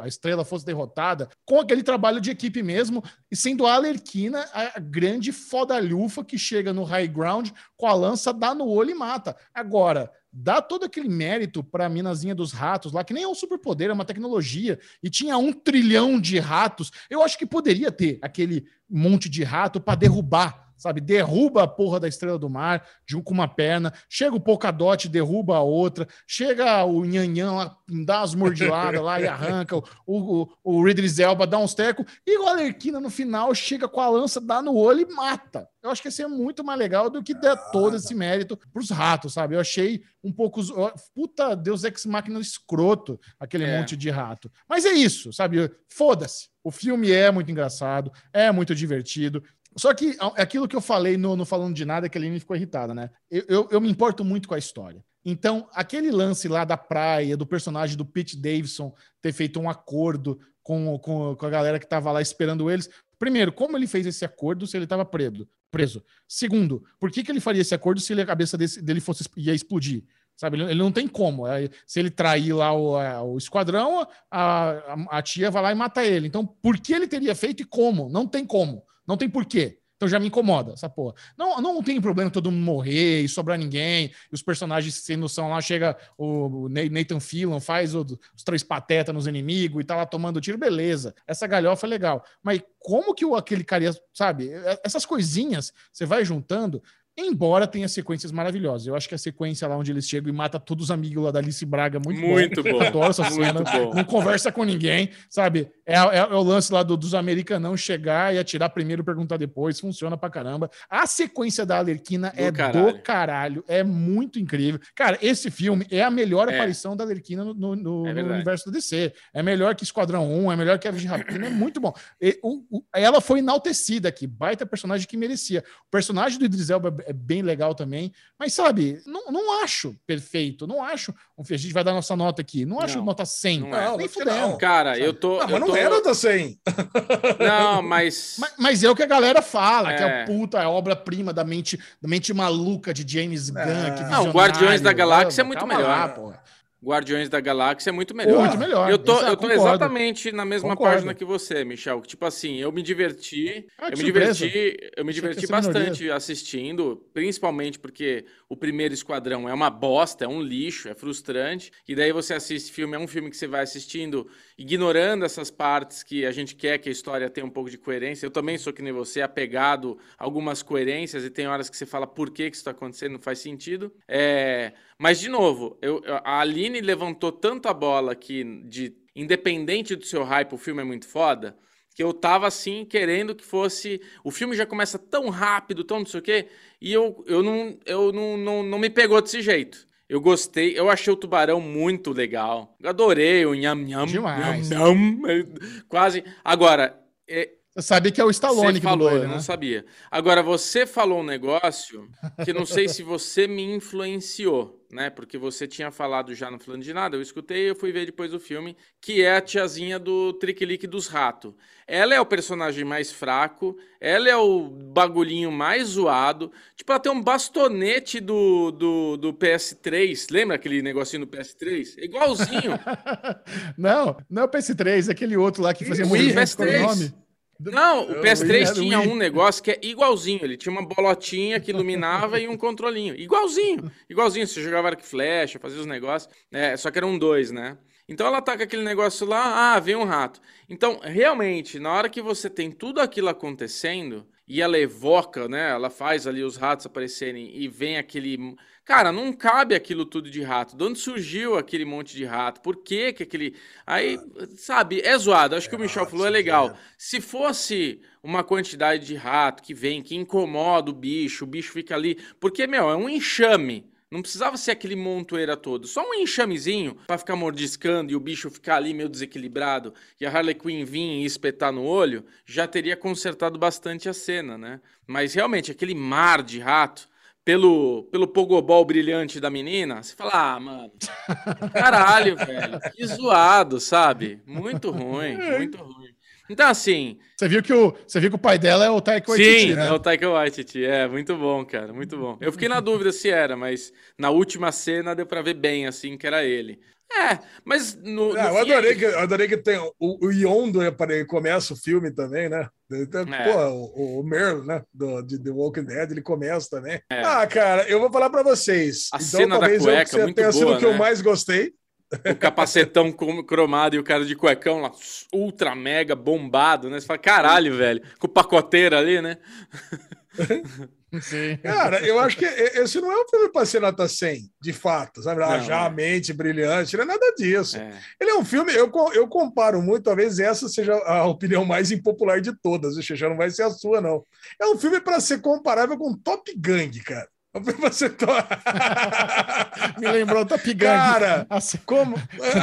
a estrela fosse derrotada com aquele trabalho de equipe mesmo, e sendo a Alerquina a grande fodalhufa que chega no high ground com a lança, dá no olho e mata. Agora, dá todo aquele mérito para a minazinha dos ratos lá, que nem é um superpoder, é uma tecnologia, e tinha um trilhão de ratos. Eu acho que poderia ter aquele monte de rato para derrubar. Sabe, derruba a porra da estrela do mar de um com uma perna, chega o Polkadot, derruba a outra, chega o Nhanhan lá, dá umas mordiladas lá e arranca, o, o, o Ridley Elba dá uns tecos, e o Alerquina no final chega com a lança, dá no olho e mata. Eu acho que ia ser muito mais legal do que dar todo esse mérito pros ratos, sabe? Eu achei um pouco. Puta Deus Ex Machina escroto, aquele É. monte de rato. Mas é isso, sabe? Foda-se. O filme é muito engraçado, é muito divertido. Só que a- aquilo que eu falei no, no Falando de Nada, que a Aline ficou irritada, né? Eu, eu, eu me importo muito com a história. Então, aquele lance lá da praia, do personagem do Pete Davidson ter feito um acordo com, com, com a galera que tava lá esperando eles. Primeiro, como ele fez esse acordo se ele estava preso? preso? Segundo, por que, que ele faria esse acordo se ele- a cabeça desse- dele fosse ia explodir? Sabe, ele, não tem como. É, Se ele trair lá o, a- o esquadrão, a, a- a tia vai lá e mata ele. Então, por que ele teria feito e como? Não tem como. Não tem porquê. Então já me incomoda essa porra. Não, não tem problema todo mundo morrer e sobrar ninguém, e os personagens sem noção lá, chega o o Na- Nathan Fillion, faz o- os três patetas nos inimigos e tá lá tomando tiro, beleza. Essa galhofa é legal. Mas como que o, aquele cara, sabe? Essas coisinhas você vai juntando, embora tenha sequências maravilhosas. Eu acho que a sequência lá onde eles chegam e matam todos os amigos lá da Alice Braga, muito, bom. Muito bom. Adoro essa cena. bom. Não conversa com ninguém, sabe? É, é- é o lance lá do- dos americanão chegar e atirar primeiro, perguntar depois. Funciona pra caramba. A sequência da Alerquina Do é caralho. do caralho. É muito incrível. Cara, esse filme é a melhor É. aparição da Alerquina no, no- no- É no universo do DC. É melhor que Esquadrão 1, é melhor que a de Rapina. É muito bom. E, o- o- ela foi enaltecida aqui. Baita personagem que merecia. O personagem do Idris Elba é bem legal também. Mas, sabe, não, não acho perfeito. Não acho. A gente vai dar nossa nota aqui. Não acho Não, nota 100. não é. Nem Não, fudendo. Cara, eu tô. Ah, eu mas não tô- é nota 100. Não, mas. Mas, mas é o que a galera fala, que é É. o puta, é a obra-prima da mente, da mente maluca de James Gunn. Ah. que Não, Guardiões da. Galáxia é muito lá, melhor. porra. Guardiões da Galáxia é muito melhor. Muito melhor. Eu tô, Exato, eu tô concordo. exatamente na mesma Concordo. página que você, Michel. Tipo assim, eu me diverti. Ah, eu me diverti, eu me diverti bastante assistindo, principalmente porque o primeiro esquadrão é uma bosta, é um lixo, é frustrante. E daí você assiste filme, é um filme que você vai assistindo, ignorando essas partes que a gente quer que a história tenha um pouco de coerência. Eu também sou que nem você, apegado a algumas coerências, e tem horas que você fala por que, que isso está acontecendo, não faz sentido. É, mas, de novo, eu, a Aline levantou tanto a bola que, de, independente do seu hype, o filme é muito foda, que eu tava assim, querendo que fosse. O filme já começa tão rápido, tão não sei o quê, e eu, eu, não, eu não, não, não me pegou desse jeito. Eu gostei, eu achei o tubarão muito legal. Eu adorei o nham nham. Demais. nham, nham, quase. Agora, é, Você sabe que é o Stallone você que falou, ele, eu né? não sabia. Agora, você falou um negócio que não sei se você me influenciou, né? Porque você tinha falado já no Falando de Nada, eu escutei eu fui ver depois do filme, que é a tiazinha do Triquilique dos Ratos. Ela é o personagem mais fraco, ela é o bagulhinho mais zoado. Tipo, ela tem um bastonete do, do, do PS3, lembra aquele negocinho do PS3? É igualzinho. não, não é o PS3, é aquele outro lá que fazia movimento PS3. com o nome. Não, o Eu PS3 ia- eu tinha um negócio que é igualzinho. Ele tinha uma bolotinha que iluminava e um controlinho. Igualzinho. Igualzinho. Você jogava arco e flecha, fazia os negócios. É, só que eram dois, né? Então ela tá com aquele negócio lá, ah, vem um rato. Então, realmente, na hora que você tem tudo aquilo acontecendo e ela evoca, né? Ela faz ali os ratos aparecerem e vem aquele. Cara, não cabe aquilo tudo de rato. De onde surgiu aquele monte de rato? Por que que aquele. Aí, sabe, é zoado. Acho que o Michel falou é legal. Se fosse uma quantidade de rato que vem, que incomoda o bicho, o bicho fica ali. Porque, meu, é um enxame. Não precisava ser aquele montoeira todo. Só um enxamezinho pra ficar mordiscando e o bicho ficar ali meio desequilibrado e a Harley Quinn vir e espetar no olho, já teria consertado bastante a cena, né? Mas realmente, aquele mar de rato, pelo, pelo pogobol brilhante da menina, você fala, ah, mano, caralho, velho, que zoado, sabe? Muito ruim, muito ruim. Então, assim, Você viu que o, você viu que o pai dela é o Taika Waititi, Sim, né? é o Taika Waititi. É, muito bom, cara, muito bom. Eu fiquei na dúvida se era, mas na última cena deu pra ver bem, assim, que era ele. É, mas no, no Ah, eu, fim adorei é- que, eu adorei que tem o, o Yondo ele começa o filme também, né? Então, É. Pô, o, o Merle, né? Do, de The Walking Dead, ele começa também. É. Ah, cara, eu vou falar pra vocês. A cena da talvez cueca, eu, muito tenha sido boa, o que eu né? mais gostei. o capacetão cromado e o cara de cuecão lá, ultra mega bombado, né? Você fala, caralho, velho, com o pacoteiro ali, né? Sim. Cara, eu acho que esse não é um filme pra ser nota 100, de fato, sabe? Ah, Não, já a é. mente brilhante, não é nada disso. É. Ele é um filme, eu, eu comparo muito, talvez essa seja a opinião mais impopular de todas, viu, já não vai ser a sua, não. É um filme para ser comparável com Top Gang, cara. É ser to- Me lembrou Top Gun. Cara, Assim, como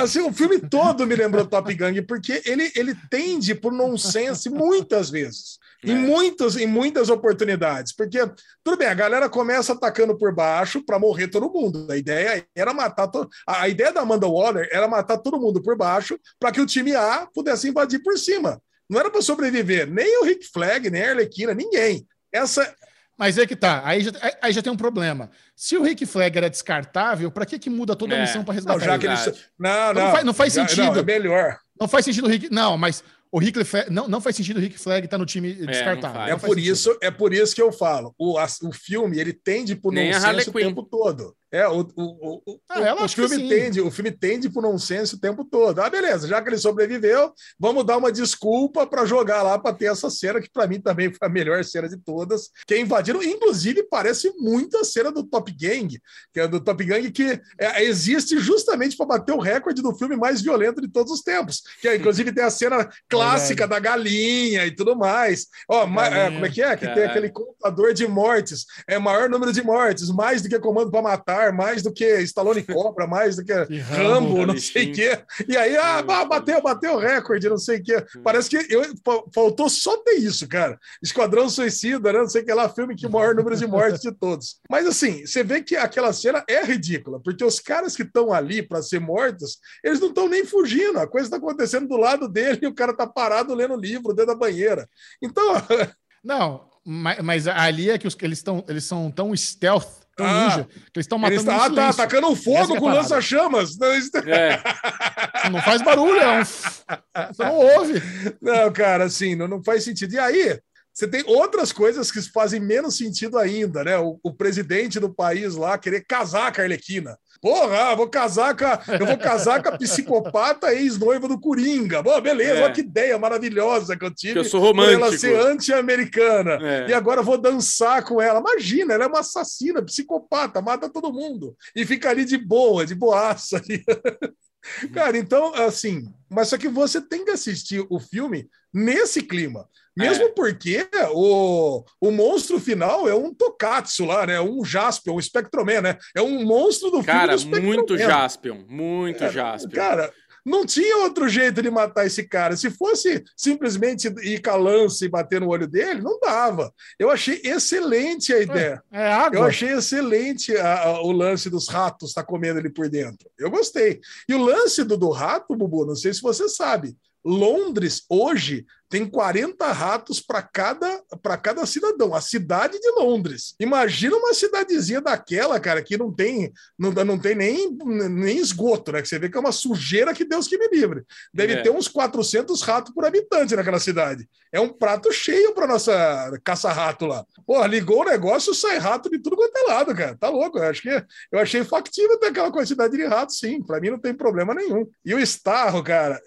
assim, o filme todo me lembrou Top Gang, porque ele, ele tende por nonsense muitas vezes. É. Em, muitas, em muitas oportunidades. Porque, tudo bem, a galera começa atacando por baixo para morrer todo mundo. A ideia era matar. To... A a ideia da Amanda Waller era matar todo mundo por baixo para que o time A pudesse invadir por cima. Não era para sobreviver nem o Rick Flag, nem a Arlequina, ninguém. Essa. Mas é que tá, aí já, aí- já tem um problema. Se o Rick Flag era descartável, pra que, que muda toda a É. missão pra Não, resgatar já ele? que ele. Não, Não não. faz- não faz Já- sentido. Não, é melhor. Não faz sentido o Rick. Não, mas o Rick Flag. Não, não faz sentido o Rick Flag estar no time não descartável. faz. É Não faz por sentido. isso, é por isso que eu falo. O, a- o filme ele tende por Nem a Harley nonsense o tempo todo. É, o, o, o, Ah, o filme tende, o filme tende por nonsense o tempo todo. Ah, beleza, já que ele sobreviveu, vamos dar uma desculpa para jogar lá para ter essa cena que para mim também foi a melhor cena de todas, que é invadiram, inclusive parece muito a cena do Top Gang, que é do Top Gang que é, existe justamente para bater o recorde do filme mais violento de todos os tempos, que é, inclusive tem a cena clássica da galinha e tudo mais. Ó, ma- é, como é que é? Que tem Caralho. aquele contador de mortes, é maior número de mortes, mais do que Comando para Matar, mais do que Stallone Cobra, mais do que Rambo, Rambo, não sei o quê. E aí, ah, bateu, bateu o recorde, não sei o quê. Parece que eu, fa- faltou só ter isso, cara. Esquadrão Suicida, né? não sei o que lá, filme que o maior número de mortes de todos. Mas assim, você vê que aquela cena é ridícula, porque os caras que estão ali para ser mortos, eles não estão nem fugindo. A coisa está acontecendo do lado dele e o cara tá parado lendo livro dentro da banheira. Então, Não, mas, mas ali é que os, eles, tão, eles são tão stealth, tão Ah. ninja, que eles estão eles matando tá, no ah, tá atacando um que fogo é com lança-chamas. Não, isso- É, Não faz barulho, é um... Você não ouve. Não, cara, assim, não, não faz sentido. E aí, você tem outras coisas que fazem menos sentido ainda, né? O, o presidente do país lá querer casar com a Arlequina. Porra, ah, vou casar com a, eu vou casar com a psicopata ex-noiva do Coringa. Bom, beleza, É. olha que ideia maravilhosa que eu tive. que eu sou por ela romântico. ser anti-americana. É. E agora eu vou dançar com ela. Imagina, ela é uma assassina, psicopata, mata todo mundo. E fica ali de boa, de boaça. ali. Cara, então, assim, mas só que você tem que assistir o filme nesse clima. Mesmo É. porque o, o monstro final é um Tokatsu lá, né? Um Jaspion, um Spectroman, né? É um monstro do Cara, filme do muito. Jaspion, muito É, Jaspion. Cara, não tinha outro jeito de matar esse cara. Se fosse simplesmente ir com a lança e bater no olho dele, não dava. Eu achei excelente a ideia. É água. Eu achei excelente a- a- o lance dos ratos estar comendo ele por dentro. Eu gostei. E o lance do, do rato, Bubu, não sei se você sabe. Londres, hoje, tem 40 ratos para cada, pra cada cidadão. A cidade de Londres. Imagina uma cidadezinha daquela, cara, que não tem, não, não tem nem, nem esgoto, né? Que você vê que é uma sujeira que Deus que me livre. Deve É. ter uns 400 ratos por habitante naquela cidade. É um prato cheio para nossa caça-rato lá. Pô, ligou o negócio, sai rato de tudo quanto é lado, cara. Tá louco. Eu acho que eu achei factível ter aquela quantidade de ratos, sim. Para mim não tem problema nenhum. E o Starro, cara.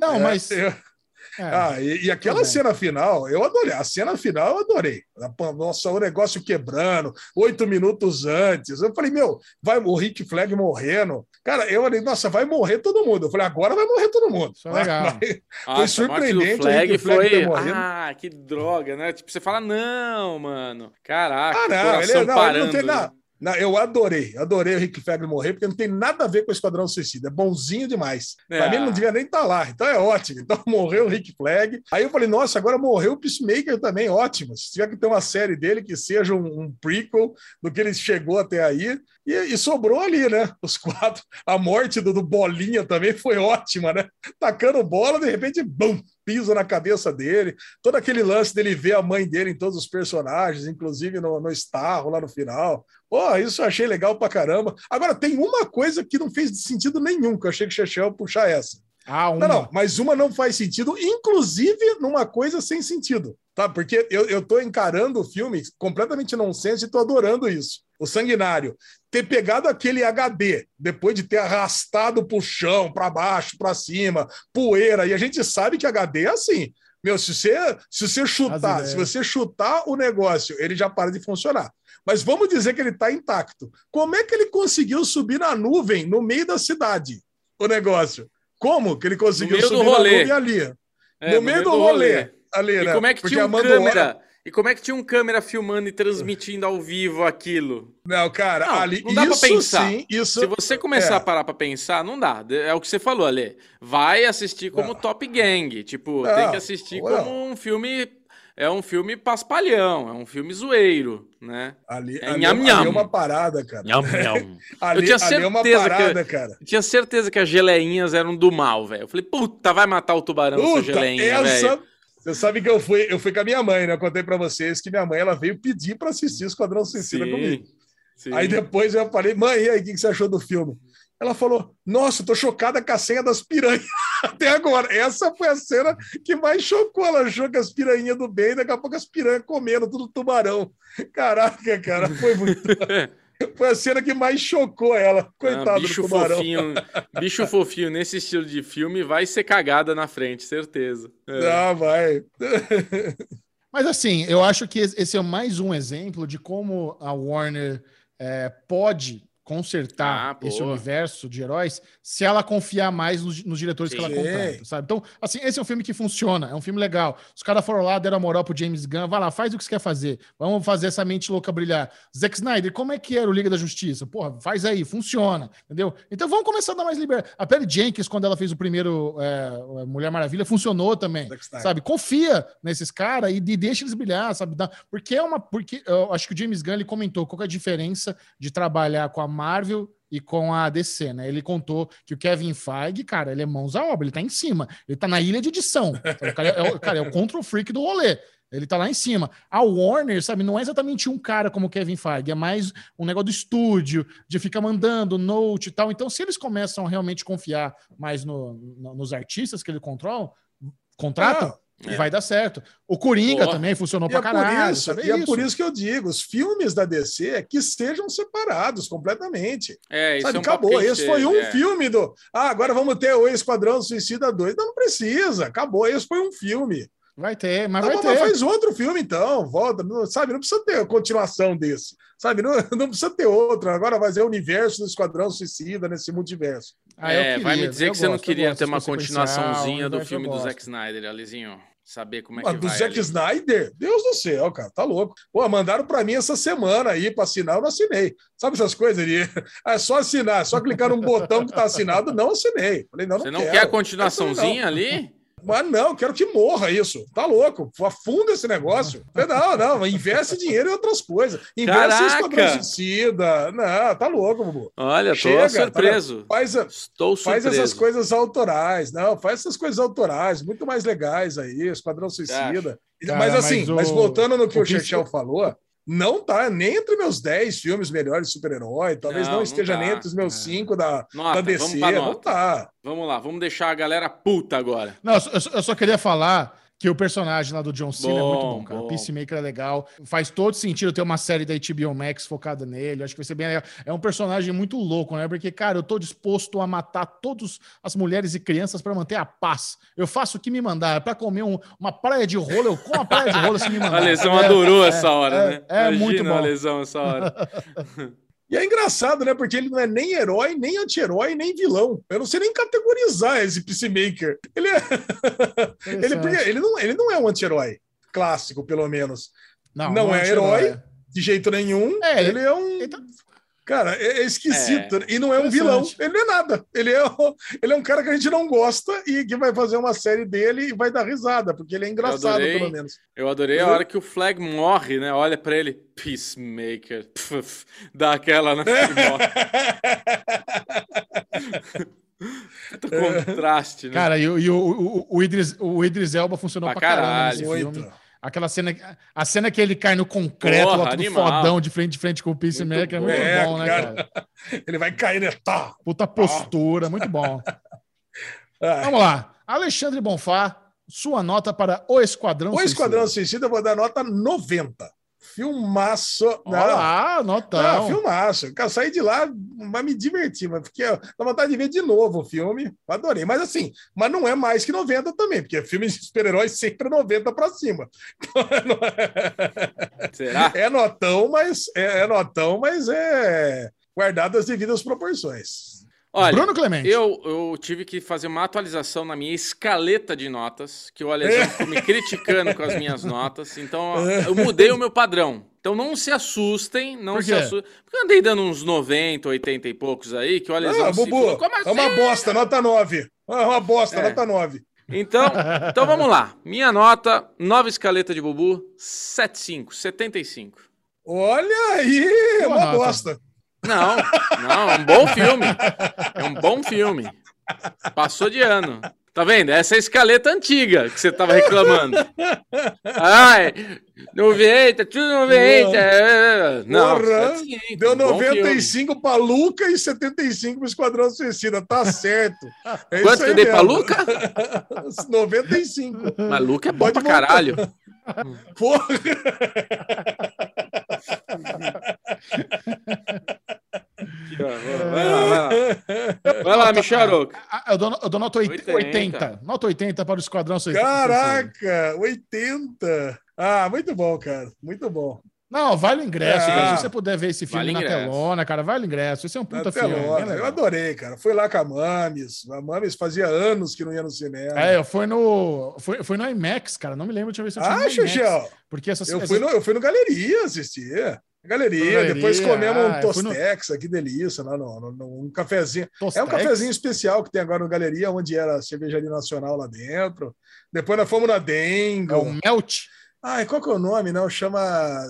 Não, é, mas. eu- é. ah, e, e aquela cena final, eu adorei. A cena final eu adorei. Nossa, o negócio quebrando, oito minutos antes. Eu falei, meu, vai o Rick Flag morrendo. Cara, eu falei, nossa, vai morrer todo mundo. Eu falei, agora vai morrer todo mundo. Isso é legal. Vai- Nossa, a morte surpreendente do Flag o Flag foi. Ah, que droga, né? Tipo, você fala, não, mano. Caraca, Ah, não, coração ele, não, ele parando. não tem nada. Eu adorei, adorei o Rick Flag morrer, porque não tem nada a ver com o Esquadrão Suicida. É bonzinho demais. Pra É. mim, ele não devia nem estar lá. Então é ótimo. Então morreu o Rick Flag. Aí eu falei, nossa, agora morreu o Peacemaker também. Ótimo. Se tiver que ter uma série dele que seja um, um prequel do que ele chegou até aí. E, e sobrou ali, né? Os quatro. A morte do, do Bolinha também foi ótima, né? Tacando bola, de repente, bum! Piso na cabeça dele. Todo aquele lance dele ver a mãe dele em todos os personagens, inclusive no, no Starro lá no final. Pô, isso eu achei legal pra caramba. Agora, tem uma coisa que não fez sentido nenhum, que eu achei que o Chechel ia puxar essa. Ah, uma. Não, não, mas uma não faz sentido, inclusive numa coisa sem sentido, tá? Porque eu, eu tô encarando o filme completamente nonsense e tô adorando isso. O Sanguinário ter pegado aquele HD, depois de ter arrastado pro chão, para baixo, para cima, poeira, e a gente sabe que HD é assim. Meu, se você, se você chutar, se você chutar o negócio, ele já para de funcionar. Mas vamos dizer que ele está intacto. Como é que ele conseguiu subir na nuvem no meio da cidade? O negócio. Como que ele conseguiu meio subir na rolê. nuvem ali? É, no, meio do rolê. Ali, E né? como é que Porque tinha um câmera? E como é que tinha um câmera filmando e transmitindo ao vivo aquilo? Não, cara, Não, ali. não dá pra isso pensar. sim, isso. Se você começar é. a parar pra pensar, não dá. É o que você falou, Ale. Vai assistir como Não. Top Gang. Tipo, Não, tem que assistir não. como um filme. É um filme paspalhão, é um filme zoeiro, né? Ali, É ali, nham, ali nham. é uma parada, cara. Nham, nham. Ali, tinha ali é uma certeza que- parada, cara. Eu tinha certeza que as geleinhas eram do mal, velho. Eu falei, puta, vai matar o tubarão essa Puta, geleinha, essa. velho. Você sabe que eu fui, eu fui com a minha mãe, né? Eu contei pra vocês que minha mãe ela veio pedir pra assistir Esquadrão Suicida comigo. sim. Aí depois eu falei, mãe, e aí, o que você achou do filme? Ela falou, nossa, tô chocada com a senha das piranhas até agora. Essa foi a cena que mais chocou. Ela achou que as piranhas do bem, daqui a pouco as piranhas comendo tudo tubarão. Caraca, cara, foi muito. Foi a cena que mais chocou ela. Coitado Ah, do bicho tubarão. fofinho, bicho fofinho nesse estilo de filme vai ser cagada na frente, certeza. É. Ah, vai. Mas assim, eu acho que esse é mais um exemplo de como a Warner é, pode consertar Ah, esse universo de heróis se ela confiar mais nos, nos diretores que Sim. ela contrata, sabe? Então, assim, esse é um filme que funciona, é um filme legal. Os caras foram lá, deram a moral pro James Gunn, vai lá, faz o que você quer fazer. Vamos fazer essa mente louca brilhar. Zack Snyder, como é que era o Liga da Justiça? Porra, faz aí, funciona, entendeu? Então vamos começar a dar mais liberdade. A Perry Jenkins, quando ela fez o primeiro é, Mulher Maravilha, funcionou também sabe? Confia nesses caras e, e deixa eles brilhar, sabe? Porque é uma. Porque eu acho que o James Gunn ele comentou qual que é a diferença de trabalhar com a Marvel e com a DC, né? Ele contou que o Kevin Feige, cara, ele é mãos à obra, ele tá em cima, ele tá na ilha de edição. O cara é, o- cara, é o control freak do rolê. Ele tá lá em cima. A Warner, sabe, não é exatamente um cara como o Kevin Feige, é mais um negócio do estúdio, de ficar mandando note e tal. Então, se eles começam a realmente confiar mais no- no- nos artistas que ele controla, contratam, É. vai dar certo. O Coringa Boa. também funcionou E pra é, por caralho. isso, e é por isso que eu digo: os filmes da DC é que sejam separados completamente. É, isso Sabe, é um acabou. Esse foi um é. filme do. Ah, agora vamos ter o Esquadrão Suicida 2. Não, não precisa, acabou. Esse foi um filme. Vai ter, mas Tá vai bom, ter. mas faz outro filme então, volta. Não, sabe, não precisa ter a continuação desse. Sabe, não, não precisa ter outro. Agora vai ser o universo do Esquadrão Suicida nesse multiverso. Ah, eu É, vai me queria, dizer que você não gosto, queria gosto ter uma continuaçãozinha do filme do. Zack Snyder, Alizinho. Saber como é Ah, que do vai. Zack ali. Snyder? Deus do céu, cara, tá louco. Pô, mandaram pra mim essa semana aí pra assinar, eu não assinei. Sabe essas coisas de. É só assinar, é só clicar num botão que tá assinado, não assinei. Falei, não, não Você não quero. quer a continuaçãozinha ali? Mas não, quero que morra isso. Tá louco? Afunda esse negócio. Não, não, investe dinheiro em outras coisas. Investe em! Esquadrão Suicida. Não, tá louco, Bubu. Olha, tô Chega, surpreso. tá- faz, Estou faz surpreso. essas coisas autorais. Não, faz essas coisas autorais, muito mais legais aí, Esquadrão Suicida. Cara, mas assim, mas o- mas voltando no que o o, Chechel falou, não tá nem entre meus 10 filmes melhores de super-herói, talvez Não, não, não esteja tá. nem entre os meus É. 5 da, Nota, da vamos DC, pra não tá. Vamos lá, vamos deixar a galera puta agora. Não, eu eu só queria falar que o personagem lá do John Cena é muito Bom, bom, cara. bom. O Peacemaker é legal. Faz todo sentido ter uma série da HBO Max focada nele. Acho que vai ser bem legal. É um personagem muito louco, né? Porque, cara, eu tô disposto a matar todas as mulheres e crianças pra manter a paz. Eu faço o que me mandar. Pra comer um- uma praia de rola, eu como a praia de rola se me mandar. A lesão É, adorou é, essa hora, é, né? É, muito Imagina a bom. lesão essa hora. E é engraçado, né? Porque ele não é nem herói, nem anti-herói, nem vilão. Eu não sei nem categorizar esse Peacemaker. Ele, é... ele, ele, não, ele não é um anti-herói clássico, pelo menos. não é anti-herói. herói. De jeito nenhum. É, ele é um. ele tá- Cara, é, é esquisito. E não é um vilão. Ele não é nada. Ele é, um- ele é um cara que a gente não gosta e que vai fazer uma série dele e vai dar risada, porque ele é engraçado, adorei. pelo menos. Eu adorei a hora que o Flag morre, né? Olha pra ele, Peacemaker. Pff, dá aquela, né? Puta contraste, né? Cara, e, o- e o, o, o, Idris, o Idris Elba funcionou Pra pra, caramba caralho. nesse filme. Aquela cena, a cena que ele cai no concreto, Porra, lá tudo animal. fodão, de frente, de frente com o Peacemaker, é Muito bom. bom, né, É, cara? cara. Ele vai cair, né? Tá. Puta postura, muito bom. Ah. Vamos lá. Alexandre Bonfá, sua nota para O Esquadrão O Esquadrão Suicida eu vou dar nota 90. Filmaço. Ah, notão. filmaço. Cara, saí de lá, mas me diverti, mas porque ó, dá vontade de ver de novo o filme. Adorei. Mas assim, mas não é mais que 90 também, porque filme de super-heróis sempre é 90 para cima. Será? É notão, mas é, é notão, mas é guardado as devidas proporções. Olha, Bruno Clemente. eu, eu tive que fazer uma atualização na minha escaleta de notas, que o Alesão ficou me criticando com as minhas notas. Então, eu mudei o meu padrão. Então não se assustem, não Por se assustem. Porque eu andei dando uns 90, 80 e poucos aí, que o Alesão Ah, Bubu, como é uma assim? bosta, nota 9. É uma bosta, É. nota 9. Então, então vamos lá. Minha nota, nova escaleta de Bubu, 75, 75. Olha aí, é Boa uma nota. bosta. Não, não, é um bom filme. É um bom filme. Passou de ano. Tá vendo? Essa é a escaleta antiga que você tava reclamando. Ai, 90, tudo 90. é, Não, Porra, 75, Deu bom filme. 95 para Luca e 75 para Esquadrão Suicida. Tá certo. É Quanto aí dei pra mesmo. Luca? 95. Mas Luca é bom Pode pra voltar. caralho. Porra. Vai lá, vai lá. Vai lá, Micharoco. Ah, Eu dou, eu dou nota 80. 80. 80. Nota 80 para o Esquadrão Suicida. Caraca, 80. Ah, muito bom, cara. Muito bom. Não, vale o ingresso, Ah. cara. Se você puder ver esse filme Vale na ingresso. telona, cara, vale o ingresso. Esse é um puta Na filme. telona. Eu adorei, cara. Fui lá com a Mames. A Mames fazia anos que não ia no cinema. É, eu fui no. Foi, foi no IMAX, cara. Não me lembro de vez se eu tinha ah. Xuxel. Porque essas Eu essas- fui, no, eu fui no Galeria assistir. Galeria, Galeria, depois comemos um ah, fui no- Tostex, que delícia, lá no, no- no- um cafezinho. É um Tostex. cafezinho especial que tem agora no Galeria, onde era a cervejaria nacional lá dentro. Depois nós fomos na Dengo. É o Melt. Ai, qual que é o nome? Não, chama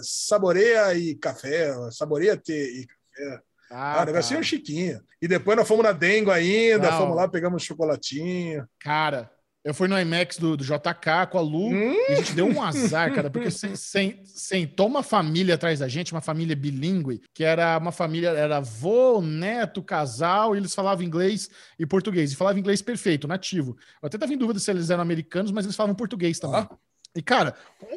Saboreia e Café, Saboreia T e Café. Ah, o negocinho é tá. chiquinho. E depois nós fomos na Dengo ainda, Não. fomos lá, pegamos chocolatinho. Cara, eu fui no IMAX do, do JK com a Lu Hum? e a gente deu um azar, cara, porque sen- sen- sentou uma família atrás da gente, uma família bilíngue, que era uma família, era avô, neto, casal, e eles falavam inglês e português. E falavam inglês perfeito, nativo. Eu até tava em dúvida se eles eram americanos, mas eles falavam português também. E, cara,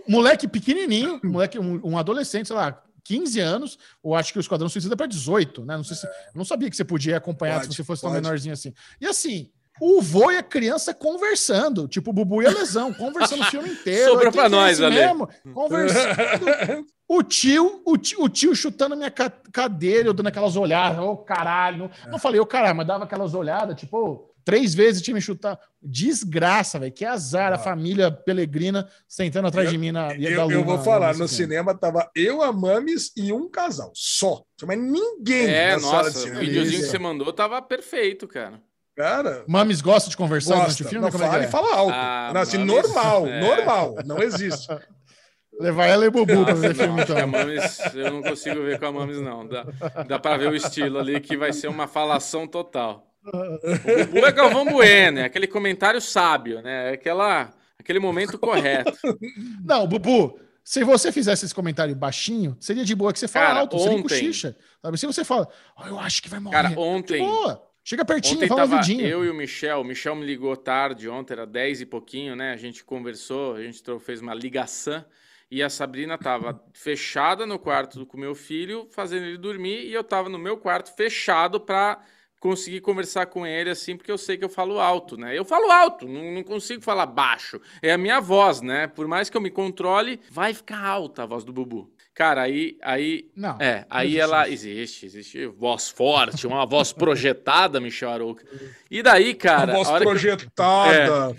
um moleque pequenininho, moleque, um, um adolescente, sei lá, 15 anos, ou acho que o Esquadrão Suicida é para 18, né? Não sei se. eu não sabia que você podia acompanhar Pode, se você fosse tão pode. menorzinho assim. E assim, o vô e a criança conversando, tipo o Bubu e a Lesão, conversando o filme inteiro. Sobrou Aqui pra é nós, Ale. mesmo, conversando. O tio, o tio, o tio chutando minha ca- cadeira, eu dando aquelas olhadas, ô caralho. Não, É. não falei, ô caralho, mas dava aquelas olhadas, tipo, três vezes tinha me chutar. Desgraça, velho. Que azar a família Pelegrina sentando atrás de mim na. da Eu, eu vou na- falar, no filme. cinema tava eu, a Mames e um casal, só. Mais ninguém É, na sala de nossa, o cinema. videozinho que você mandou tava perfeito, cara. Cara, Mames gosta de conversar durante gosta. o filme? Não, Como é fala é? e fala alto. Ah, não, assim, Mames, normal, é. normal. Não existe. Levar ela e o Bubu pra Nossa, ver filme, não, acho que a então. Mames, eu não consigo ver com a Mames, não. Dá, dá pra ver o estilo ali que vai ser uma falação total. O Bubu é Galvão Bueno, é aquele comentário sábio, né? É aquela, aquele momento correto. Não, Bubu, se você fizesse esse comentário baixinho, seria de boa que você fala Cara, alto, seria ontem- cochicha. Sabe? Se você fala, "Ah, eu acho que vai morrer. Cara, ontem, Boa, chega pertinho, ontem fala vidinho. eu e o Michel. O Michel me ligou tarde ontem, era 10 e pouquinho, né? A gente conversou, a gente fez uma ligação. E a Sabrina tava fechada no quarto com meu filho, fazendo ele dormir, e eu tava no meu quarto fechado pra conseguir conversar com ele assim, porque eu sei que eu falo alto, né? Eu falo alto, não, não consigo falar baixo. É a minha voz, né? Por mais que eu me controle, vai ficar alta a voz do Bubu. Cara, aí, aí Não. é, aí existe ela existe, existe voz forte, uma voz projetada, Michel Arouca. E daí, cara, a voz a hora que projetada.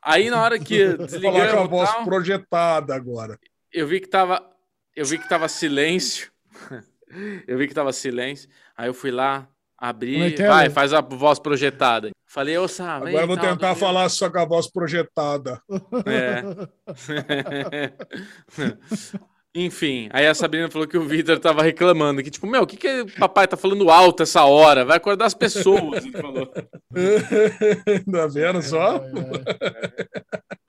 aí na hora que Vou falar com a desligamos, voz tal, projetada agora. eu vi que tava, eu vi que tava silêncio. eu vi que tava silêncio. Aí eu fui lá, Como é é, vai, faz a voz projetada. Falei, ô Sam, Agora eu vou tentar falar só com a voz projetada. É. Enfim, aí a Sabrina falou que o Vitor tava reclamando, que tipo, meu, o que que o papai tá falando alto essa hora? Vai acordar as pessoas, ele falou. tá vendo só?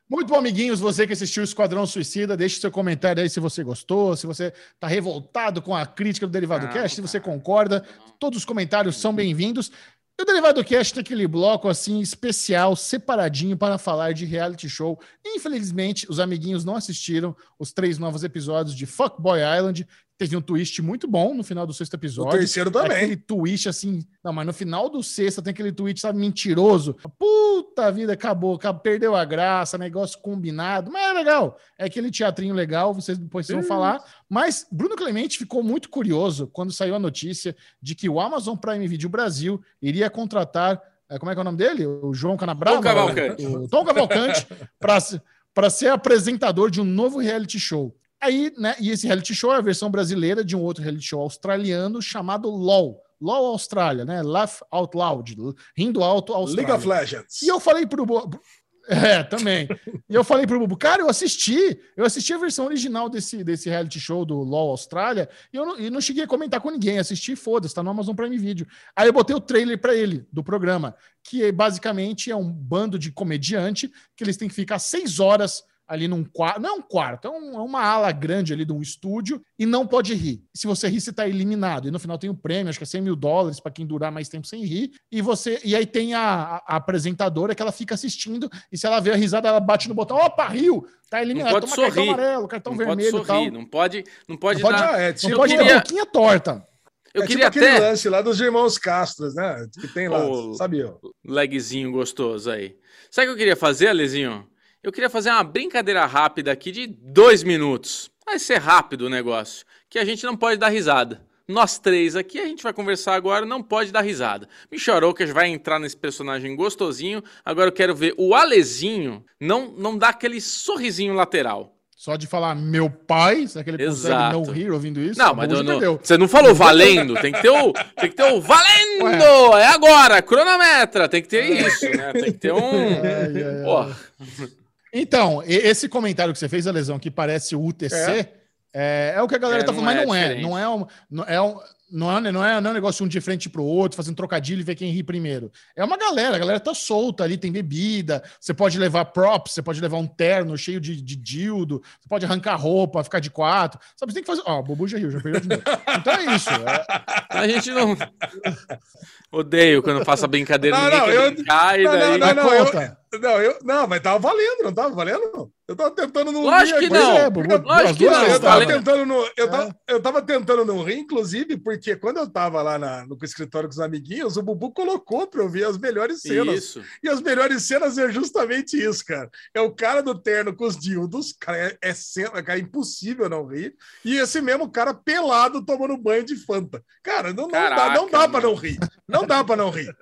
Muito bom, amiguinhos. Você que assistiu o Esquadrão Suicida, deixe seu comentário aí se você gostou, se você tá revoltado com a crítica do Derivado Não, Cast, se você concorda. Todos os comentários são bem-vindos. E o Derivado Cast tem aquele bloco assim especial, separadinho para falar de reality show. Infelizmente, os amiguinhos não assistiram os três novos episódios de Fuckboy Island. Teve um twist muito bom no final do sexto O episódio. terceiro É também. Aquele twist assim. Não, mas no final do sexto tem aquele twist, sabe, mentiroso. Puta vida, acabou, acabou, perdeu a graça, negócio combinado. Mas é legal. É aquele teatrinho legal, vocês depois vão falar. Mas Bruno Clemente ficou muito curioso quando saiu a notícia de que o Amazon Prime Video Brasil iria contratar. eh, Como é que é o nome dele? O João Canabrava? Tom Cavalcante. O Tom Cavalcante, para ser apresentador de um novo reality show. Aí, né, e esse reality show é a versão brasileira de um outro reality show australiano chamado LOL. LOL Austrália, né? Laugh Out Loud, rindo alto Austrália. League of Legends. E eu falei pro Bubu. É, também. E eu falei pro Bubu, cara, eu assisti. Eu assisti a versão original desse, desse reality show do LOL Austrália e eu não, e não cheguei a comentar com ninguém. Assisti, foda-se, tá no Amazon Prime Video. Aí eu botei o trailer pra ele do programa, que é, basicamente é um bando de comediante que eles têm que ficar seis horas ali num quarto. Não é um quarto, é, um- é uma ala grande ali de um estúdio e não pode rir. Se você rir, você tá eliminado. E no final tem o prêmio, acho que é 100 mil dólares para quem durar mais tempo sem rir. E você e aí tem a, a- a apresentadora que ela fica assistindo e se ela vê a risada, ela bate no botão. Opa, riu! Tá eliminado. Não pode Toma cartão sorrir. amarelo, cartão não vermelho pode tal. sorrir, não pode, não pode Não pode dar. É Não tipo, pode queria- ter boquinha torta. Eu é tipo queria aquele até lance lá dos irmãos Castros, né? Que tem lá, Ô, sabia? legzinho gostoso aí. Sabe o que eu queria fazer, Alezinho? Eu queria fazer uma brincadeira rápida aqui de dois minutos. Vai ser rápido o negócio, que a gente não pode dar risada. Nós três aqui, a gente vai conversar agora, não pode dar risada. Michel Aroucas vai entrar nesse personagem gostosinho. Agora eu quero ver o Alezinho não, não dar aquele sorrisinho lateral. Só de falar meu pai, será que ele Exato. consegue não rir ouvindo isso? Não, mas não, você não falou valendo, tem que ter o, tem que ter o valendo, é agora, cronometra, tem que ter isso, né? Tem que ter um, Ai, ai, ai. Então, esse comentário que você fez, a lesão, que parece o UTC, é, é o que a galera É, tá não falando, mas é não é. diferente. Não é um. Não é um não é, não, é, não é um negócio um de frente pro outro, fazendo trocadilho e ver quem ri primeiro. É uma galera, a galera tá solta ali, tem bebida, você pode levar props, você pode levar um terno cheio de, de dildo, você pode arrancar roupa, ficar de quatro. Sabe, você tem que fazer. Ó, o Bobo já riu, já perdeu de novo. Então é isso. é- a gente não... Odeio quando faço a brincadeira, Não, ninguém não, quer eu- brincar, e não, daí... não, Mas não, eu- conta. Não, eu, não, mas tava valendo, não tava valendo? Eu tava tentando não Lógico rir que não. é, Lógico que não. Eu tava, Valendo. tentando não, eu, tava, eu tava tentando não rir, inclusive, porque quando eu tava lá na- no escritório com os amiguinhos, o Bubu colocou pra eu ver as melhores cenas. Isso. E as melhores cenas é justamente isso, cara. É o cara do terno com os dildos, cara, é, é, cena, cara, é impossível não rir. E esse mesmo cara pelado tomando banho de Fanta. Cara, não, não dá, não dá pra não rir. Não dá pra não rir.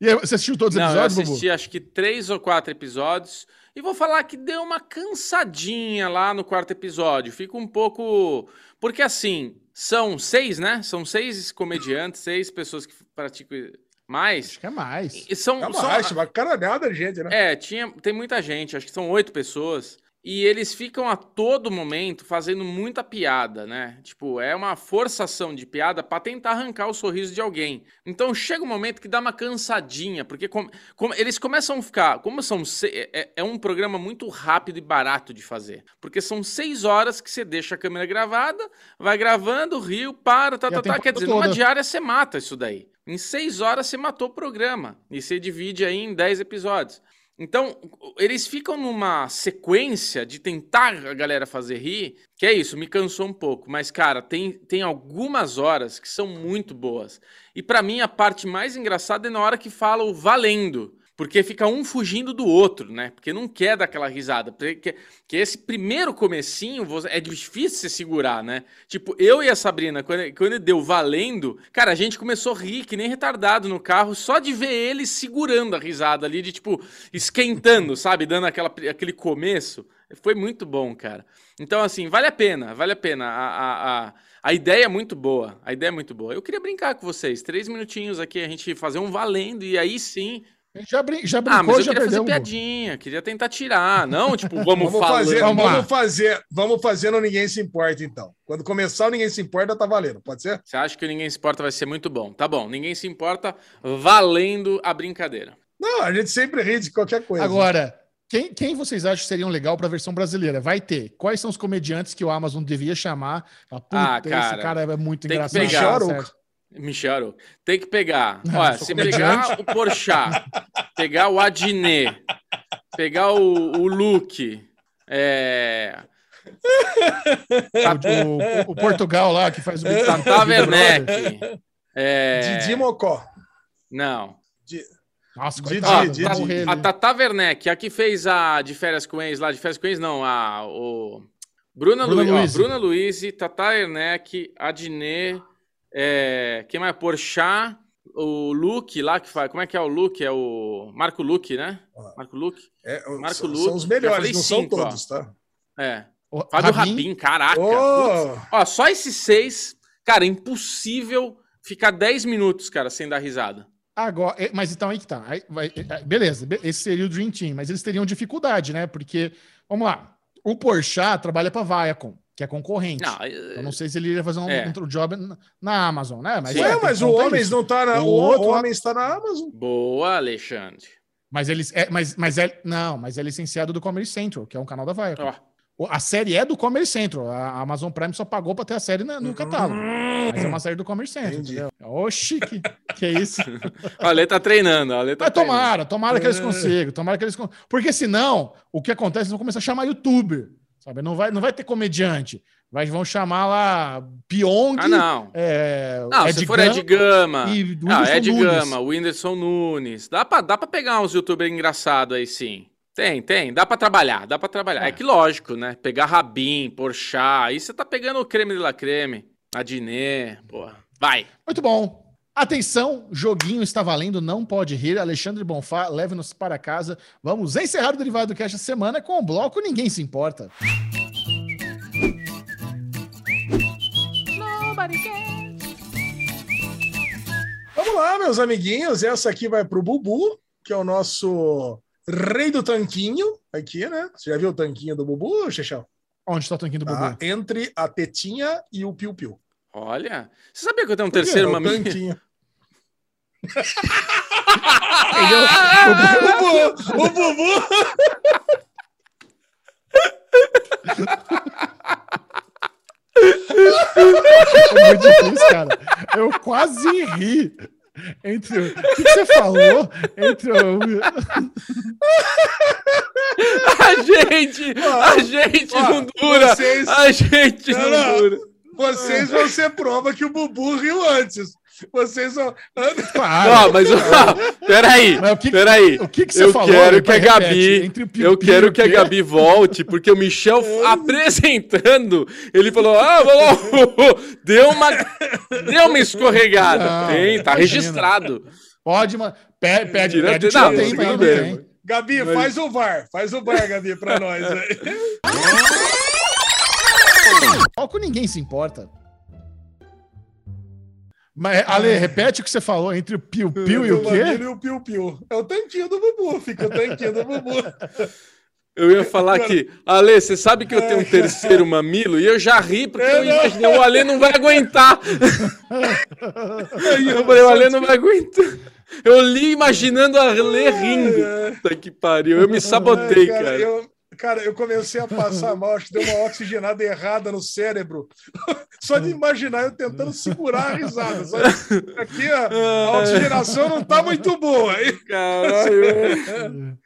E aí, você assistiu todos os Não, eu episódios, Bubu? assisti acho que três ou quatro episódios E vou falar que deu uma cansadinha lá no quarto episódio. Fica um pouco. Porque assim, são seis, né? São seis comediantes, seis pessoas que praticam mais. Acho que é mais. E são, É são- mais, uma caralhada de gente, né? é, tinha, tem muita gente, acho que são oito pessoas. E eles ficam a todo momento fazendo muita piada, né? Tipo, é uma forçação de piada pra tentar arrancar o sorriso de alguém. Então chega um momento que dá uma cansadinha, porque com- com- eles começam a ficar. Como são. se- é, é um programa muito rápido e barato de fazer. Porque são seis horas que você deixa a câmera gravada, vai gravando, riu, para, tá, E a tá, tá. Quer dizer, numa toda. diária você mata isso daí. Em seis horas você matou o programa. E você divide aí em dez episódios. Então, eles ficam numa sequência de tentar a galera fazer rir, que é isso, me cansou um pouco. Mas, cara, tem, tem algumas horas que são muito boas. E pra mim, a parte mais engraçada é na hora que fala o valendo. Porque fica um fugindo do outro, né? Porque não quer dar aquela risada. Porque que esse primeiro comecinho é difícil você segurar, né? Tipo, eu e a Sabrina, quando, quando deu valendo, cara, a gente começou a rir que nem retardado no carro, só de ver ele segurando a risada ali, de tipo, esquentando, sabe? Dando aquela, aquele começo. Foi muito bom, cara. Então, assim, vale a pena, vale a pena. A, a, a, a ideia é muito boa. A ideia é muito boa. Eu queria brincar com vocês. Três minutinhos aqui, a gente fazer um valendo, e aí sim. A gente Já, brin já Ah, brincou, mas eu já queria fazer perdeu. piadinha, queria tentar tirar. Não, tipo, vamos, Vamos falando. fazer, Vamos vamos, fazer, vamos fazer no Ninguém Se Importa, então. Quando começar o Ninguém Se Importa, tá valendo, pode ser? Você acha que o Ninguém Se Importa vai ser muito bom? Tá bom, ninguém se importa valendo a brincadeira. Não, a gente sempre ri de qualquer coisa. Agora, quem, quem vocês acham que seriam legal para a versão brasileira? Vai ter. Quais são os comediantes que o Amazon devia chamar? Ah, Puta, cara, esse cara é muito tem que engraçado. pegar. Tá Arouca. Tem que pegar. Não, Olha, se pegar o Porchat, pegar o Adnet, pegar o, o Luke, é, O, o- o Portugal lá que faz o Tata. Werneck, é, Didi Mocó. não. Nossa, Didi, coitado, Didi. vai morrer A. Tata Werneck, a que fez a de férias com ex lá, de férias com ex não, a o Bruna, Bruna Luiz, ó, Luiz. Bruna Luiz, Tata Werneck, Adnet, é, quem mais? Porchat, o Luke lá que faz, como é que é o Luke? É o Marco Luke, né? Marco Luke. É, Marco são, Luque, são os melhores, não são cinco, ó. todos, tá? É. O Fábio Rabin, caraca. Oh. Ó, só esses seis, cara, é impossível ficar 10 minutos, cara, sem dar risada. Agora, é, mas então aí que tá. Aí vai- é, beleza, be- esse seria o Dream Team, mas eles teriam dificuldade, né? Porque, vamos lá, o Porchat trabalha para Viacom, que é concorrente. Não, Eu não sei se ele iria fazer um, É. um job na, Amazon, né? Mas, Sim. é, mas o Homens isso. não tá na. O O, outro o lá- Homens tá na Amazon. boa, Alexandre. Mas eles é, mas, mas é não, mas é licenciado do Comedy Central, que é um canal da Viacom. Ó, O- A série é do Comedy Central. A Amazon Prime só pagou para ter a série na- no catálogo. Mas é uma série do Comedy Central, Entendi. entendeu? Oxi, que, que é isso? a Ale tá treinando, a Ale tá Mas treinando. tomara, tomara que eles É. consigam, tomara que eles con- Porque senão, o que acontece, eles vão começar a chamar youtuber, sabe? Não vai, não vai ter comediante. Vai, vão chamar lá Pyong, Ah, não. é, Não, se for Ed Gama. e Ah, Ed Nunes. Gama, Whindersson Nunes. Dá pra, dá pra pegar uns youtubers engraçados aí, sim. Tem, tem. Dá pra trabalhar, dá pra trabalhar. É, É. que lógico, né? Pegar Rabin, Porchat. Aí você tá pegando o creme de la creme. Adnet, porra. Vai. Muito bom. Atenção, joguinho está valendo, não pode rir. Alexandre Bonfá, leve-nos para casa. Vamos encerrar o Derivado do Cash essa semana com o bloco Ninguém Se Importa. Vamos lá, meus amiguinhos. Essa aqui vai pro Bubu, que é o nosso rei do tanquinho. Aqui, né? Você já viu o tanquinho do Bubu, Xexão? Onde está o tanquinho do? Bubu? Entre a tetinha e o piu-piu. Olha. Você sabia que eu tenho um Por quê? terceiro É o. Entendeu? o, Bu- o Bubu. É muito difícil, cara. Eu quase ri. Entre o... o que, que você falou? Entre o... A gente, a gente ó, não dura. vocês- A gente Não, não, não. dura. Vocês vão ser prova que o Bubu riu antes. Vocês vão. Claro. Ó, mas ó, peraí, Mas o que- peraí. o que que você eu falou? quero que a. Gabi, eu quero que a? Gabi volte, porque o Michel apresentando, ele falou, ah, falou, deu uma, deu uma escorregada. Não, tem, tá imagina. registrado. Pede, uma... pede, pede, Tira- pede o não, tiro, tem, mas não bem. tem. Gabi, Mas- faz o VAR. Faz o VAR, Gabi, pra nós. Palco ninguém se importa. Mas, Ale, repete o que você falou entre o piu-piu e o quê? Mamilo E o piu-piu. É o tanquinho do Bubu, fica o tanquinho do Bubu. Eu ia falar que, Ale, você sabe que eu tenho um terceiro mamilo? E eu já ri porque É, eu imaginei, o Ale não vai aguentar. Eu falei, o Ale não vai aguentar. Eu li imaginando a Ale rindo. Puta que pariu, eu me sabotei, cara. Eu, cara, eu comecei a passar mal, acho que deu uma oxigenada errada no cérebro. Só de imaginar eu tentando segurar a risada. Só de- aqui a, a oxigenação não tá muito boa. hein? Caralho.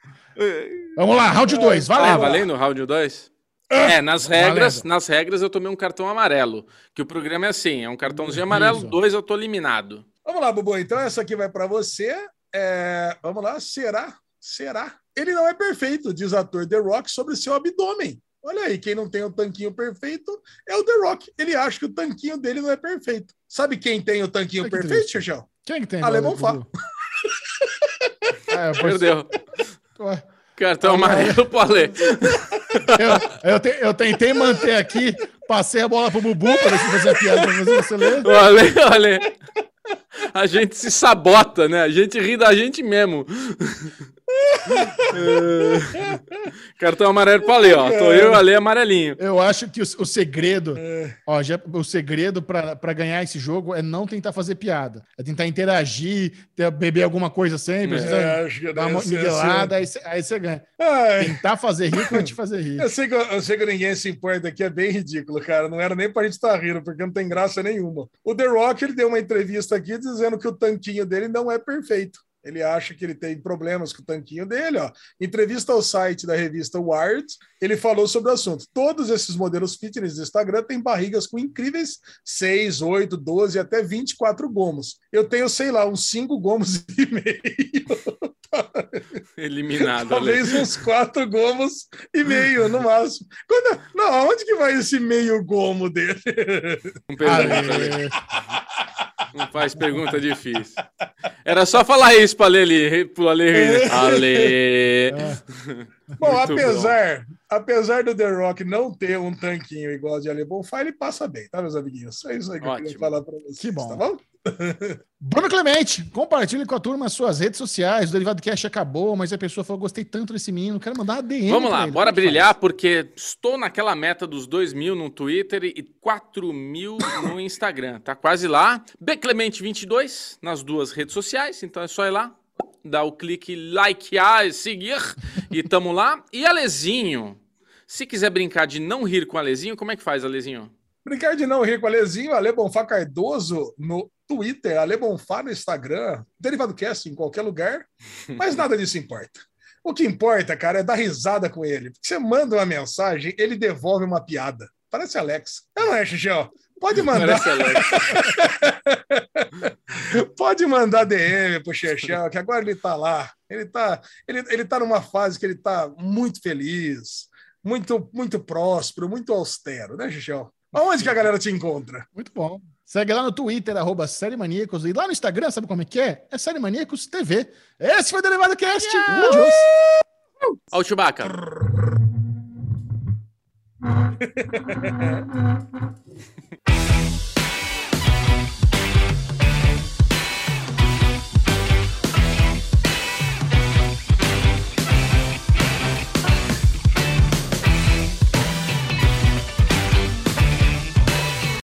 Vamos lá, round 2, Ah, valeu. valendo o round 2? É, nas regras, Valendo. nas regras eu tomei um cartão amarelo. Que o programa é assim, é um cartãozinho amarelo, dois eu tô eliminado. Vamos lá, Bubu. Então essa aqui vai para você. É, Vamos lá, será? Será? Ele não é perfeito, diz ator The Rock sobre seu abdômen. Olha aí, quem não tem o tanquinho perfeito é o The Rock. Ele acha que o tanquinho dele não é perfeito. Sabe quem tem o tanquinho perfeito. Xixão? Quem que tem? Alemão Fá. É, pois- Perdeu. Ué, Cartão amarelo pro Ale. Eu, eu, te- eu tentei manter aqui, passei a bola pro Bubu para ver se fazia piada você, você lê. O Ale, o Ale. A gente se sabota, né? A gente ri da gente mesmo. É. Cartão amarelo pro Ale, ó. Tô eu Ale amarelinho. Eu acho que o, o segredo, É. ó, já, o segredo para ganhar esse jogo é não tentar fazer piada, é tentar interagir, ter- beber alguma coisa sempre, É, precisa acho que dar uma ser miguelada, aí você aí você ganha. Ai, Tentar fazer rir vai te fazer rir. eu, sei que, eu sei que ninguém se importa aqui, é bem ridículo, cara. Não era nem pra gente estar rindo, porque não tem graça nenhuma. O The Rock ele deu uma entrevista aqui dizendo que o tanquinho dele não é perfeito. Ele acha que ele tem problemas com o tanquinho dele, ó. Entrevista ao site da revista Wired, ele falou sobre o assunto. Todos esses modelos fitness do Instagram têm barrigas com incríveis 6, 8, 12 até 24 gomos. Eu tenho, sei lá, uns 5 gomos e meio. Eliminado, Ale. Talvez uns quatro gomos e meio, no máximo. Quando, não, aonde que vai esse meio gomo dele? Não pergunta, Não faz pergunta difícil. Era só falar isso pro Ale, ali, pro Ale rir. Ale. Bom, Muito apesar, apesar do The Rock não ter um tanquinho igual de Ale Bonfá, ele passa bem, tá, meus amiguinhos? É isso aí que eu queria Ótimo. falar pra vocês, Que bom. tá bom? Bruno Clemente, compartilhe com a turma as suas redes sociais. O Derivado Cash acabou, mas a pessoa falou: gostei tanto desse menino, quero mandar uma DM. Vamos lá, ele. bora é brilhar, porque estou naquela meta dos 2 mil no Twitter e 4 mil no Instagram. Tá quase lá. Bclemente22 nas duas redes sociais, então é só ir lá, dar o clique likear e seguir, e tamo lá. E Alezinho, se quiser brincar de não rir com Alezinho, como é que faz, Alezinho? Brincar de não rir com Alezinho, Ale Bonfá Cardoso no Twitter, Ale Bonfá no Instagram, Derivado Cast em qualquer lugar, mas nada disso importa. O que importa, cara, é dar risada com ele. Porque você manda uma mensagem, ele devolve uma piada. Parece Alex. Não é, Xixão? Pode mandar, pode mandar DM pro Xexão, que agora ele tá lá. Ele tá, ele, ele tá numa fase que ele tá muito feliz, muito, muito próspero, muito austero, né, Xixão? Aonde que a galera te encontra? Muito bom. Segue lá no Twitter, arroba Série Maníacos. E lá no Instagram, sabe como é que é? É Série Maníacos TV. Esse foi o Derivado Cast. Adiós. Ó o Chewbacca.